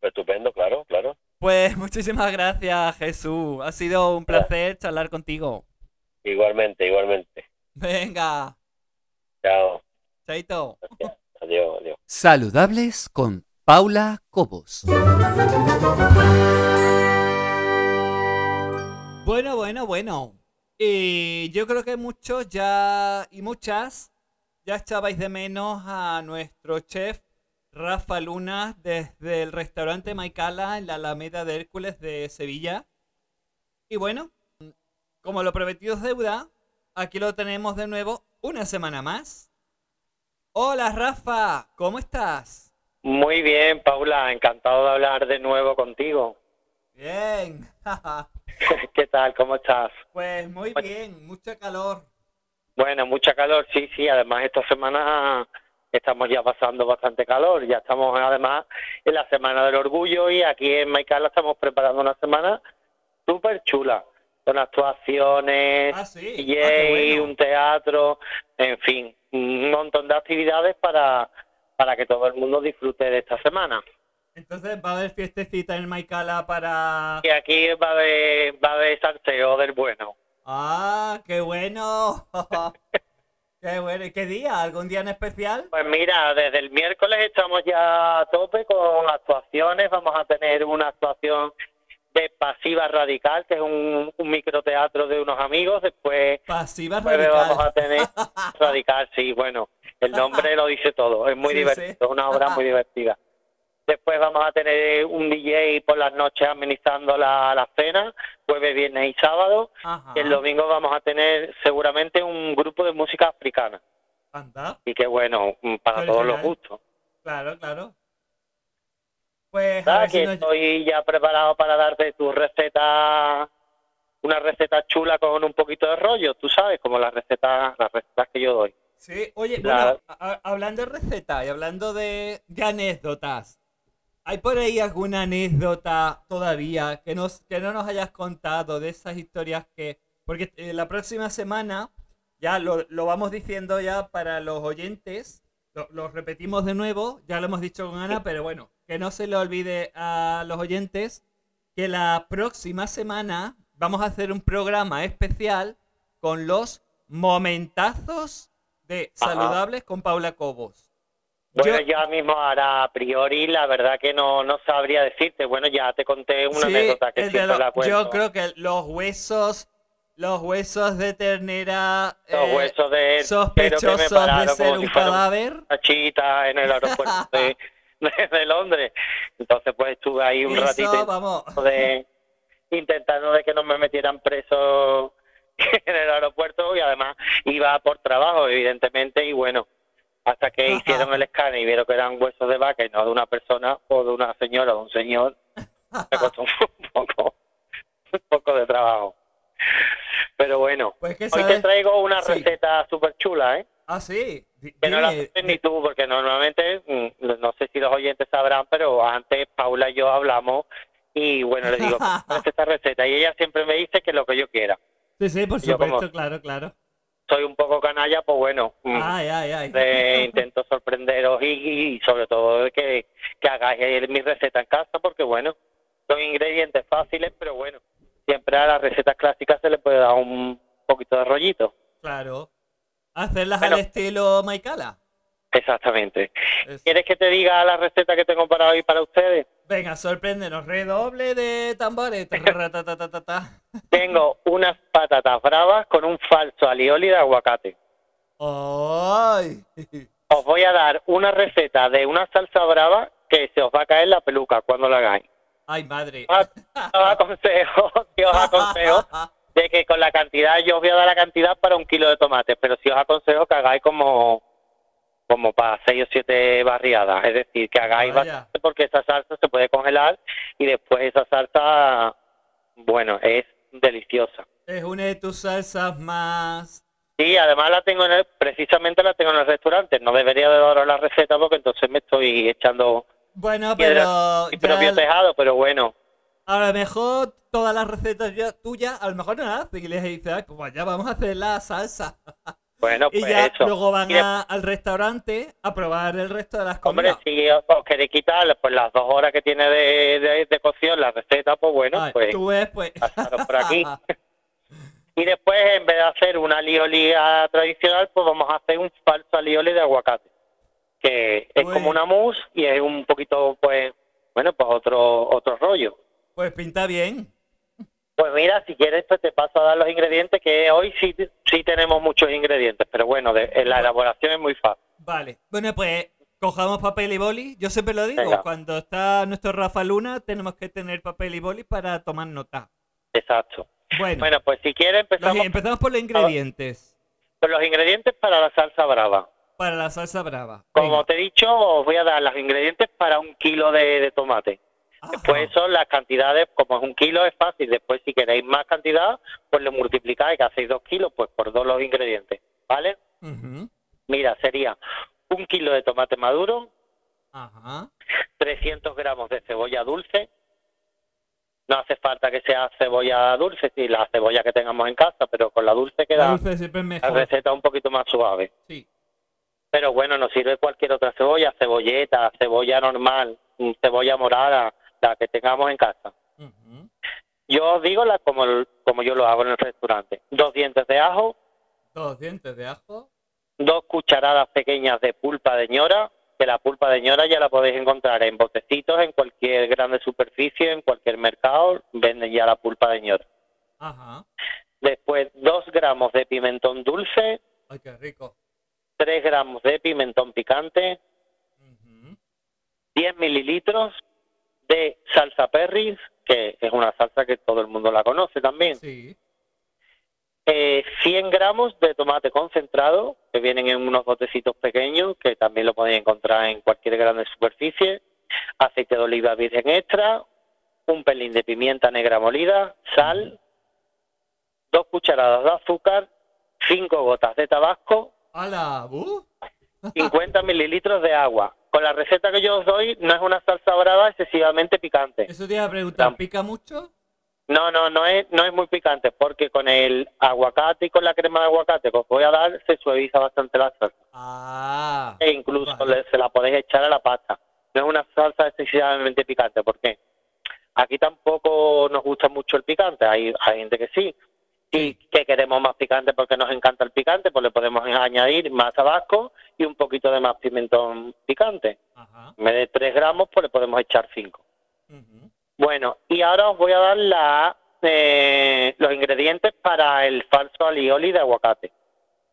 Estupendo claro claro Pues muchísimas gracias, Jesús. Ha sido un placer charlar contigo. igualmente igualmente Venga, chao chaito. adiós adiós Saludables con Paula Cobos. Bueno, bueno, bueno. Y yo creo que muchos ya y muchas ya echabais de menos a nuestro chef Rafa Luna desde el restaurante Maicala en la Alameda de Hércules de Sevilla. Y bueno, como lo prometido es deuda, aquí lo tenemos de nuevo una semana más. Hola Rafa, ¿cómo estás? Muy bien, Paula, encantado de hablar de nuevo contigo. Bien. ¿Qué tal? ¿Cómo estás? pues muy bien, mucho calor. Bueno, mucha calor, sí, sí. Además, esta semana estamos ya pasando bastante calor. Ya estamos, además, en la Semana del Orgullo y aquí en Maicala estamos preparando una semana súper chula, con actuaciones, Ah, sí. Ah, DJ, qué bueno. un teatro, en fin, un montón de actividades para, para que todo el mundo disfrute de esta semana. Entonces va a haber fiestecita en Maicala para... Y aquí va a haber, va a haber salseo del bueno. ¡Ah, qué bueno! ¡Qué bueno! ¿Y qué día? ¿Algún día en especial? Pues mira, desde el miércoles estamos ya a tope con actuaciones. Vamos a tener una actuación de Pasiva Radical, que es un, un microteatro de unos amigos. Después Pasiva jueves vamos a radical. tener Radical, sí, bueno, el nombre lo dice todo. Es muy Sí, divertido, es una obra muy divertida. Después vamos a tener un DJ por las noches administrando la, la cena, jueves, viernes y sábado. Ajá. Y el domingo vamos a tener seguramente un grupo de música africana. Anda. Y que bueno, para Qué todos los gustos. Claro, claro. Pues a si nos- estoy ya preparado para darte tu receta, una receta chula con un poquito de rollo, tú sabes, como las recetas, las recetas que yo doy. Sí, oye, bueno, a- hablando de recetas y hablando de, de anécdotas, ¿hay por ahí alguna anécdota todavía que, nos, que no nos hayas contado de esas historias que... Porque eh, la próxima semana, ya lo, lo vamos diciendo ya para los oyentes, lo, lo repetimos de nuevo, ya lo hemos dicho con Ana, pero bueno, que no se le olvide a los oyentes que la próxima semana vamos a hacer un programa especial con los momentazos de Ajá. Saludables con Paula Cobos. Bueno, Yo- ahora mismo ahora a priori la verdad que no, no sabría decirte. Bueno, ya te conté una Sí, anécdota que siempre lo- la cuento. yo creo que los huesos, los huesos de ternera Los eh, huesos de sospechosos de ser si un fuera cadáver. chita en el aeropuerto de, de- de Londres. Entonces pues estuve ahí un Eso, ratito vamos. de intentando de que no me metieran preso en el aeropuerto y además iba por trabajo evidentemente y bueno hasta que hicieron el escáner y vieron que eran huesos de vaca y no de una persona o de una señora o de un señor me costó un poco, un poco de trabajo. Pero bueno, Pues que hoy te traigo una Sí. receta súper chula, ¿eh? Ah, sí. Que no la haces ni tú, porque normalmente, mm, no sé si los oyentes sabrán, pero antes Paula y yo hablamos y bueno, le digo, "Haz esta receta y ella siempre me dice que lo que yo quiera. Sí, sí, por como- supuesto, claro, claro. Soy un poco canalla, pues bueno, mm, Ay, ay, ay. eh, intento sorprenderos y, y sobre todo que, que hagáis eh, mi receta en casa, porque bueno, son ingredientes fáciles, pero bueno, siempre a las recetas clásicas se le puede dar un poquito de rollito. Claro. Hacerlas Bueno. al estilo Maikala. Exactamente. Es- ¿Quieres que te diga la receta que tengo para hoy para ustedes? Venga, sorpréndenos. Redoble de tambores. Tengo unas patatas bravas con un falso alioli de aguacate. ¡Ay! Os voy a dar una receta de una salsa brava que se os va a caer la peluca cuando la hagáis. ¡Ay, madre! Os aconsejo, os aconsejo de que con la cantidad, yo os voy a dar la cantidad para un kilo de tomates, pero sí os aconsejo que hagáis como, como para seis o siete barriadas, es decir, que hagáis Vaya. bastante porque esa salsa se puede congelar y después esa salsa, bueno, es deliciosa. Es una de tus salsas más... Sí, además la tengo en el, precisamente la tengo en el restaurante. No debería de daros la receta porque entonces me estoy echando Bueno, pero... mi propio tejado, pero bueno. A lo mejor todas las recetas ya tuyas, a lo mejor no las hacen y les dice, ay, pues ya vamos a hacer la salsa. Bueno, Y pues ya eso. luego van a- al restaurante a probar el resto de las Hombre, comidas. si os os queréis quitar pues las dos horas que tiene de, de, de cocción la receta, pues bueno, Ay, pues tú ves, pues... pasaros por aquí. Y después, en vez de hacer una alioli ah, tradicional, pues vamos a hacer un falso alioli de aguacate. Que es Pues- como una mousse y es un poquito, pues, bueno, pues otro otro rollo. Pues pinta bien. Pues mira, si quieres, pues te paso a dar los ingredientes, que hoy sí, sí tenemos muchos ingredientes, pero bueno, de, la elaboración es muy fácil. Vale. Bueno, pues cojamos papel y boli. Yo siempre lo digo, Venga. cuando está nuestro Rafa Luna, tenemos que tener papel y boli para tomar nota. Exacto. Bueno, Bueno, pues si quieres, los- empezamos empezamos por los ingredientes con los ingredientes para la salsa brava. para la salsa brava. Como te he dicho, os voy a dar los ingredientes para un kilo de, de tomate. Después Ajá. son las cantidades, como es un kilo es fácil, después si queréis más cantidad, pues lo multiplicáis, que hacéis dos kilos, pues por dos los ingredientes, ¿vale? Mira, sería un kilo de tomate maduro, Ajá. 300 gramos de cebolla dulce. No hace falta que sea cebolla dulce, si la cebolla que tengamos en casa, pero con la dulce La queda dulce la mejor. receta un poquito más suave. Sí. Pero bueno, nos sirve cualquier otra cebolla, cebolleta, cebolla normal, mm, cebolla morada, la que tengamos en casa. Ujú. Yo os digo la como, como yo lo hago en el restaurante. Dos dientes de ajo, Dos dientes de ajo. dos cucharadas pequeñas de pulpa de ñora, que la pulpa de ñora ya la podéis encontrar en botecitos, en cualquier grande superficie, en cualquier mercado, venden ya la pulpa de ñora. Ajá. Después, dos gramos de pimentón dulce, Ay, qué rico. tres gramos de pimentón picante, Ujú. 10 mililitros de salsa perris, que es una salsa que todo el mundo la conoce también. Sí. Eh, 100 gramos de tomate concentrado, que vienen en unos botecitos pequeños, que también lo podéis encontrar en cualquier grande superficie. Aceite de oliva virgen extra, un pelín de pimienta negra molida, sal, dos cucharadas de azúcar, cinco gotas de tabasco, ¡Hala! ¡Uh! 50 mililitros de agua. Con la receta que yo os doy, no es una salsa brava excesivamente picante. Eso te iba a preguntar, ¿pica mucho? No, no, no es, no es muy picante, porque con el aguacate y con la crema de aguacate que os voy a dar, se suaviza bastante la salsa. Ah. E incluso Vale. le- se la podéis echar a la pasta. No es una salsa excesivamente picante, ¿por qué? Aquí tampoco nos gusta mucho el picante, hay, hay gente que sí. Y que queremos más picante porque nos encanta el picante, pues le podemos añadir más tabasco y un poquito de más pimentón picante. Ajá. En vez de 3 gramos, pues le podemos echar 5. Ujú. Bueno, y ahora os voy a dar la, eh, los ingredientes para el falso alioli de aguacate.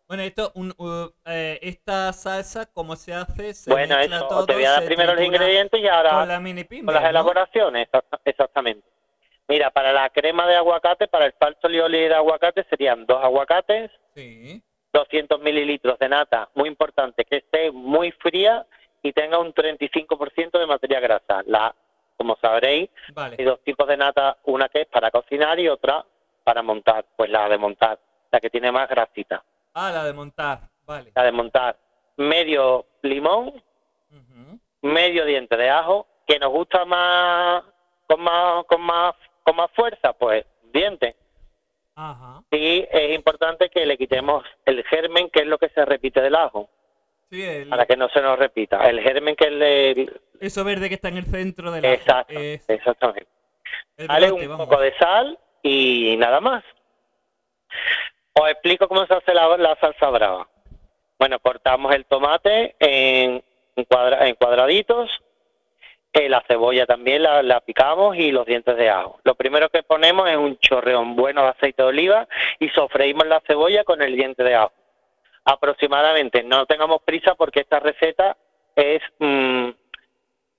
Bueno, esto, un, uh, eh, esta salsa, ¿cómo se hace? Se bueno, eso, todo, te voy a dar primero los ingredientes y ahora Con la mini con las ¿no? elaboraciones, exacta- exactamente. Mira, para la crema de aguacate, para el falso alioli de aguacate serían dos aguacates, Sí. 200 mililitros de nata, muy importante, que esté muy fría y tenga un 35% de materia grasa. La, como sabréis, hay Vale. dos tipos de nata, una que es para cocinar y otra para montar. Pues la de montar, la que tiene más grasita. Ah, la de montar. Vale. La de montar, medio limón, medio diente de ajo, que nos gusta más con más con más con más fuerza, pues diente. Ajá. Y es importante que le quitemos el germen, que es lo que se repite del ajo, Sí, el- para que no se nos repita. El germen que es el, eso verde que está en el centro de la. exacto, Es exactamente. brote, un vamos. poco de sal y nada más. Os explico cómo se hace la, la salsa brava. Bueno, cortamos el tomate en, en cuadra- en cuadraditos, eh, la cebolla también la, la picamos y los dientes de ajo. Lo primero que ponemos es un chorreón bueno de aceite de oliva y sofreímos la cebolla con el diente de ajo. Aproximadamente, no tengamos prisa porque esta receta es mm,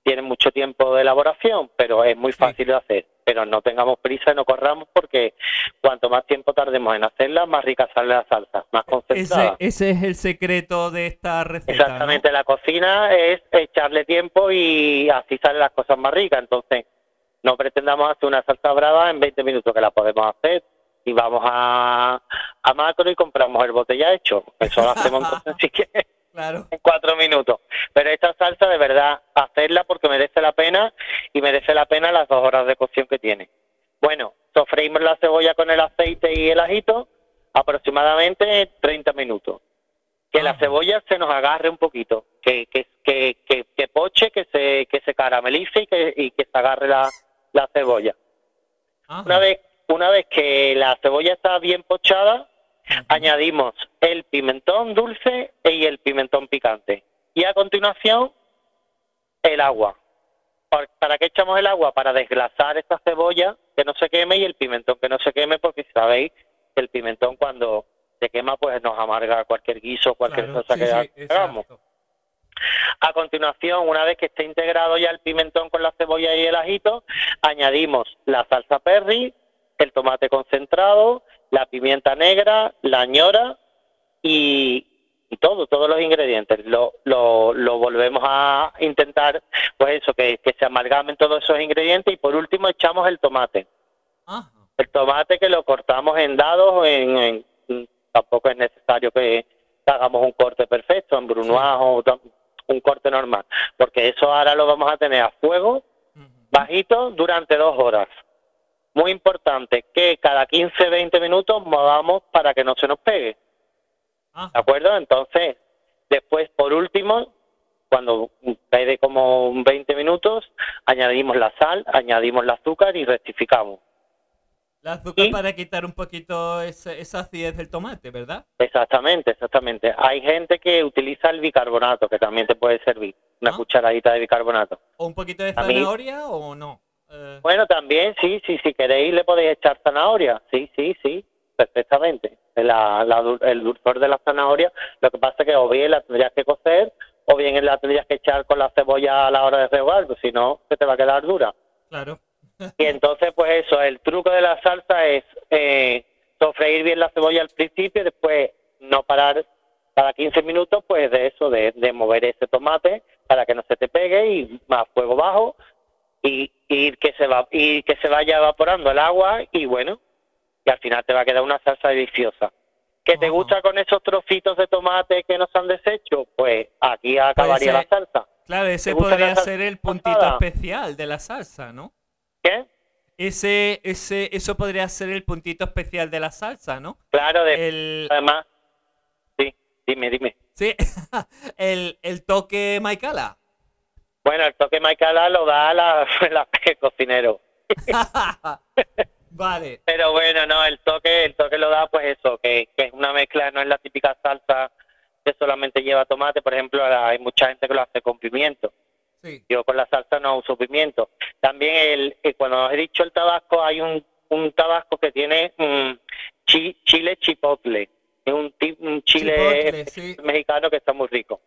tiene mucho tiempo de elaboración, pero es muy Sí. fácil de hacer. Pero no tengamos prisa y no corramos porque cuanto más tiempo tardemos en hacerla, más rica sale la salsa, más Ese, concentrada. ese es el secreto de esta receta. Exactamente, la cocina es echarle tiempo y así salen las cosas más ricas. Entonces, no pretendamos hacer una salsa brava en 20 minutos, que la podemos hacer. Y vamos a, a macro y compramos el bote ya hecho. Eso lo hacemos entonces que ¿no? Claro. en cuatro minutos. Pero esta salsa, de verdad, hacerla porque merece la pena y merece la pena las dos horas de cocción que tiene. Bueno, sofreímos la cebolla con el aceite y el ajito aproximadamente 30 minutos. Que la Ajá. cebolla se nos agarre un poquito, que, que, que, que, que poche, que se, que se caramelice y que, y que se agarre la, la cebolla. Una vez, una vez que la cebolla está bien pochada. Añadimos el pimentón dulce y el pimentón picante. Y a continuación, el agua. ¿Por- ¿Para qué echamos el agua? Para desglasar esta cebolla que no se queme y el pimentón que no se queme, porque sabéis que el pimentón cuando se quema pues nos amarga cualquier guiso, cualquier Claro, cosa sí, que sí, hagamos. exacto. A continuación, una vez que esté integrado ya el pimentón con la cebolla y el ajito, añadimos la salsa perry, el tomate concentrado, la pimienta negra, la ñora y, y todo, todos los ingredientes. Lo, lo, lo volvemos a intentar, pues eso, que, que se amalgamen todos esos ingredientes y por último echamos el tomate. Ajá. El tomate que lo cortamos en dados, en, en- tampoco es necesario que hagamos un corte perfecto, en brunoise o un corte normal, porque eso ahora lo vamos a tener a fuego bajito durante dos horas. Muy importante que cada 15-20 minutos movamos para que no se nos pegue, ¿de Ajá. acuerdo? Entonces, después, por último, cuando quede como 20 minutos, añadimos la sal, añadimos el azúcar y rectificamos. La azúcar Y- para quitar un poquito ese- esa acidez del tomate, ¿verdad? Exactamente, exactamente. Hay gente que utiliza el bicarbonato, que también te puede servir, una Ah. cucharadita de bicarbonato. ¿O un poquito de mí- zanahoria o no? Eh, Bueno, también, sí, sí, si queréis le podéis echar zanahoria, sí, sí, sí, perfectamente. La- la el dulzor de la zanahoria, lo que pasa es que o bien la tendrías que cocer o bien la tendrías que echar con la cebolla a la hora de rehogar, pues si no, se te va a quedar dura. claro. Y entonces, pues eso, el truco de la salsa es eh, sofreír bien la cebolla al principio y después no parar cada 15 minutos, pues de eso, de, de mover ese tomate para que no se te pegue y más fuego bajo y, y que se va y que se vaya evaporando el agua y bueno, y al final te va a quedar una salsa deliciosa. ¿Que te gusta con esos trocitos de tomate que nos han deshecho? Pues aquí acabaría la salsa. Claro, ese ¿Te gusta la podría ser el puntito pasada? especial de la salsa, ¿no? ¿Qué? Ese, ese, eso podría ser el puntito especial de la salsa, ¿no? Claro, de, El, además, sí, dime, dime. sí, el, el toque Maicala. Bueno, el toque Maicala lo da la, la- el cocinero. vale, Pero bueno, no, el toque, el toque lo da pues eso, que, que es una mezcla, no es la típica salsa que solamente lleva tomate, por ejemplo, hay mucha gente que lo hace con pimiento. sí. Yo con la salsa no uso pimiento. También el, eh, cuando he dicho el tabasco, hay un, un tabasco que tiene chi- chile chipotle. Es un, un chile Chipotle, sí. mexicano que está muy rico.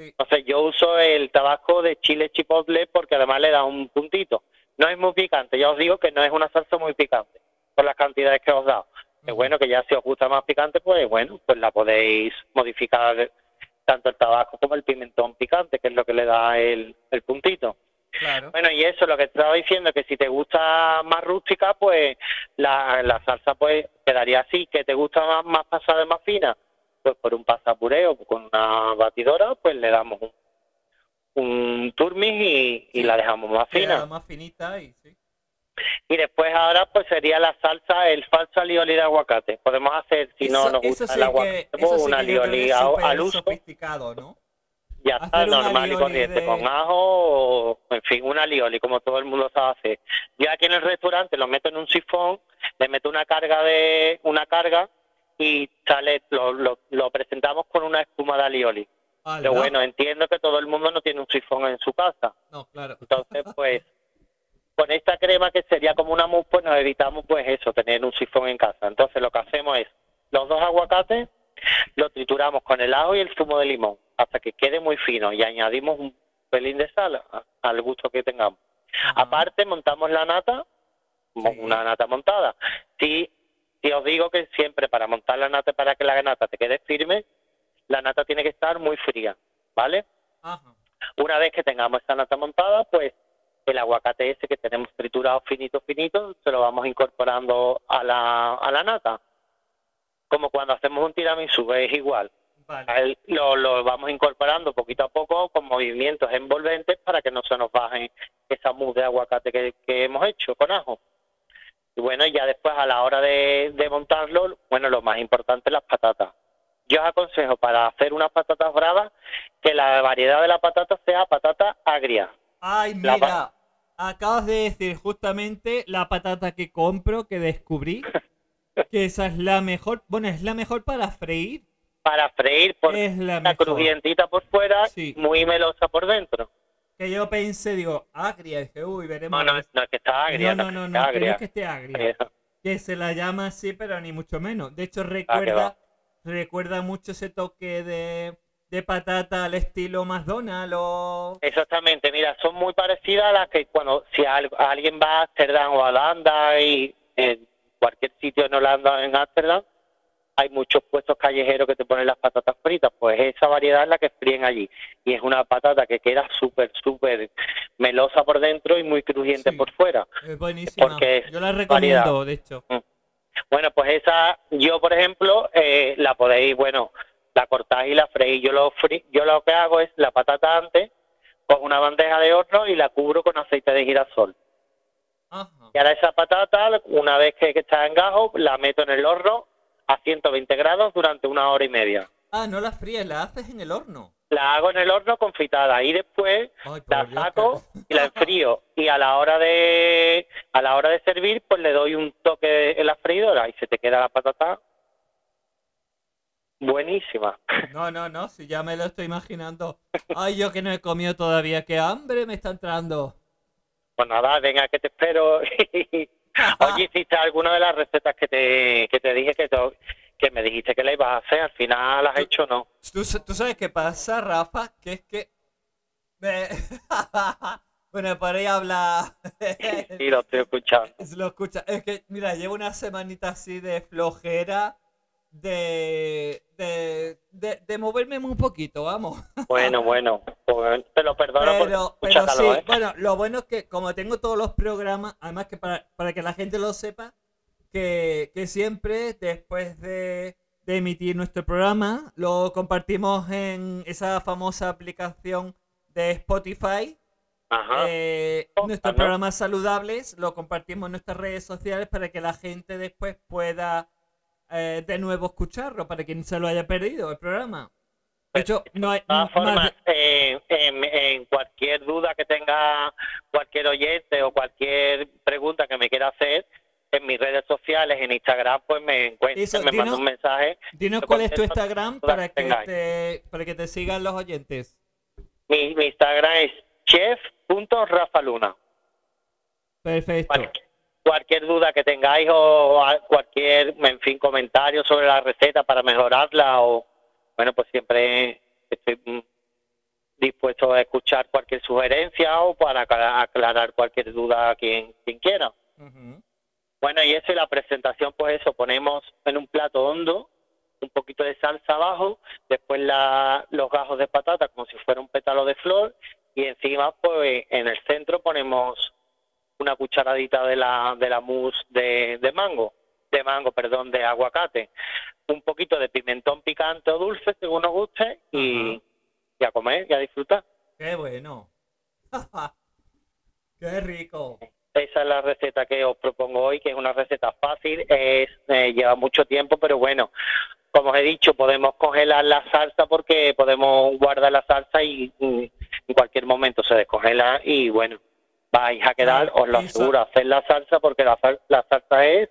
Sí. Entonces yo uso el tabasco de chile chipotle porque además le da un puntito. No es muy picante, ya os digo que no es una salsa muy picante por las cantidades que os he dado. Es bueno que ya si os gusta más picante, pues bueno, pues la podéis modificar tanto el tabasco como el pimentón picante, que es lo que le da el, el puntito. Claro. Bueno, y eso, lo que te estaba diciendo, que si te gusta más rústica, pues la, la salsa pues quedaría así. Que te gusta más, más pasada y más fina, pues por un pasapureo con una batidora, pues le damos un, un turmis y, la dejamos más fina. más finita y sí. Y después ahora pues sería la salsa, el falso alioli de aguacate. Podemos hacer, si no nos gusta sí el aguacate, pues un que que alioli al uso. sofisticado, ¿no? Ya está, Hacer un normal y corriente, de- con ajo, o, en fin, un alioli, como todo el mundo sabe hacer. Yo aquí en el restaurante lo meto en un sifón, le meto una carga de una carga y sale, lo, lo, lo presentamos con una espuma de alioli. Pero Ala. bueno, entiendo que todo el mundo no tiene un sifón en su casa. No, claro. Entonces, pues, con esta crema que sería como una mousse, pues nos evitamos, pues eso, tener un sifón en casa. Entonces, lo que hacemos es, los dos aguacates lo trituramos con el ajo y el zumo de limón hasta que quede muy fino y añadimos un pelín de sal al gusto que tengamos. Aparte, montamos la nata, Sí. una nata montada. Si, si os digo que siempre para montar la nata, para que la nata te quede firme, la nata tiene que estar muy fría, ¿vale? Ajá. Una vez que tengamos esta nata montada, pues el aguacate ese que tenemos triturado finito, finito, se lo vamos incorporando a la, a la nata. Como cuando hacemos un tiramisú, es igual. Vale. Lo, lo vamos incorporando poquito a poco con movimientos envolventes para que no se nos baje esa mousse de aguacate que, que hemos hecho con ajo. Y bueno, ya después a la hora de, de montarlo, bueno, lo más importante las patatas. Yo os aconsejo para hacer unas patatas bravas que la variedad de la patata sea patata agria. Ay, La mira, acabas de decir justamente la patata que compro, que descubrí, que esa es la mejor, bueno, es la mejor para freír. Para freír, porque Es la mejor. crujientita por fuera, Sí. muy melosa por dentro. Que yo pensé, digo, agria, dije, uy, veremos. No, no, a no que está agria, no, no, no, no, está que esté agria. Que se la llama así, pero ni mucho menos. De hecho, Ah, recuerda, recuerda mucho ese toque de, de patata al estilo McDonald's o... Exactamente, mira, son muy parecidas a las que cuando si al- alguien va a Ámsterdam o a Holanda y en cualquier sitio en Holanda en Ámsterdam hay muchos puestos callejeros que te ponen las patatas fritas, pues esa variedad es la que fríen allí y es una patata que queda súper, súper melosa por dentro y muy crujiente Sí. por fuera. Es buenísima. Porque es Yo la recomiendo, de hecho. Bueno, pues esa, yo por ejemplo, eh, la podéis, bueno, la cortáis y la freís. Yo lo, fri- yo lo que hago es la patata antes, cojo una bandeja de horno y la cubro con aceite de girasol. Ajá. Y ahora esa patata, una vez que, que está en gajo, la meto en el horno a 120 grados durante una hora y media. Ah, no la fríes, la haces en el horno. La hago en el horno confitada y después Ay, la saco y la enfrío y a la hora de a la hora de servir pues le doy un toque en la freidora y se te queda la patata buenísima. No, no, no, si ya me lo estoy imaginando. Ay, yo que no he comido todavía, qué hambre me está entrando. Pues nada, venga que te espero. Oye, ¿hiciste alguna de las recetas que te, que te dije que, te- que me dijiste que la ibas a hacer? Al final las has hecho o no. ¿Tú, sa- tú sabes qué pasa, Rafa? Que es que... me- bueno, por ahí habla... Sí, lo estoy escuchando. Lo escucha. Es que, mira, llevo una semanita así de flojera, de, de, de, de moverme un poquito, vamos. Bueno, bueno, pues te lo perdono Pero, por pero sí, ¿eh? bueno, lo bueno es que como tengo todos los programas, además que para, para que la gente lo sepa, que, que siempre después de, de emitir nuestro programa, lo compartimos en esa famosa aplicación de Spotify. Ajá. Eh, Oh, nuestros ¿no? programas saludables lo compartimos en nuestras redes sociales para que la gente después pueda eh, de nuevo escucharlo, para quien se lo haya perdido el programa. De hecho, no hay De todas formas, eh, en, en cualquier duda que tenga cualquier oyente o cualquier pregunta que me quiera hacer, en mis redes sociales, en Instagram, pues me encuentran, Eso, me dinos- manda un mensaje. Dinos cuál es tu Instagram para que te, para que te sigan los oyentes. Mi, mi Instagram es chef.rafaluna. Perfecto. Cualquier duda que tengáis o cualquier, en fin, comentario sobre la receta para mejorarla o, bueno, pues siempre estoy mm, dispuesto a escuchar cualquier sugerencia o para acla- aclarar cualquier duda a quien, quien quiera. Ujú. Bueno, y eso y la presentación, pues eso, ponemos en un plato hondo un poquito de salsa abajo, después la, los gajos de patata como si fuera un pétalo de flor y encima pues en el centro ponemos una cucharadita de la de la mousse de, de mango, de mango, perdón, de aguacate, un poquito de pimentón picante o dulce según nos guste y, y a comer y a disfrutar. Qué bueno. Qué rico. Esa es la receta que os propongo hoy, que es una receta fácil, es eh, lleva mucho tiempo, pero bueno, como os he dicho, podemos congelar la salsa porque podemos guardar la salsa y mm, en cualquier momento se descongela y bueno, vais a quedar, os lo aseguro, hacer la salsa porque la, la salsa es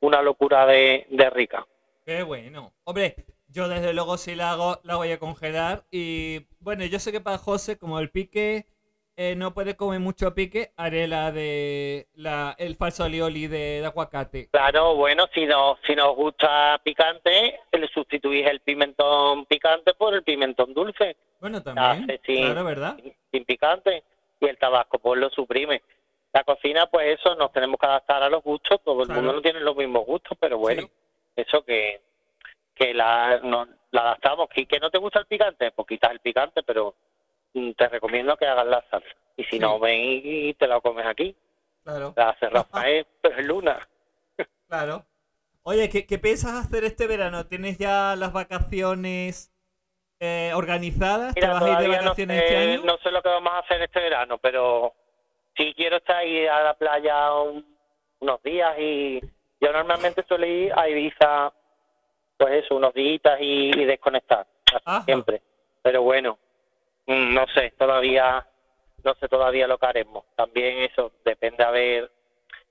una locura de, de rica. Qué bueno. Hombre, yo desde luego si la hago, la voy a congelar. Y bueno, yo sé que para José, como el pique eh, no puede comer mucho pique, haré la de la, el falso alioli de, de aguacate. Claro, bueno, si no, si nos gusta picante, le sustituís el pimentón picante por el pimentón dulce. Bueno, también. Hace. Claro, ¿verdad? sin- sin picante y el tabasco pues lo suprime. La cocina pues eso, nos tenemos que adaptar a los gustos, todo el Claro. mundo no tiene los mismos gustos, pero bueno, Sí. eso que que la, no- la adaptamos. ¿Que, que no te gusta el picante? Pues quitas el picante, pero mm, te recomiendo que hagas la salsa. Y si Sí. no, ven y, y te la comes aquí. Claro, La hace Rafael, pero es Luna. claro. Oye, ¿qué, qué piensas hacer este verano? ¿Tienes ya las vacaciones eh, organizadas? ¿Te Mira, vas a ir de todavía no vacaciones este año? no sé lo que vamos a hacer este verano, pero sí quiero estar ahí a la playa un- unos días y yo normalmente suelo ir a Ibiza, pues eso, unos días y, y desconectar, Ajá. siempre. Pero bueno, mm, no sé, todavía, no sé todavía lo que haremos. También eso depende a ver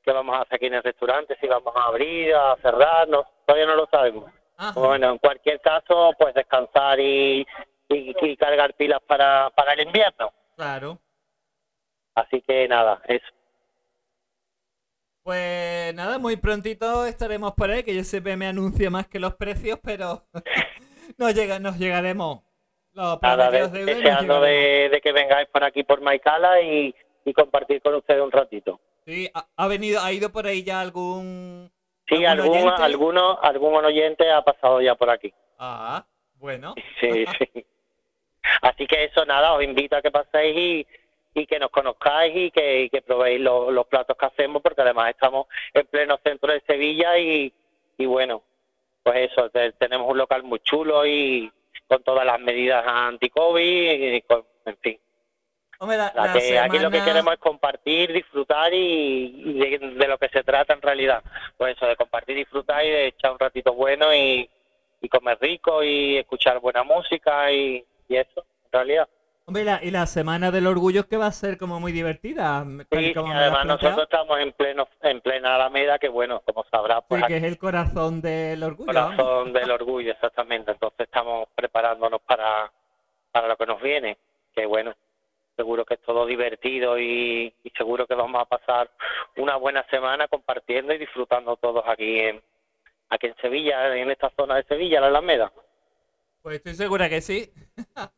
qué vamos a hacer aquí en el restaurante, si vamos a abrir, a cerrar, no, todavía no lo sabemos. Ajá. Bueno, en cualquier caso, pues descansar y, y, y cargar pilas para, para el invierno. Claro. Así que nada, eso. Pues nada, muy prontito estaremos por ahí, que yo siempre me anuncio más que los precios, pero nos, llega, nos llegaremos. Los Nada, de- nos deseando de, de que vengáis por aquí por Maicala y, y compartir con ustedes un ratito. Sí, ha, ha venido, ha ido por ahí ya algún... Sí, ¿Algún algún, oyente? alguno, algún oyente ha pasado ya por aquí. Ah, bueno. Sí, sí. Así que eso, nada, os invito a que paséis y, y que nos conozcáis y que, y que probéis lo- los platos que hacemos, porque además estamos en pleno centro de Sevilla y, y bueno, pues eso, te- tenemos un local muy chulo y con todas las medidas anti-COVID, y con- en fin. Hombre, la, La la que Aquí lo que semana- queremos es compartir, disfrutar y, y de, de lo que se trata en realidad. Pues eso, de compartir, disfrutar y de echar un ratito bueno y, y comer rico y escuchar buena música y, y eso, en realidad. Hombre, la- y la semana del orgullo que va a ser como muy divertida. y Sí, como sí, además nosotros estamos en pleno en plena Alameda, que bueno, como sabrás, Sí, pues que es el corazón del orgullo. corazón del orgullo, exactamente. Entonces estamos preparándonos para, para lo que nos viene, que bueno, seguro que es todo divertido y, y seguro que vamos a pasar una buena semana compartiendo y disfrutando todos aquí en aquí en Sevilla, en esta zona de Sevilla, la Alameda. Pues estoy segura que sí.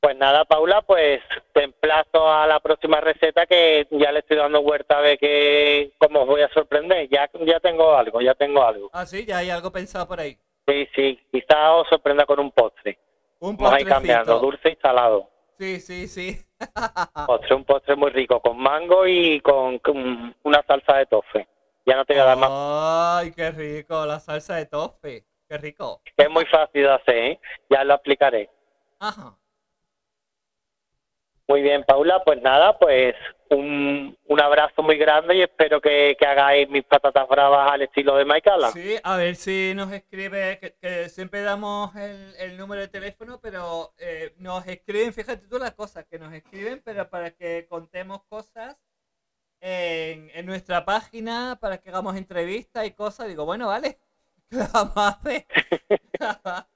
Pues nada, Paula, pues te emplazo a la próxima receta que ya le estoy dando vuelta a ver que cómo os voy a sorprender. Ya, ya tengo algo, ya tengo algo. Ah, sí, ya hay algo pensado por ahí. Sí, sí, quizás os sorprenda con un postre. Un Vamos a ir cambiando, dulce y salado. Sí, sí, sí. Postre, un postre muy rico, con mango y con, con una salsa de tofe. Ya no te voy a dar más, Ay, qué rico, la salsa de tofe. Qué rico. es muy fácil de hacer, ¿eh? Ya lo explicaré. Ajá. Muy bien, Paula, pues nada, pues un, un abrazo muy grande y espero que, que hagáis mis patatas bravas al estilo de Maicala. Sí, a ver si nos escribe, que, que siempre damos el, el número de teléfono, pero eh, nos escriben, fíjate tú las cosas, que nos escriben, pero para que contemos cosas en, en nuestra página, para que hagamos entrevistas y cosas. Digo, bueno, vale, ¿qué vamos a hacer?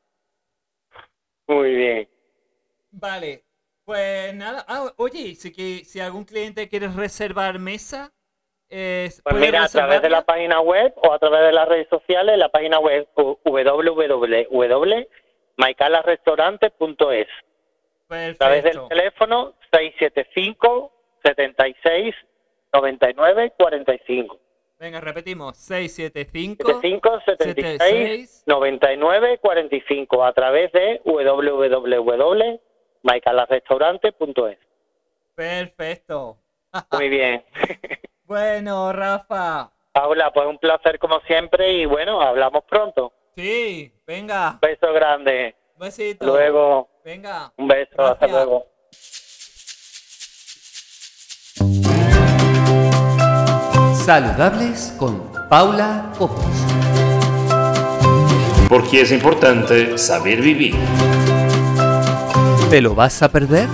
Muy bien. Vale, pues nada. Ah, oye, si, que, si algún cliente quiere reservar mesa, eh, Pues ¿puede mira, a través de la página web o a través de las redes sociales, la página web www.maicalarestaurante.es. A través del teléfono 675 76 99 45. Venga, repetimos. 675 75 76 76 99 45 a través de maicalarrestaurante.es. Perfecto. Muy bien. Bueno, Rafa. Paula, pues un placer como siempre y bueno, hablamos pronto. Sí, venga. Beso grande. Besito. Luego. Venga. Un beso, hasta luego. Saludables con Paula Copos. Porque es importante saber vivir. ¿Te lo vas a perder?